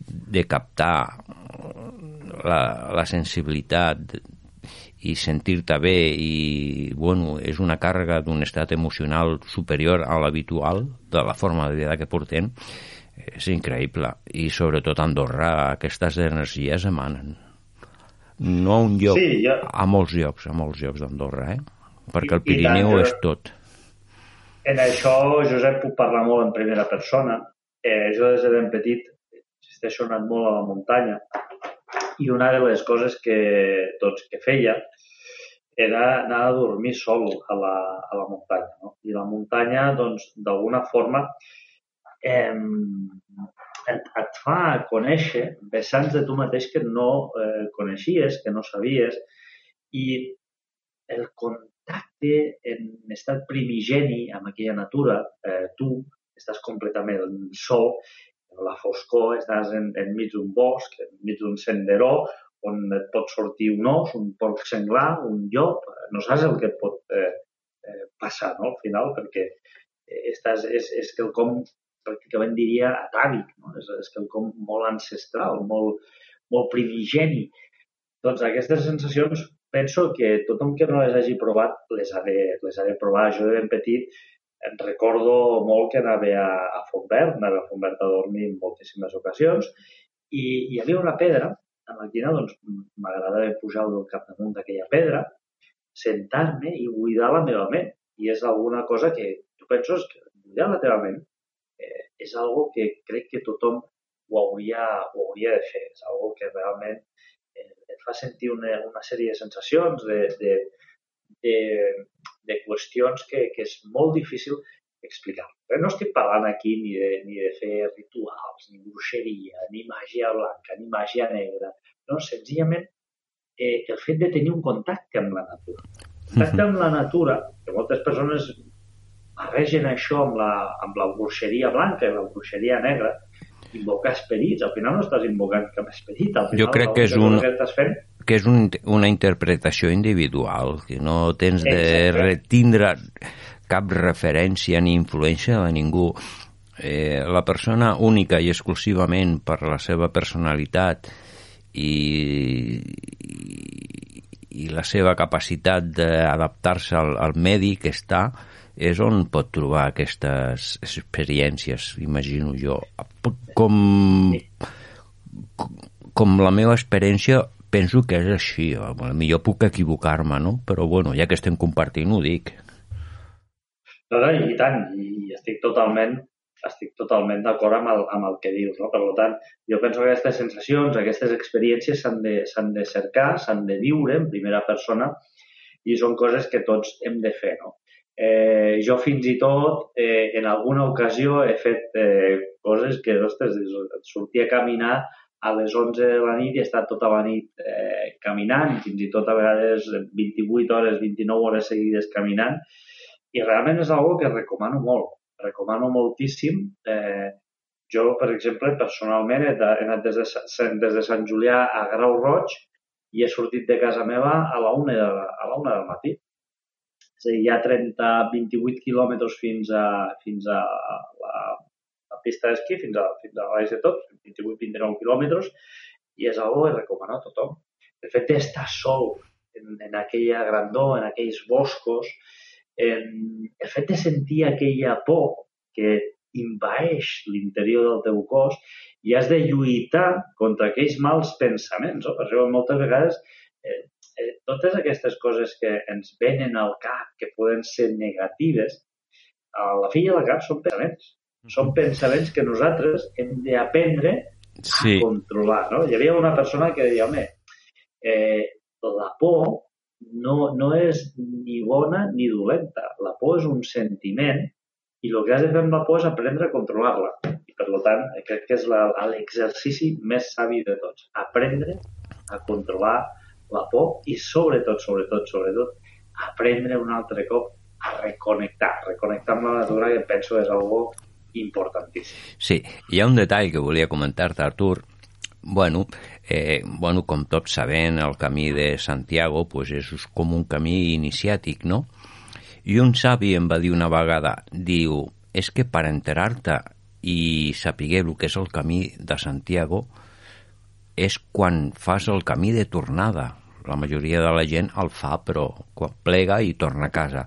de captar la, la sensibilitat i sentir-te bé i bueno, és una càrrega d'un estat emocional superior a l'habitual de la forma de vida que portem és increïble i sobretot a Andorra aquestes energies emanen no a un lloc, sí, ja... a molts llocs a molts llocs d'Andorra eh? perquè el Pirineu és tot. En això, Josep, puc parlar molt en primera persona. Eh, jo des de ben petit existeixo anat molt a la muntanya i una de les coses que, doncs, que feia era anar a dormir sol a la, a la muntanya. No? I la muntanya, doncs, d'alguna forma, eh, et, et fa conèixer vessants de tu mateix que no eh, coneixies, que no sabies, i el, contacte en estat primigeni amb aquella natura, eh, tu estàs completament sol, la foscor, estàs en, enmig d'un bosc, enmig d'un senderó, on et pot sortir un os, un porc senglar, un llop, no saps el que et pot eh, eh, passar, no?, al final, perquè estàs, és, és quelcom, pràcticament diria, atàvic, no? és, és quelcom molt ancestral, molt, molt primigeni. Doncs aquestes sensacions penso que tothom que no les hagi provat les ha de, les ha de provar. Jo de ben petit em recordo molt que anava a, a Fontvert, anava a Fontvert a dormir en moltíssimes ocasions, i hi havia una pedra a maquina, doncs m'agradava pujar del capdamunt d'aquella pedra, sentar-me i buidar la meva ment. I és alguna cosa que tu penses que buidar la teva ment eh, és algo que crec que tothom ho hauria, ho hauria de fer. És algo que realment eh, et fa sentir una, una sèrie de sensacions, de, de, de, de qüestions que, que és molt difícil explicar. Però no estic parlant aquí ni de, ni de fer rituals, ni bruixeria, ni màgia blanca, ni màgia negra. No, senzillament eh, el fet de tenir un contacte amb la natura. Contacte amb la natura, que moltes persones barregen això amb la, amb la bruixeria blanca i la bruixeria negra, invocar esperits. Al final no estàs invocant cap esperit. Al final, jo crec que és un, que estàs fent que és un, una interpretació individual, que no tens de retindre cap referència ni influència de ningú. Eh, la persona única i exclusivament per la seva personalitat i, i, i la seva capacitat d'adaptar-se al, al medi que està és on pot trobar aquestes experiències, imagino jo. Com, com la meva experiència penso que és així. Millor puc equivocar-me, no? Però bueno, ja que estem compartint, ho dic. No, no, i tant, i estic totalment estic totalment d'acord amb, el, amb el que dius. No? Per tant, jo penso que aquestes sensacions, aquestes experiències s'han de, de cercar, s'han de viure en primera persona i són coses que tots hem de fer. No? Eh, jo fins i tot eh, en alguna ocasió he fet eh, coses que, ostres, sortia a caminar a les 11 de la nit i he estat tota la nit eh, caminant, fins i tot a vegades 28 hores, 29 hores seguides caminant, i realment és algo que recomano molt, recomano moltíssim. Eh, jo, per exemple, personalment he, anat des de, des de Sant Julià a Grau Roig i he sortit de casa meva a la una, de, a la una del matí. És a dir, hi ha 30, 28 quilòmetres fins a, fins a la pista d'esquí fins a, fins a baix de tot, 28-29 quilòmetres, i és algo que recomano a tothom. El fet d'estar sol en, en aquella grandor, en aquells boscos, en, el fet de sentir aquella por que invaeix l'interior del teu cos i has de lluitar contra aquells mals pensaments. No? Per això moltes vegades eh, eh, totes aquestes coses que ens venen al cap, que poden ser negatives, a la fi i al cap són pensaments. Són pensaments que nosaltres hem d'aprendre sí. a controlar. No? Hi havia una persona que deia, home, eh, la por no, no és ni bona ni dolenta. La por és un sentiment i el que has de fer amb la por és aprendre a controlar-la. I per tant, crec que és l'exercici més savi de tots. Aprendre a controlar la por i sobretot, sobretot, sobretot, aprendre un altre cop a reconnectar. Reconnectar amb la natura que penso és algo importantíssim. Sí, hi ha un detall que volia comentar-te, Artur. Bueno, eh, bueno, com tots sabem, el camí de Santiago pues, és com un camí iniciàtic, no? I un savi em va dir una vegada, diu, és que per enterar-te i saber el que és el camí de Santiago és quan fas el camí de tornada. La majoria de la gent el fa, però quan plega i torna a casa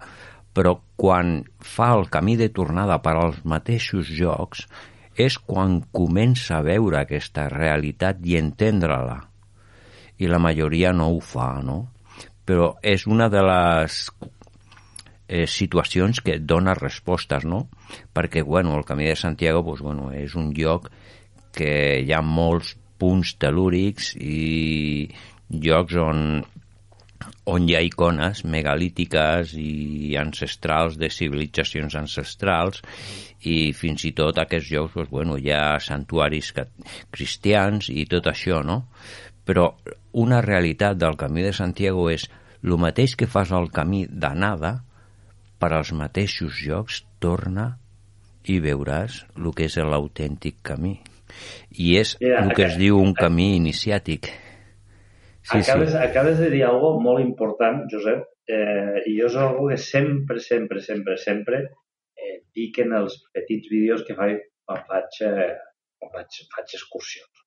però quan fa el camí de tornada per als mateixos jocs és quan comença a veure aquesta realitat i entendre-la. I la majoria no ho fa, no? Però és una de les eh, situacions que dona respostes, no? Perquè, bueno, el Camí de Santiago pues, bueno, és un lloc que hi ha molts punts telúrics i llocs on on hi ha icones megalítiques i ancestrals de civilitzacions ancestrals i fins i tot aquests llocs doncs, bueno, hi ha santuaris cristians i tot això, no? Però una realitat del Camí de Santiago és el mateix que fas al camí d'anada per als mateixos llocs torna i veuràs el que és l'autèntic camí. I és el que es diu un camí iniciàtic Sí, acabes, sí. acabes de dir algo molt important, Josep, eh, i jo és algo que sempre, sempre, sempre, sempre eh, dic en els petits vídeos que faig quan faig, eh, quan faig, faig excursions.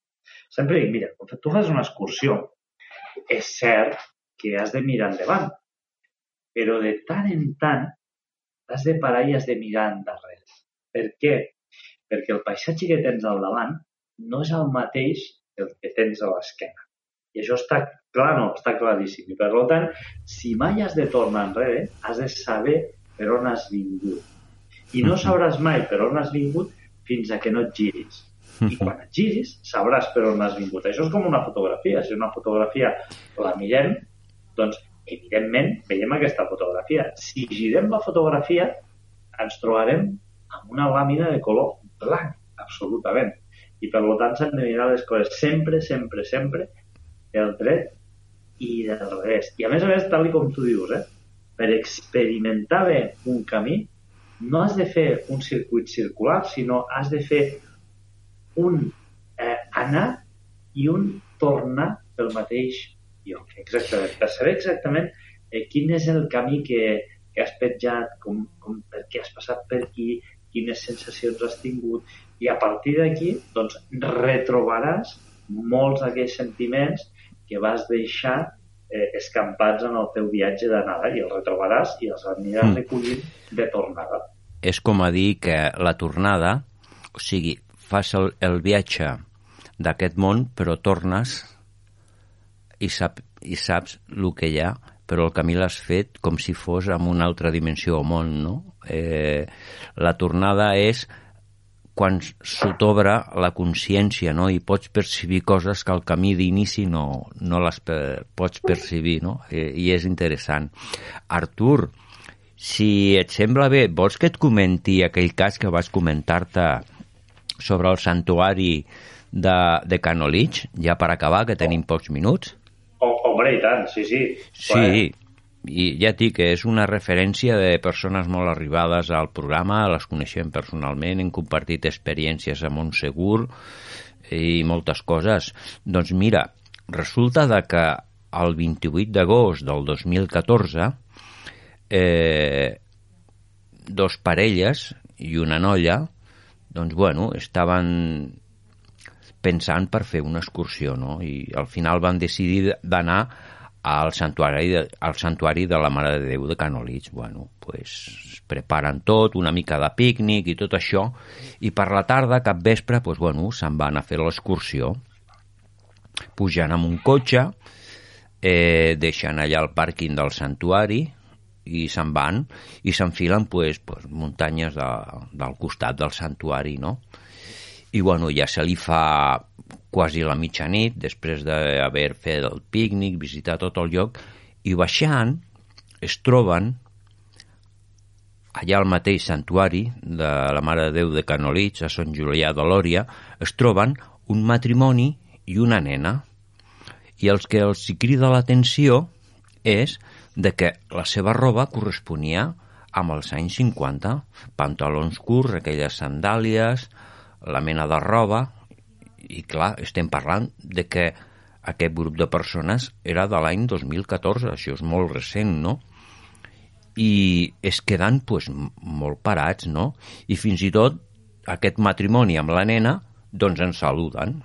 Sempre dic, mira, quan tu fas una excursió, és cert que has de mirar endavant, però de tant en tant has de parar i has de mirar endarrere. Per què? Perquè el paisatge que tens al davant no és el mateix que el que tens a l'esquena. I això està clar, no, està claríssim. I per tant, si mai has de tornar enrere, has de saber per on has vingut. I no sabràs mai per on has vingut fins a que no et giris. I quan et giris, sabràs per on has vingut. Això és com una fotografia. Si una fotografia la mirem, doncs, evidentment, veiem aquesta fotografia. Si girem la fotografia, ens trobarem amb una làmina de color blanc, absolutament. I per tant s'han de mirar les coses sempre, sempre, sempre del dret i del revés. I a més a més, tal com tu dius, eh, per experimentar bé un camí, no has de fer un circuit circular, sinó has de fer un eh, anar i un tornar pel mateix lloc. Exactament. Per saber exactament eh, quin és el camí que, que has petjat, com, com, per què has passat per aquí, quines sensacions has tingut, i a partir d'aquí doncs, retrobaràs molts d'aquells sentiments que vas deixar eh, escampats en el teu viatge d'anada i els retrobaràs i els aniràs mm. recollint de tornada. És com a dir que la tornada, o sigui, fas el, el viatge d'aquest món, però tornes i, sap, i saps el que hi ha, però el camí l'has fet com si fos en una altra dimensió o món, no? Eh, la tornada és quan se t'obre la consciència no? i pots percibir coses que al camí d'inici no, no les pots percibir no? I, i és interessant. Artur, si et sembla bé, vols que et comenti aquell cas que vas comentar-te sobre el santuari de, de Canolich, ja per acabar, que tenim pocs minuts? Oh, hombre, i tant, sí, sí. Sí, i ja et dic que és una referència de persones molt arribades al programa, les coneixem personalment, hem compartit experiències a Montsegur i moltes coses. Doncs mira, resulta de que el 28 d'agost del 2014 eh, dos parelles i una noia doncs bueno, estaven pensant per fer una excursió, no? I al final van decidir d'anar al santuari, de, al santuari de la Mare de Déu de Canolits. Bueno, pues, preparen tot, una mica de pícnic i tot això, i per la tarda, cap vespre, pues, bueno, se'n van a fer l'excursió, pujant amb un cotxe, eh, deixen allà el pàrquing del santuari, i se'n van i s'enfilen pues, pues, muntanyes de, del costat del santuari, no? I bueno, ja se li fa quasi la mitjanit, després d'haver fet el pícnic, visitar tot el lloc, i baixant es troben allà al mateix santuari de la Mare de Déu de Canolits, a Sant Julià de Lòria, es troben un matrimoni i una nena. I els que els hi crida l'atenció és de que la seva roba corresponia amb els anys 50, pantalons curts, aquelles sandàlies, la mena de roba, i clar, estem parlant de que aquest grup de persones era de l'any 2014, això és molt recent, no? I es queden pues, molt parats, no? I fins i tot aquest matrimoni amb la nena doncs ens saluden.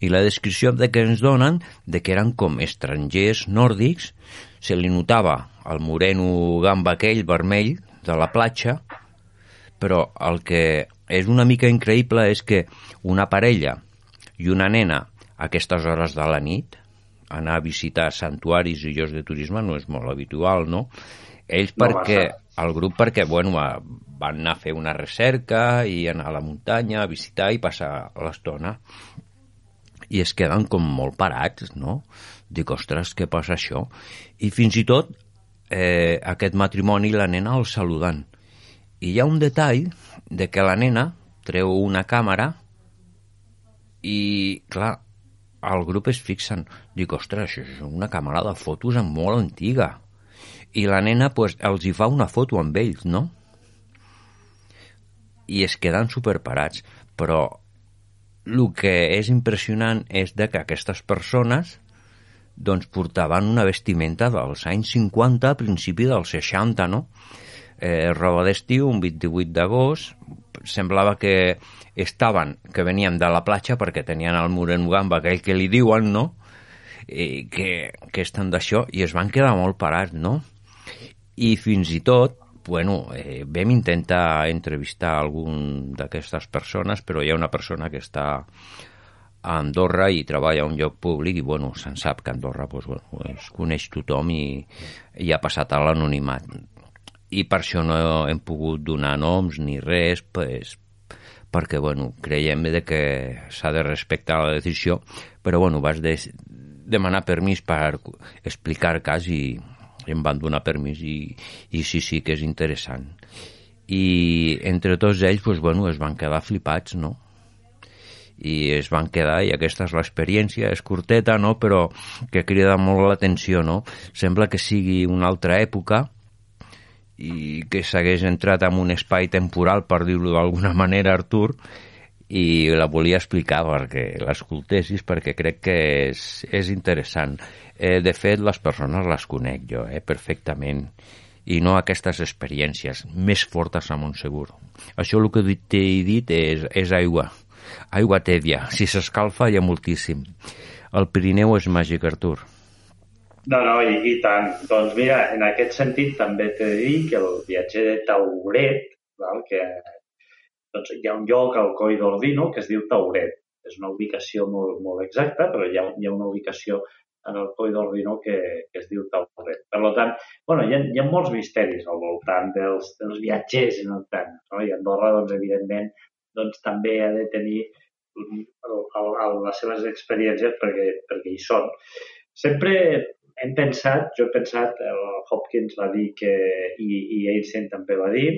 I la descripció de que ens donen de que eren com estrangers nòrdics, se li notava el moreno gamba aquell vermell de la platja, però el que és una mica increïble és que una parella i una nena a aquestes hores de la nit anar a visitar santuaris i llocs de turisme no és molt habitual, no? Ells no perquè, el grup perquè, bueno, van anar a fer una recerca i anar a la muntanya a visitar i passar l'estona i es queden com molt parats, no? Dic, ostres, què passa això? I fins i tot eh, aquest matrimoni i la nena el saluden. I hi ha un detall de que la nena treu una càmera i, clar, el grup es fixen. Dic, ostres, això és una càmera de fotos molt antiga. I la nena pues, els hi fa una foto amb ells, no? I es queden superparats. Però el que és impressionant és de que aquestes persones doncs portaven una vestimenta dels anys 50 a principi dels 60, no? Eh, roba d'estiu, un 28 d'agost, semblava que estaven, que venien de la platja perquè tenien el moreno gamba, aquell que li diuen, no? I que, que estan d'això, i es van quedar molt parats, no? I fins i tot, bueno, eh, vam intentar entrevistar algun d'aquestes persones, però hi ha una persona que està a Andorra i treballa a un lloc públic i, bueno, se'n sap que Andorra doncs, bueno, es coneix tothom i, i ha passat a l'anonimat. I per això no hem pogut donar noms ni res, pues, perquè, bueno, creiem de que s'ha de respectar la decisió, però, bueno, vas de, demanar permís per explicar cas i em van donar permís i, i sí, sí que és interessant. I entre tots ells, pues, bueno, es van quedar flipats, no? i es van quedar i aquesta és l'experiència, és curteta, no? però que crida molt l'atenció, no? Sembla que sigui una altra època i que s'hagués entrat en un espai temporal, per dir-ho d'alguna manera, Artur, i la volia explicar perquè l'escoltessis perquè crec que és, és interessant. Eh, de fet, les persones les conec jo, eh, perfectament i no aquestes experiències més fortes a Montsegur. Això el que t'he dit és, és aigua aigua tèbia. Si s'escalfa hi ha moltíssim. El Pirineu és màgic, Artur. No, no, i, i tant. Doncs mira, en aquest sentit també t'he de dir que el viatger de Tauret, val, que doncs, hi ha un lloc al Coi d'Ordino que es diu Tauret. És una ubicació molt, molt exacta, però hi ha, hi ha una ubicació en el Coi d'Ordino que, que es diu Tauret. Per tant, bueno, hi ha, hi ha molts misteris al voltant dels, dels viatgers en el tren. No? I Andorra, doncs, evidentment, doncs també ha de tenir el, el, el, les seves experiències perquè, perquè hi són. Sempre hem pensat, jo he pensat, el Hopkins va dir que, i, i Einstein també va dir,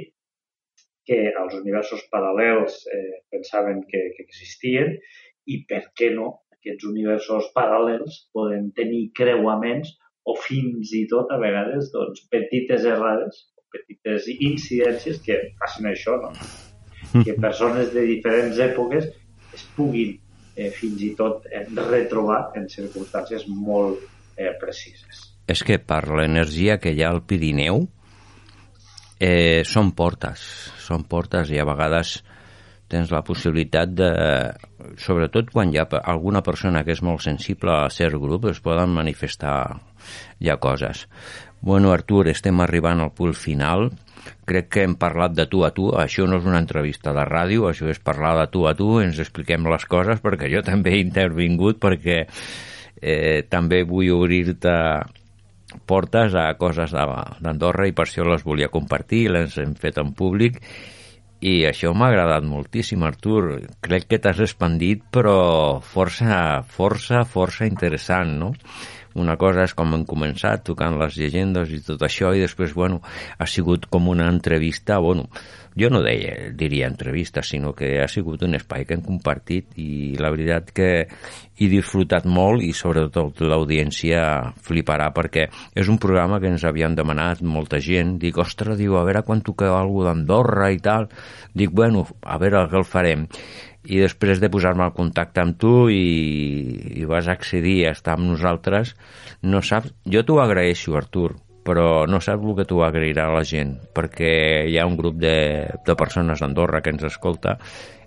que els universos paral·lels eh, pensaven que, que existien i per què no aquests universos paral·lels poden tenir creuaments o fins i tot a vegades doncs, petites errades, petites incidències que facin això, no? que persones de diferents èpoques es puguin eh, fins i tot eh, retrobar en circumstàncies molt eh, precises. És que per l'energia que hi ha al Pirineu eh, són portes, són portes i a vegades tens la possibilitat de, sobretot quan hi ha alguna persona que és molt sensible a cert grup, es poden manifestar ja coses. Bueno, Artur, estem arribant al punt final crec que hem parlat de tu a tu, això no és una entrevista de ràdio, això és parlar de tu a tu, ens expliquem les coses, perquè jo també he intervingut, perquè eh, també vull obrir-te portes a coses d'Andorra i per això les volia compartir, les hem fet en públic i això m'ha agradat moltíssim, Artur. Crec que t'has expandit, però força, força, força interessant, no? Una cosa és com hem començat, tocant les llegendes i tot això, i després, bueno, ha sigut com una entrevista, bueno, jo no deia, diria entrevista, sinó que ha sigut un espai que hem compartit i la veritat que he disfrutat molt i sobretot l'audiència fliparà perquè és un programa que ens havien demanat molta gent. Dic, ostres, diu, a veure quan toqueu alguna d'Andorra i tal. Dic, bueno, a veure què el farem i després de posar-me al contacte amb tu i, i vas accedir a estar amb nosaltres, no saps... Jo t'ho agraeixo, Artur, però no saps el que t'ho agrairà la gent, perquè hi ha un grup de, de persones d'Andorra que ens escolta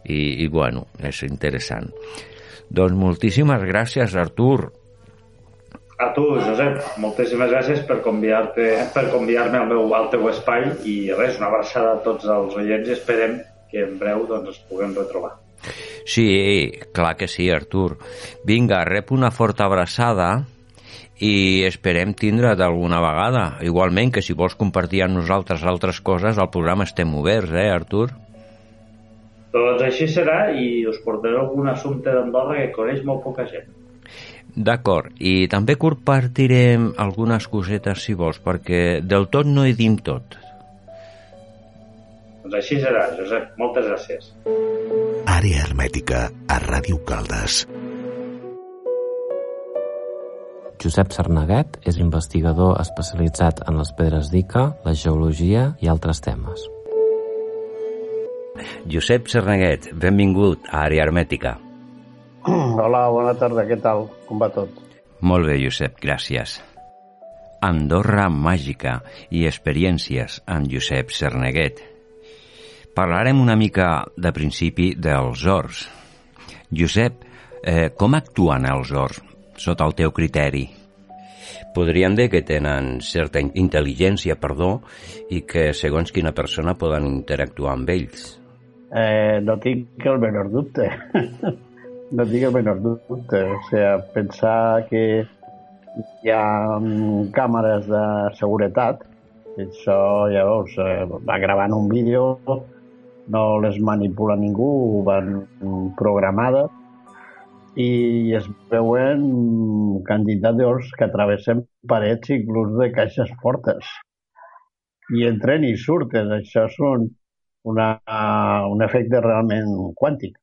i, i, bueno, és interessant. Doncs moltíssimes gràcies, Artur. A tu, Josep, moltíssimes gràcies per convidar-te per convidar-me al meu al teu espai i res, una abraçada a tots els oients i esperem que en breu doncs, ens puguem retrobar. Sí, clar que sí, Artur. Vinga, rep una forta abraçada i esperem tindre't alguna vegada. Igualment que si vols compartir amb nosaltres altres coses, al programa estem oberts, eh, Artur? Doncs així serà i us portaré algun assumpte d'Andorra que coneix molt poca gent. D'acord, i també compartirem algunes cosetes si vols, perquè del tot no hi dim tot. Doncs així serà, Josep. Moltes gràcies. Àrea hermètica a Ràdio Caldes. Josep Sarnaguet és investigador especialitzat en les pedres d'Ica, la geologia i altres temes. Josep Sarnaguet, benvingut a Àrea Hermètica. Hola, bona tarda, què tal? Com va tot? Molt bé, Josep, gràcies. Andorra màgica i experiències amb Josep Sarnaguet. Parlarem una mica de principi dels horts. Josep, eh, com actuen els horts sota el teu criteri? Podríem dir que tenen certa intel·ligència, perdó, i que segons quina persona poden interactuar amb ells. Eh, no tinc el menor dubte. no tinc el menor dubte. O sigui, pensar que hi ha mm, càmeres de seguretat, això veus, eh, va gravant un vídeo, no les manipula ningú, van programades, i es veuen quantitat d'ors que travessen parets inclús de caixes fortes. I entren i surten. Això és un, una, un efecte realment quàntic.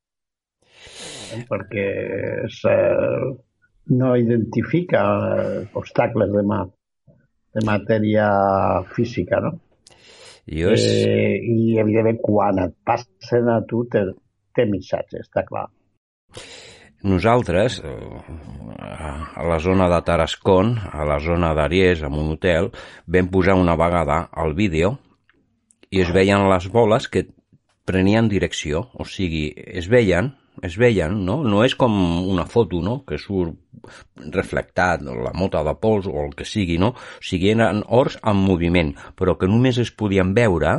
Perquè és, eh, no identifica obstacles de, ma, de matèria física, no? És... Eh, I, evidentment, quan et passen a tu, té, té missatge, està clar. Nosaltres, eh, a la zona de Tarascon, a la zona d'Aries, en un hotel, vam posar una vegada el vídeo i es veien les boles que prenien direcció, o sigui, es veien es veien, no? No és com una foto, no?, que surt reflectat, la mota de pols o el que sigui, no? O sigui, eren ors en moviment, però que només es podien veure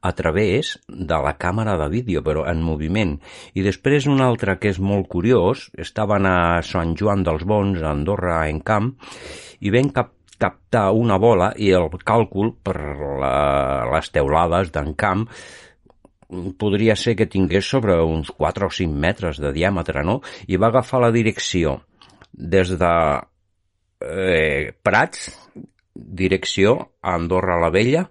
a través de la càmera de vídeo, però en moviment. I després un altre que és molt curiós, estaven a Sant Joan dels Bons, a Andorra, en camp, i ven cap captar una bola i el càlcul per la, les teulades d'en camp podria ser que tingués sobre uns 4 o 5 metres de diàmetre, no? I va agafar la direcció. Des de eh, Prats, direcció a Andorra la Vella,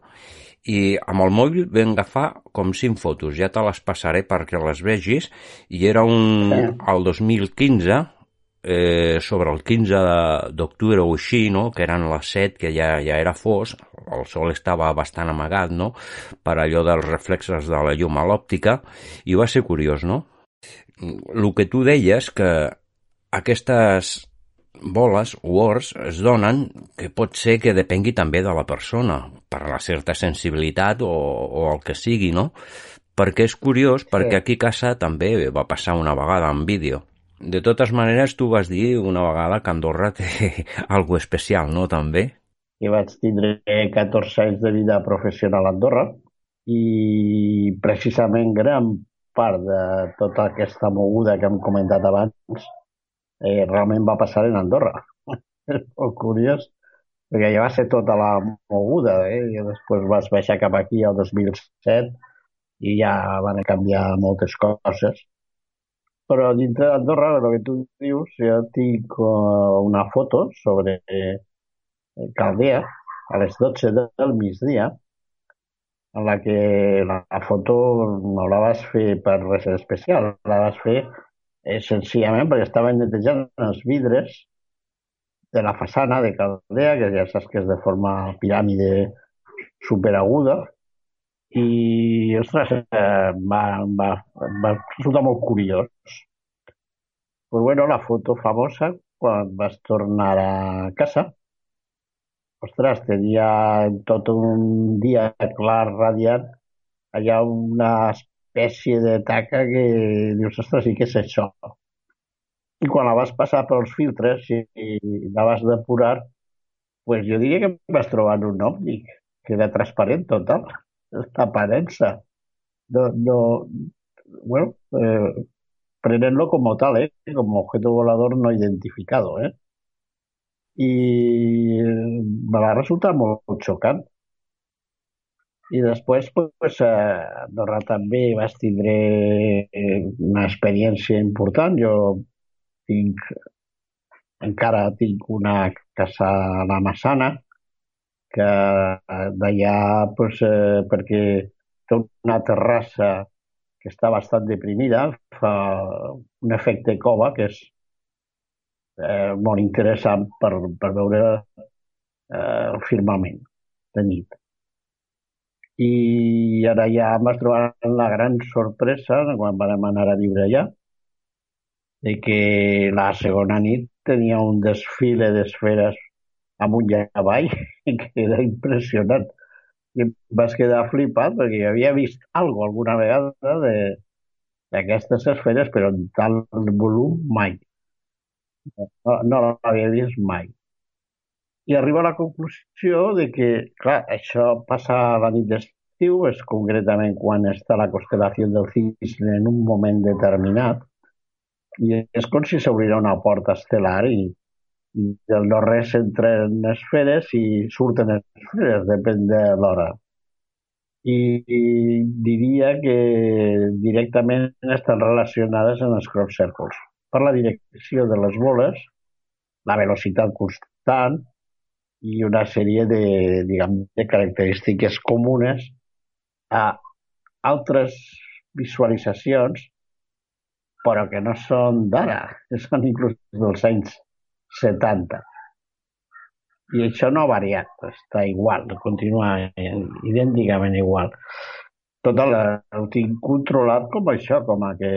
i amb el mòbil vam agafar com 5 fotos, ja te les passaré perquè les vegis, i era un, el 2015, eh, sobre el 15 d'octubre o així, no? que eren les 7, que ja, ja era fos, el sol estava bastant amagat, no? per allò dels reflexes de la llum a l'òptica, i va ser curiós, no? El que tu deies, que aquestes boles o ors es donen que pot ser que depengui també de la persona, per la certa sensibilitat o, o el que sigui, no? Perquè és curiós, perquè aquí a casa també va passar una vegada en vídeo de totes maneres, tu vas dir una vegada que Andorra té algo especial, no, també? I vaig tindre 14 anys de vida professional a Andorra i precisament gran part de tota aquesta moguda que hem comentat abans eh, realment va passar en Andorra. és molt curiós, perquè ja va ser tota la moguda, eh? i després vas baixar cap aquí el 2007 i ja van canviar moltes coses però dintre d'Andorra, el que tu dius, jo tinc uh, una foto sobre eh, Caldea a les 12 del migdia, en la que la, la foto no la vas fer per res especial, la vas fer eh, senzillament perquè estaven netejant els vidres de la façana de Caldea, que ja saps que és de forma piràmide superaguda, i, ostres, eh, va, va, va resultar molt curiós. Pues bueno, la foto famosa, quan vas tornar a casa, ostres, tenia tot un dia clar, radiant, allà una espècie de taca que dius, ostres, i què és això? I quan la vas passar pels filtres i, i la vas depurar, pues jo diria que vas trobar un òptic, que era transparent total aparença. No, no, bueno, eh, prenenlo como tal, ¿eh? como objeto volador no identificado. ¿eh? Me va resultar molt, molt xocant. I després, pues, a Andorra també vas tindre eh, una experiència important. Jo tinc, encara tinc una casa a la Massana, que d'allà pues, eh, perquè una terrassa que està bastant deprimida, fa un efecte cova que és eh, molt interessant per, per veure eh, el firmament de nit. I ara ja em vaig trobar la gran sorpresa quan vam anar a viure allà de que la segona nit tenia un desfile d'esferes amunt i avall, que era impressionant. I em vas quedar flipat perquè jo havia vist alguna alguna vegada de d'aquestes esferes, però en tal volum mai. No, no l'havia vist mai. I arriba a la conclusió de que, clar, això passa a la nit d'estiu, és concretament quan està la constel·lació del Cisne en un moment determinat, i és com si s'obrirà una porta estel·lar i del no-res entren esferes i surten esferes, depèn de l'hora. I, I diria que directament estan relacionades amb els crop circles. Per la direcció de les boles, la velocitat constant i una sèrie de, diguem, de característiques comunes a altres visualitzacions però que no són d'ara, que són inclús dels anys 70. I això no ha variat, està igual, continua idènticament igual. Tot el, ho tinc controlat com això, com a que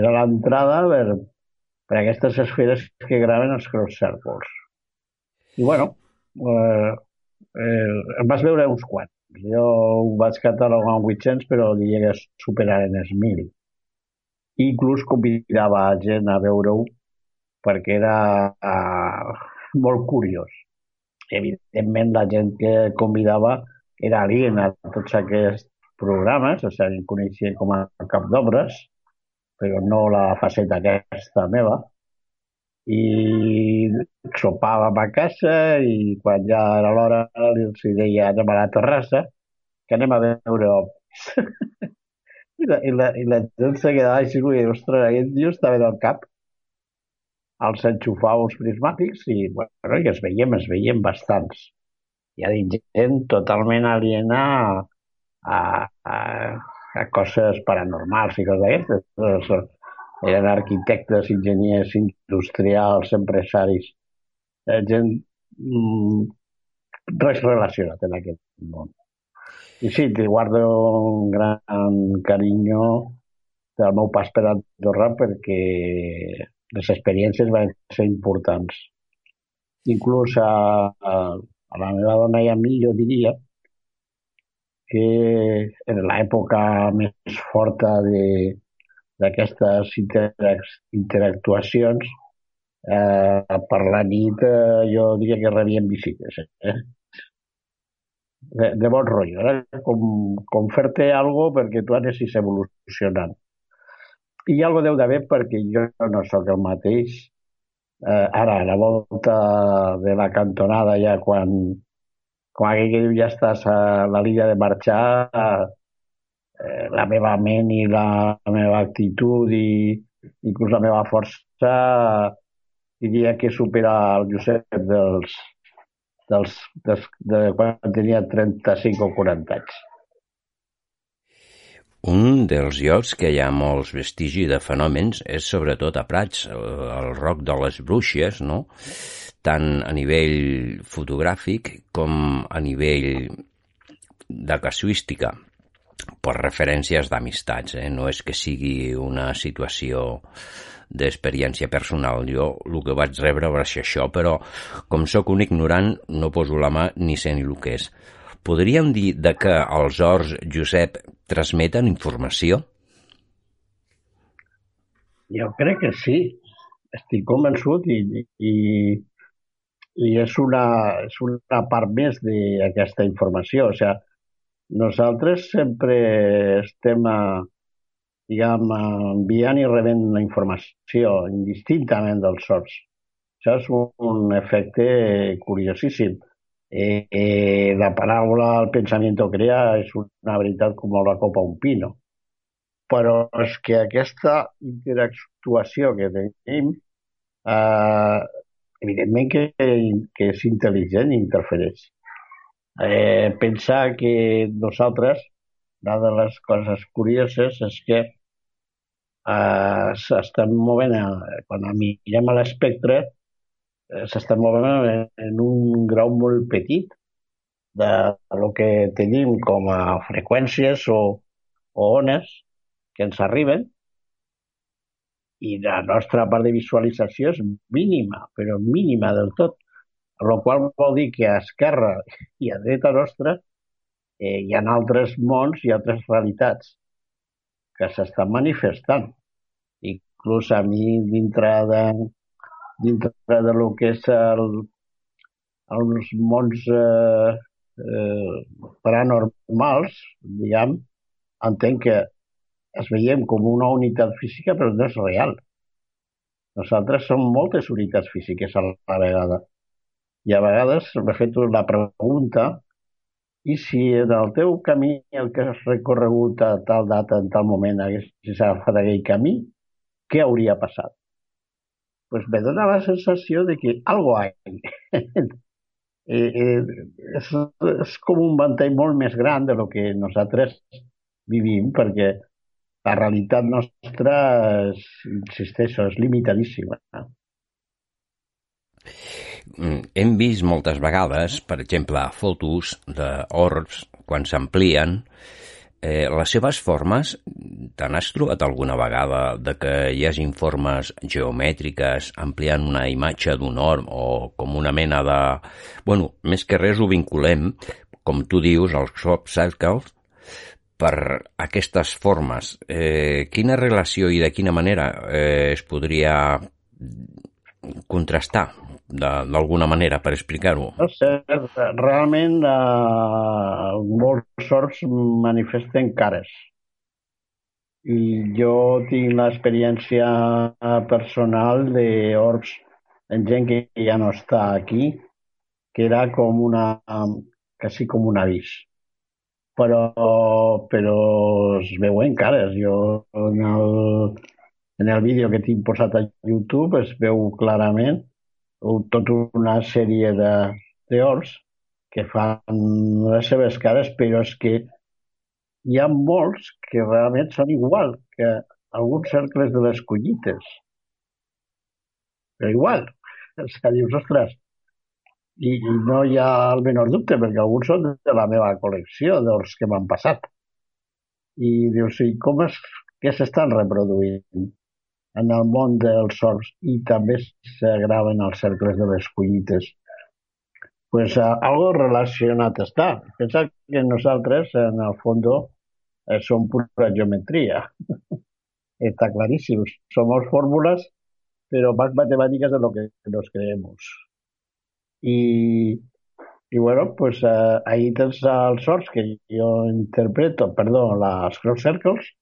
era l'entrada per, per aquestes esferes que graven els cross circles. I bueno, eh, eh, vas veure uns quants. Jo ho vaig catalogar amb 800, però diria que superaren els 1.000 inclús convidava gent a veure-ho perquè era uh, molt curiós. Evidentment, la gent que convidava era alien a tots aquests programes, o sigui, em coneixia com a cap d'obres, però no la faceta aquesta meva. I sopàvem a casa i quan ja era l'hora els deia anem a la terrassa que anem a veure I la, i la, i la gent se quedava així, ostres, aquest tio estava del cap. Els enxufava uns prismàtics i, bueno, i es veiem, es veiem bastants. Hi ha gent totalment aliena a, a, a, coses paranormals i coses d'aquestes. Eren arquitectes, enginyers industrials, empresaris, eh, gent mm, res relacionat en aquest món. I sí, te guardo un gran carinyo del meu pas per Andorra perquè les experiències van ser importants. Inclús a, a, a la meva dona i a mi jo diria que en l'època més forta d'aquestes interactuacions eh, per la nit eh, jo diria que rebien visites. Eh? de, de bon rotllo, eh? com, com fer-te algo perquè tu anessis evolucionant. I algo deu d'haver perquè jo no sóc el mateix. Eh, ara, a la volta de la cantonada, ja quan, com aquell que diu ja estàs a la línia de marxar, eh, la meva ment i la meva actitud i inclús la meva força diria que supera el Josep dels, dels, dels, de quan tenia 35 o 40 anys. Un dels llocs que hi ha molts vestigis de fenòmens és sobretot a Prats, el roc de les bruixes, no? tant a nivell fotogràfic com a nivell de casuística, per referències d'amistats. Eh? No és que sigui una situació d'experiència personal. Jo el que vaig rebre va ser això, però com sóc un ignorant no poso la mà ni sé ni el que és. Podríem dir de que els horts, Josep, transmeten informació? Jo crec que sí. Estic convençut i, i, i és, una, és una part més d'aquesta informació. O sigui, nosaltres sempre estem a, diguem, enviant i rebent la informació indistintament dels sorts. Això és un efecte curiosíssim. Eh, eh, la paraula el pensament crea és una veritat com la copa un pino. Però és que aquesta interactuació que tenim, eh, evidentment que, que és intel·ligent i interfereix. Eh, pensar que nosaltres, una de les coses curioses és que eh, s'estan movent, eh, quan mirem a l'espectre, eh, s'estan movent en, en un grau molt petit de lo que tenim com a freqüències o, o ones que ens arriben i la nostra part de visualització és mínima, però mínima del tot. El qual vol dir que a esquerra i a dreta nostra eh, hi ha altres mons i altres realitats que s'estan manifestant. Inclús a mi, dintre de, dintre de lo que és el, els mons eh, eh, paranormals, diguem, entenc que es veiem com una unitat física, però no és real. Nosaltres som moltes unitats físiques a la vegada. I a vegades m'he fet la pregunta i si en el teu camí el que has recorregut a tal data, en tal moment, haguessis agafat aquell camí, què hauria passat? Pues me dona la sensació de que algo hay. eh, eh, és, és com un ventall molt més gran de lo que nosaltres vivim, perquè la realitat nostra, és, insisteixo, és limitadíssima. Mm, hem vist moltes vegades, per exemple, fotos d'orbs quan s'amplien, les seves formes, te n'has trobat alguna vegada de que hi hagi formes geomètriques ampliant una imatge d'un orb o com una mena de... Bueno, més que res ho vinculem, com tu dius, als crop circles, per aquestes formes. Eh, quina relació i de quina manera eh, es podria contrastar d'alguna manera per explicar-ho? No sé, realment eh, molts sorts manifesten cares. I jo tinc l'experiència personal d'orbs en gent que ja no està aquí, que era com una, quasi com un avís però, però es veuen cares. Jo en el, en el vídeo que tinc posat a YouTube es veu clarament tota una sèrie de teors que fan les seves cares, però és que hi ha molts que realment són igual que alguns cercles de les collites. Però igual. És que dius, ostres, i, i no hi ha el menor dubte, perquè alguns són de la meva col·lecció, dels que m'han passat. I dius, i com és que s'estan reproduint en el món dels sorts i també s'agraven els cercles de les collites? pues uh, algo relacionat està. Pensa que nosaltres, en el fons, eh, som pura geometria. Està claríssim. Somos fórmulas, pero más matemáticas de lo que nos creemos. I, i bueno, pues eh, ahí tens els sorts que jo interpreto, perdó, les cross circles,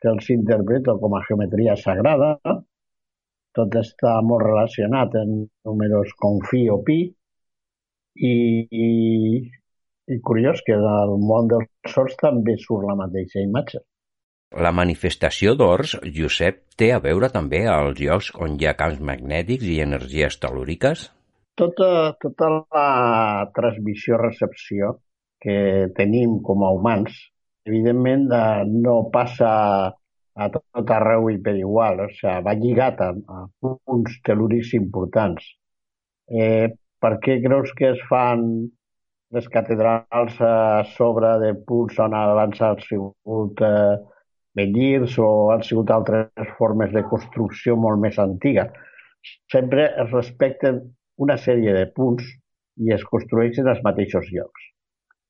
que els interpreto com a geometria sagrada. Tot està molt relacionat en números com fi o pi. I, i, i curiós que del món dels sorts també surt la mateixa imatge. La manifestació d'ors, Josep, té a veure també als llocs on hi ha camps magnètics i energies telúriques? tota, tota la transmissió-recepció que tenim com a humans, evidentment eh, no passa a tot arreu i per igual, o sigui, va lligat a, a punts telúrics importants. Eh, per què creus que es fan les catedrals a sobre de punts on abans han sigut eh, vellirs o han sigut altres formes de construcció molt més antiga? Sempre es respecten una sèrie de punts i es construeixen als mateixos llocs.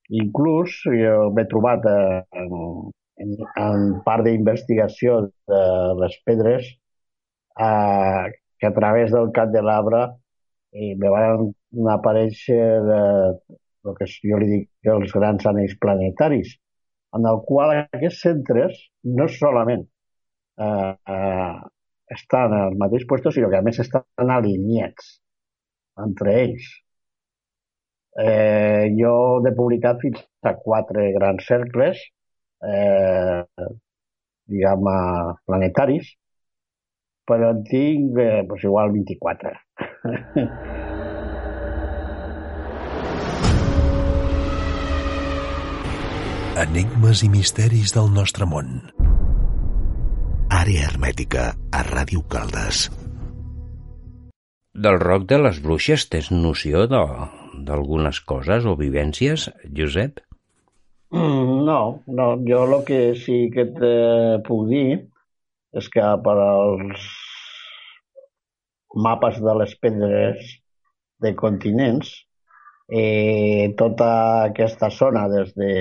Inclús jo m'he trobat eh, en, en, en part d'investigació de les pedres eh, que a través del Cat de l'Arbre eh, me van aparèixer eh, el que jo li dic els grans anells planetaris, en el qual aquests centres no solament eh, eh, estan al mateix lloc, sinó que a més estan alineats entre ells. Eh, jo he publicat fins a quatre grans cercles, eh, diguem, planetaris, però en tinc eh, pues igual 24. Enigmes i misteris del nostre món. Àrea hermètica a Ràdio Caldes. Del roc de les bruixes tens noció d'algunes coses o vivències, Josep? Mm, no, no. Jo el que sí que te puc dir és que per als mapes de les pedres de continents, eh, tota aquesta zona des de,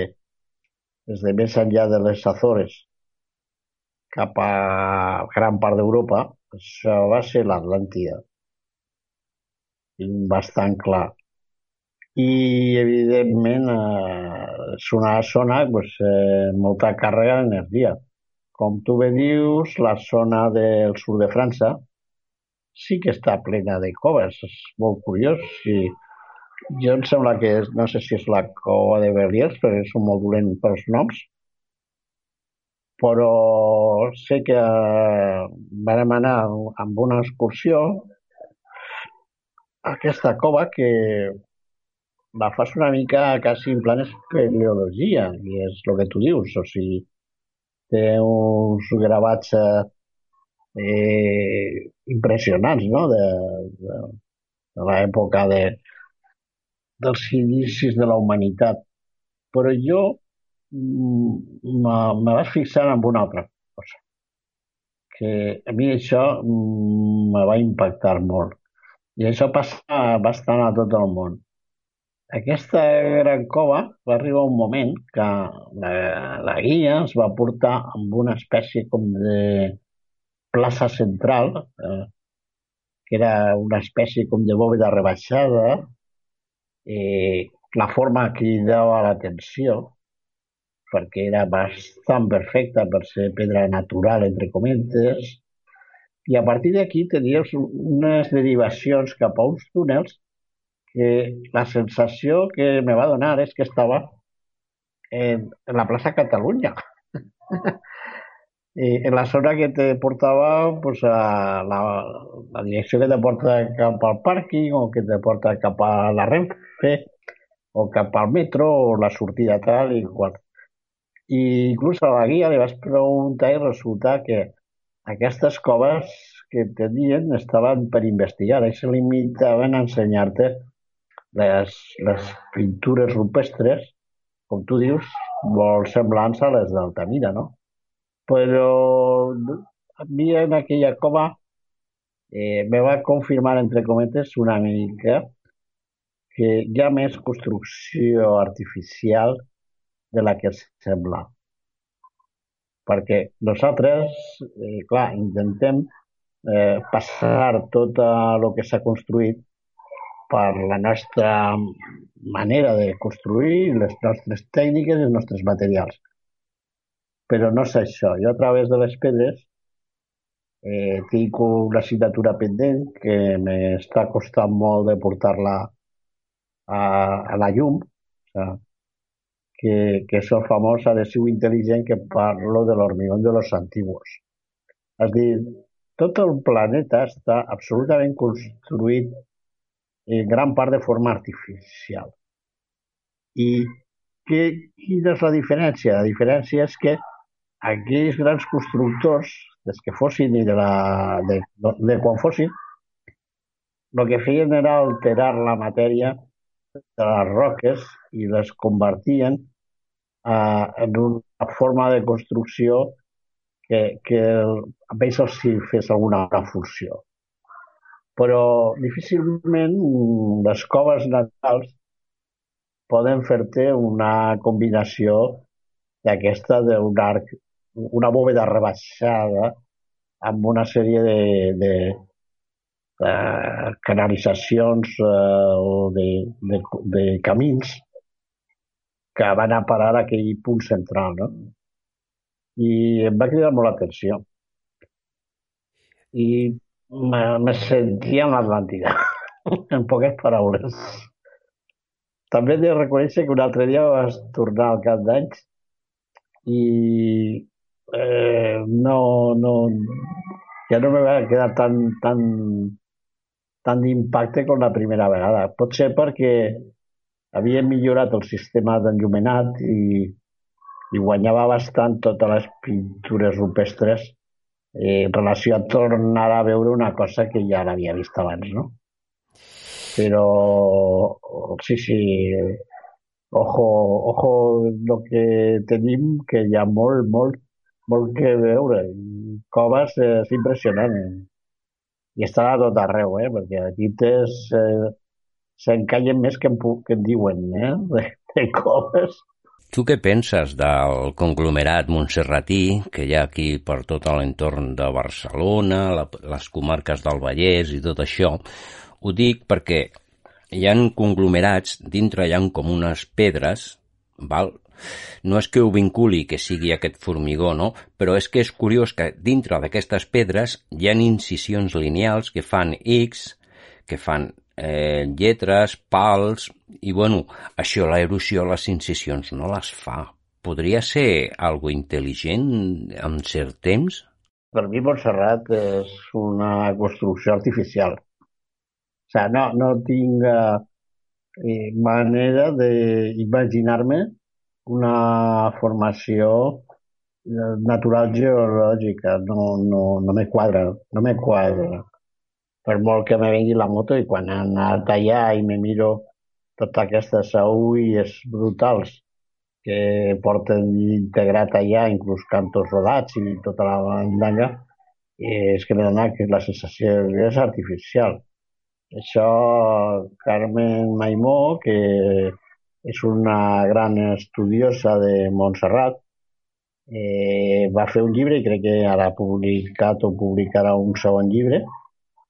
des de més enllà de les Azores cap a gran part d'Europa, això va ser l'Atlàntida bastant clar. I, evidentment, eh, una zona pues, eh, molta càrrega d'energia. Com tu bé dius, la zona del sud de França, sí que està plena de coves. És molt curiós. I jo em sembla que és, no sé si és la cova de Beliers, perquè és molt dolent pels noms, però sé que vam anar amb una excursió a aquesta cova que la fas una mica quasi en plan espeleologia, i és el que tu dius, o sigui, té uns gravats eh, impressionants, no?, de, de, de l'època de, dels inicis de la humanitat. Però jo mm, me vaig fixar en una altra cosa, que a mi això mm, me va impactar molt. I això passa bastant a tot el món. Aquesta gran cova va arribar un moment que la, la guia ens va portar amb una espècie com de plaça central, eh, que era una espècie com de bòveda rebaixada, eh, la forma cridava l'atenció, perquè era bastant perfecta per ser pedra natural, entre cometes, i a partir d'aquí tenies unes derivacions cap a uns túnels que la sensació que me va donar és que estava en, en la plaça Catalunya. I en la zona que te portava pues, a la, la direcció que te porta cap al pàrquing o que te porta cap a la Renfe o cap al metro o la sortida tal i qual. I inclús a la guia li vaig preguntar i resulta que aquestes coves que tenien estaven per investigar i se limitaven a ensenyar-te les, les pintures rupestres, com tu dius, molt semblants a les d'Altamira, no? Però a mi en aquella cova eh, me va confirmar, entre cometes, una mica que hi ha més construcció artificial de la que sembla. Perquè nosaltres, eh, clar, intentem eh, passar tot el que s'ha construït per la nostra manera de construir, les nostres tècniques i els nostres materials. Però no és això. Jo a través de les pedres eh, tinc una assignatura pendent que m'està costant molt de portar-la a, a la llum, o sea, que, que és el famós adhesiu intel·ligent que parlo de l'hormigón de los antiguos. És dir, tot el planeta està absolutament construït en gran part de forma artificial. I què, quina és la diferència? La diferència és que aquells grans constructors, des que fossin i de, la, de, de quan fossin, el que feien era alterar la matèria de les roques i les convertien eh, en una forma de construcció que, que a ells els fes alguna funció però difícilment les coves natals poden fer-te una combinació d'aquesta d'un arc, una bòveda rebaixada amb una sèrie de, de, de canalitzacions eh, o de, de, de camins que van a parar a aquell punt central, no? I em va cridar molt l'atenció. I me, me sentia en l'Atlàntida, en poques paraules. També he de reconèixer que un altre dia vas tornar al cap d'anys i eh, no, no, ja no me va quedar tan, tan, tan d'impacte com la primera vegada. Pot ser perquè havia millorat el sistema d'enllumenat i, i guanyava bastant totes les pintures rupestres eh, en relació a tornar a veure una cosa que ja l'havia vist abans, no? Però sí, sí, ojo, ojo el que tenim, que hi ha molt, molt, molt que veure. Coves és impressionant. I està a tot arreu, eh? perquè aquí tens... Eh, s'encallen més que en, que en diuen, eh? de, de coves Tu què penses del conglomerat montserratí que hi ha aquí per tot l'entorn de Barcelona, la, les comarques del Vallès i tot això? Ho dic perquè hi han conglomerats, dintre hi ha com unes pedres, val? No és que ho vinculi que sigui aquest formigó, no? Però és que és curiós que dintre d'aquestes pedres hi ha incisions lineals que fan X, que fan eh, lletres, pals, i bueno, això l'erosió, les incisions no les fa. Podria ser algo intel·ligent en cert temps? Per mi Montserrat és una construcció artificial. O sigui, no, no tinc eh, manera d'imaginar-me una formació eh, natural geològica. No, no, no me quadra, no me quadra. Per molt que me vengui la moto i quan he anat allà i me miro totes aquestes és brutals que porten integrat allà, inclús cantos rodats i tota la bandanga, és que dona que la sensació és artificial. Això, Carmen Maimó, que és una gran estudiosa de Montserrat, eh, va fer un llibre i crec que ara ha publicat o publicarà un segon llibre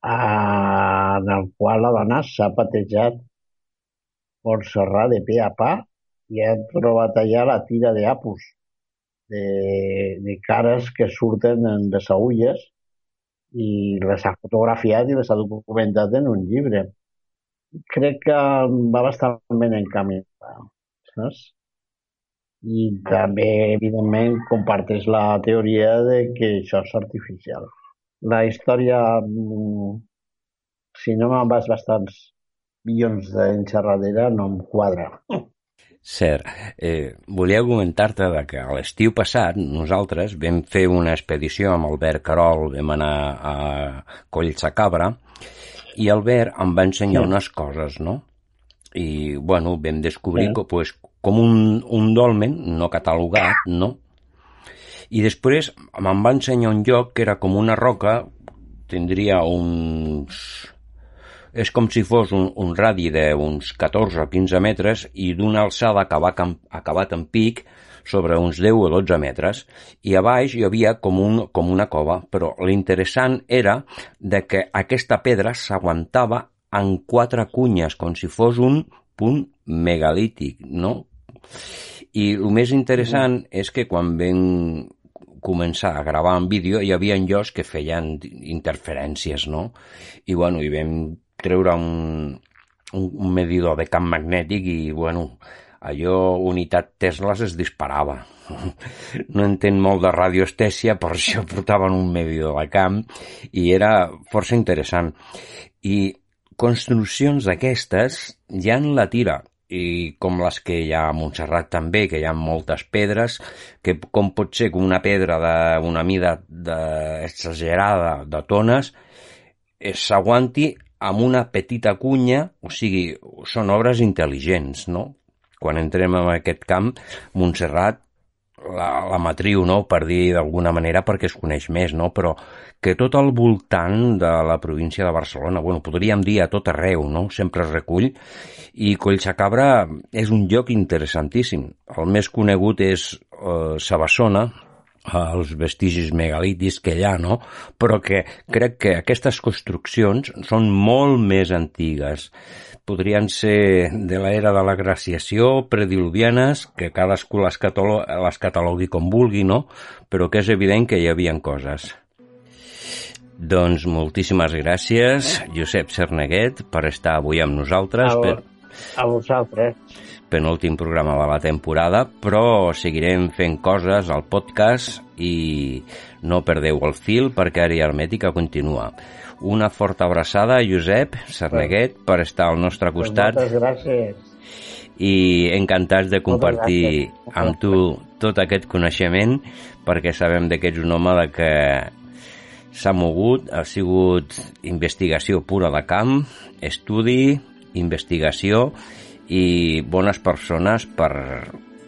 en el qual la dona s'ha patejat Montserrat de pe a pa i ha trobat allà la tira d'apus de, de cares que surten en les agulles i les ha fotografiat i les ha documentat en un llibre. Crec que va bastant ben encaminat, saps? I també, evidentment, comparteix la teoria de que això és artificial. La història, mm, si no me'n vas bastants milions darrere, no em quadra. Cert. Eh, volia comentar-te que l'estiu passat nosaltres vam fer una expedició amb Albert Carol, vam anar a Collsacabra i Albert em va ensenyar sí. unes coses, no? I, bueno, vam descobrir sí. que, pues, com un, un dolmen no catalogat, no? I després me'n va ensenyar un lloc que era com una roca, tindria uns és com si fos un, un radi d'uns 14 o 15 metres i d'una alçada acabat, acabat en pic sobre uns 10 o 12 metres i a baix hi havia com, un, com una cova, però l'interessant era de que aquesta pedra s'aguantava en quatre cunyes, com si fos un punt megalític, no? I el més interessant mm. és que quan ven començar a gravar en vídeo hi havia llocs que feien interferències, no? I bueno, hi vam treure un, un, un medidor de camp magnètic i, bueno, allò, unitat Tesla es disparava. No entenc molt de radioestèsia, per això portaven un medidor de camp i era força interessant. I construccions d'aquestes ja en la tira, i com les que hi ha a Montserrat també, que hi ha moltes pedres, que com pot ser que una pedra d'una mida de, exagerada de tones s'aguanti amb una petita cunya, o sigui, són obres intel·ligents, no? Quan entrem en aquest camp, Montserrat, la, la matriu, no?, per dir d'alguna manera, perquè es coneix més, no?, però que tot al voltant de la província de Barcelona, bueno, podríem dir a tot arreu, no?, sempre es recull, i Collsacabra és un lloc interessantíssim. El més conegut és eh, Sabassona, els vestigis megalítics que hi ha, no? Però que crec que aquestes construccions són molt més antigues. Podrien ser de l'era de la glaciació, prediluvianes, que cadascú les, catalo les catalogui com vulgui, no? Però que és evident que hi havia coses. Doncs moltíssimes gràcies, Josep Cerneguet, per estar avui amb nosaltres. A, per... a vosaltres penúltim programa de la temporada, però seguirem fent coses al podcast i no perdeu el fil perquè Àrea Hermètica continua. Una forta abraçada, Josep Sarneguet, per estar al nostre costat. Moltes gràcies. I encantats de compartir amb tu tot aquest coneixement perquè sabem que ets un home de que s'ha mogut, ha sigut investigació pura de camp, estudi, investigació i bones persones per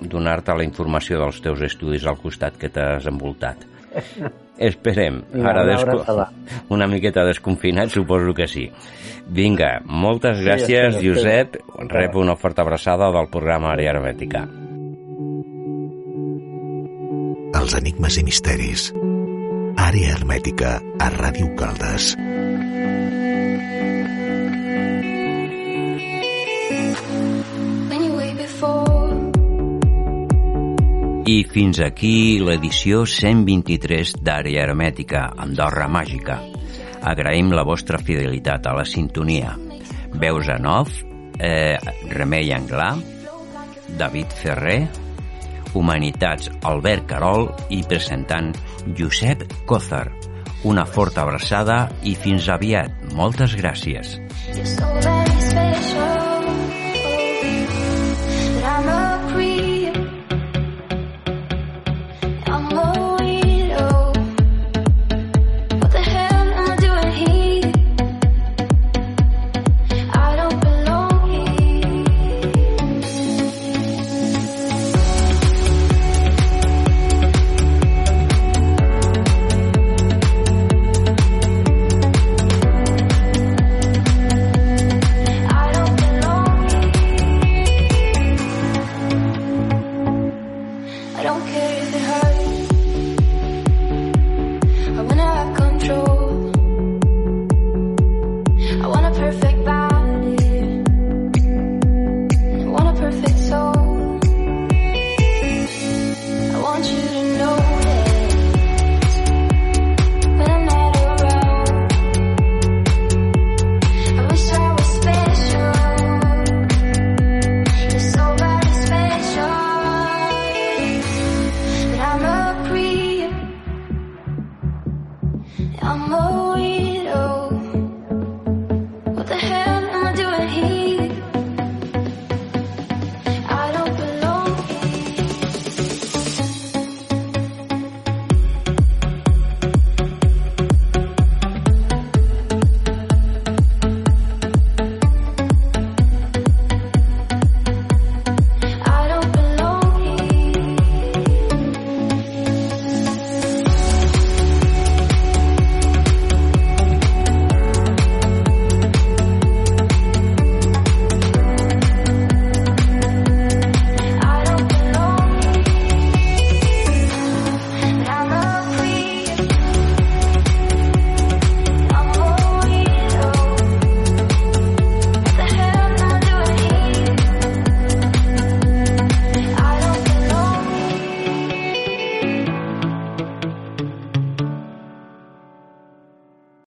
donar-te la informació dels teus estudis al costat que t'has envoltat. Esperem. Ara desco... una miqueta desconfinat, suposo que sí. Vinga, moltes gràcies, sí, Josep. Rep una forta abraçada del programa Àrea Hermètica. Els enigmes i misteris. Àrea Hermètica a Ràdio Caldes. I fins aquí l'edició 123 d'Àrea Hermètica, Andorra Màgica. Agraïm la vostra fidelitat a la sintonia. Veus en off, eh, Remei Anglà, David Ferrer, Humanitats Albert Carol i presentant Josep Cózar. Una forta abraçada i fins aviat. Moltes gràcies. You're so.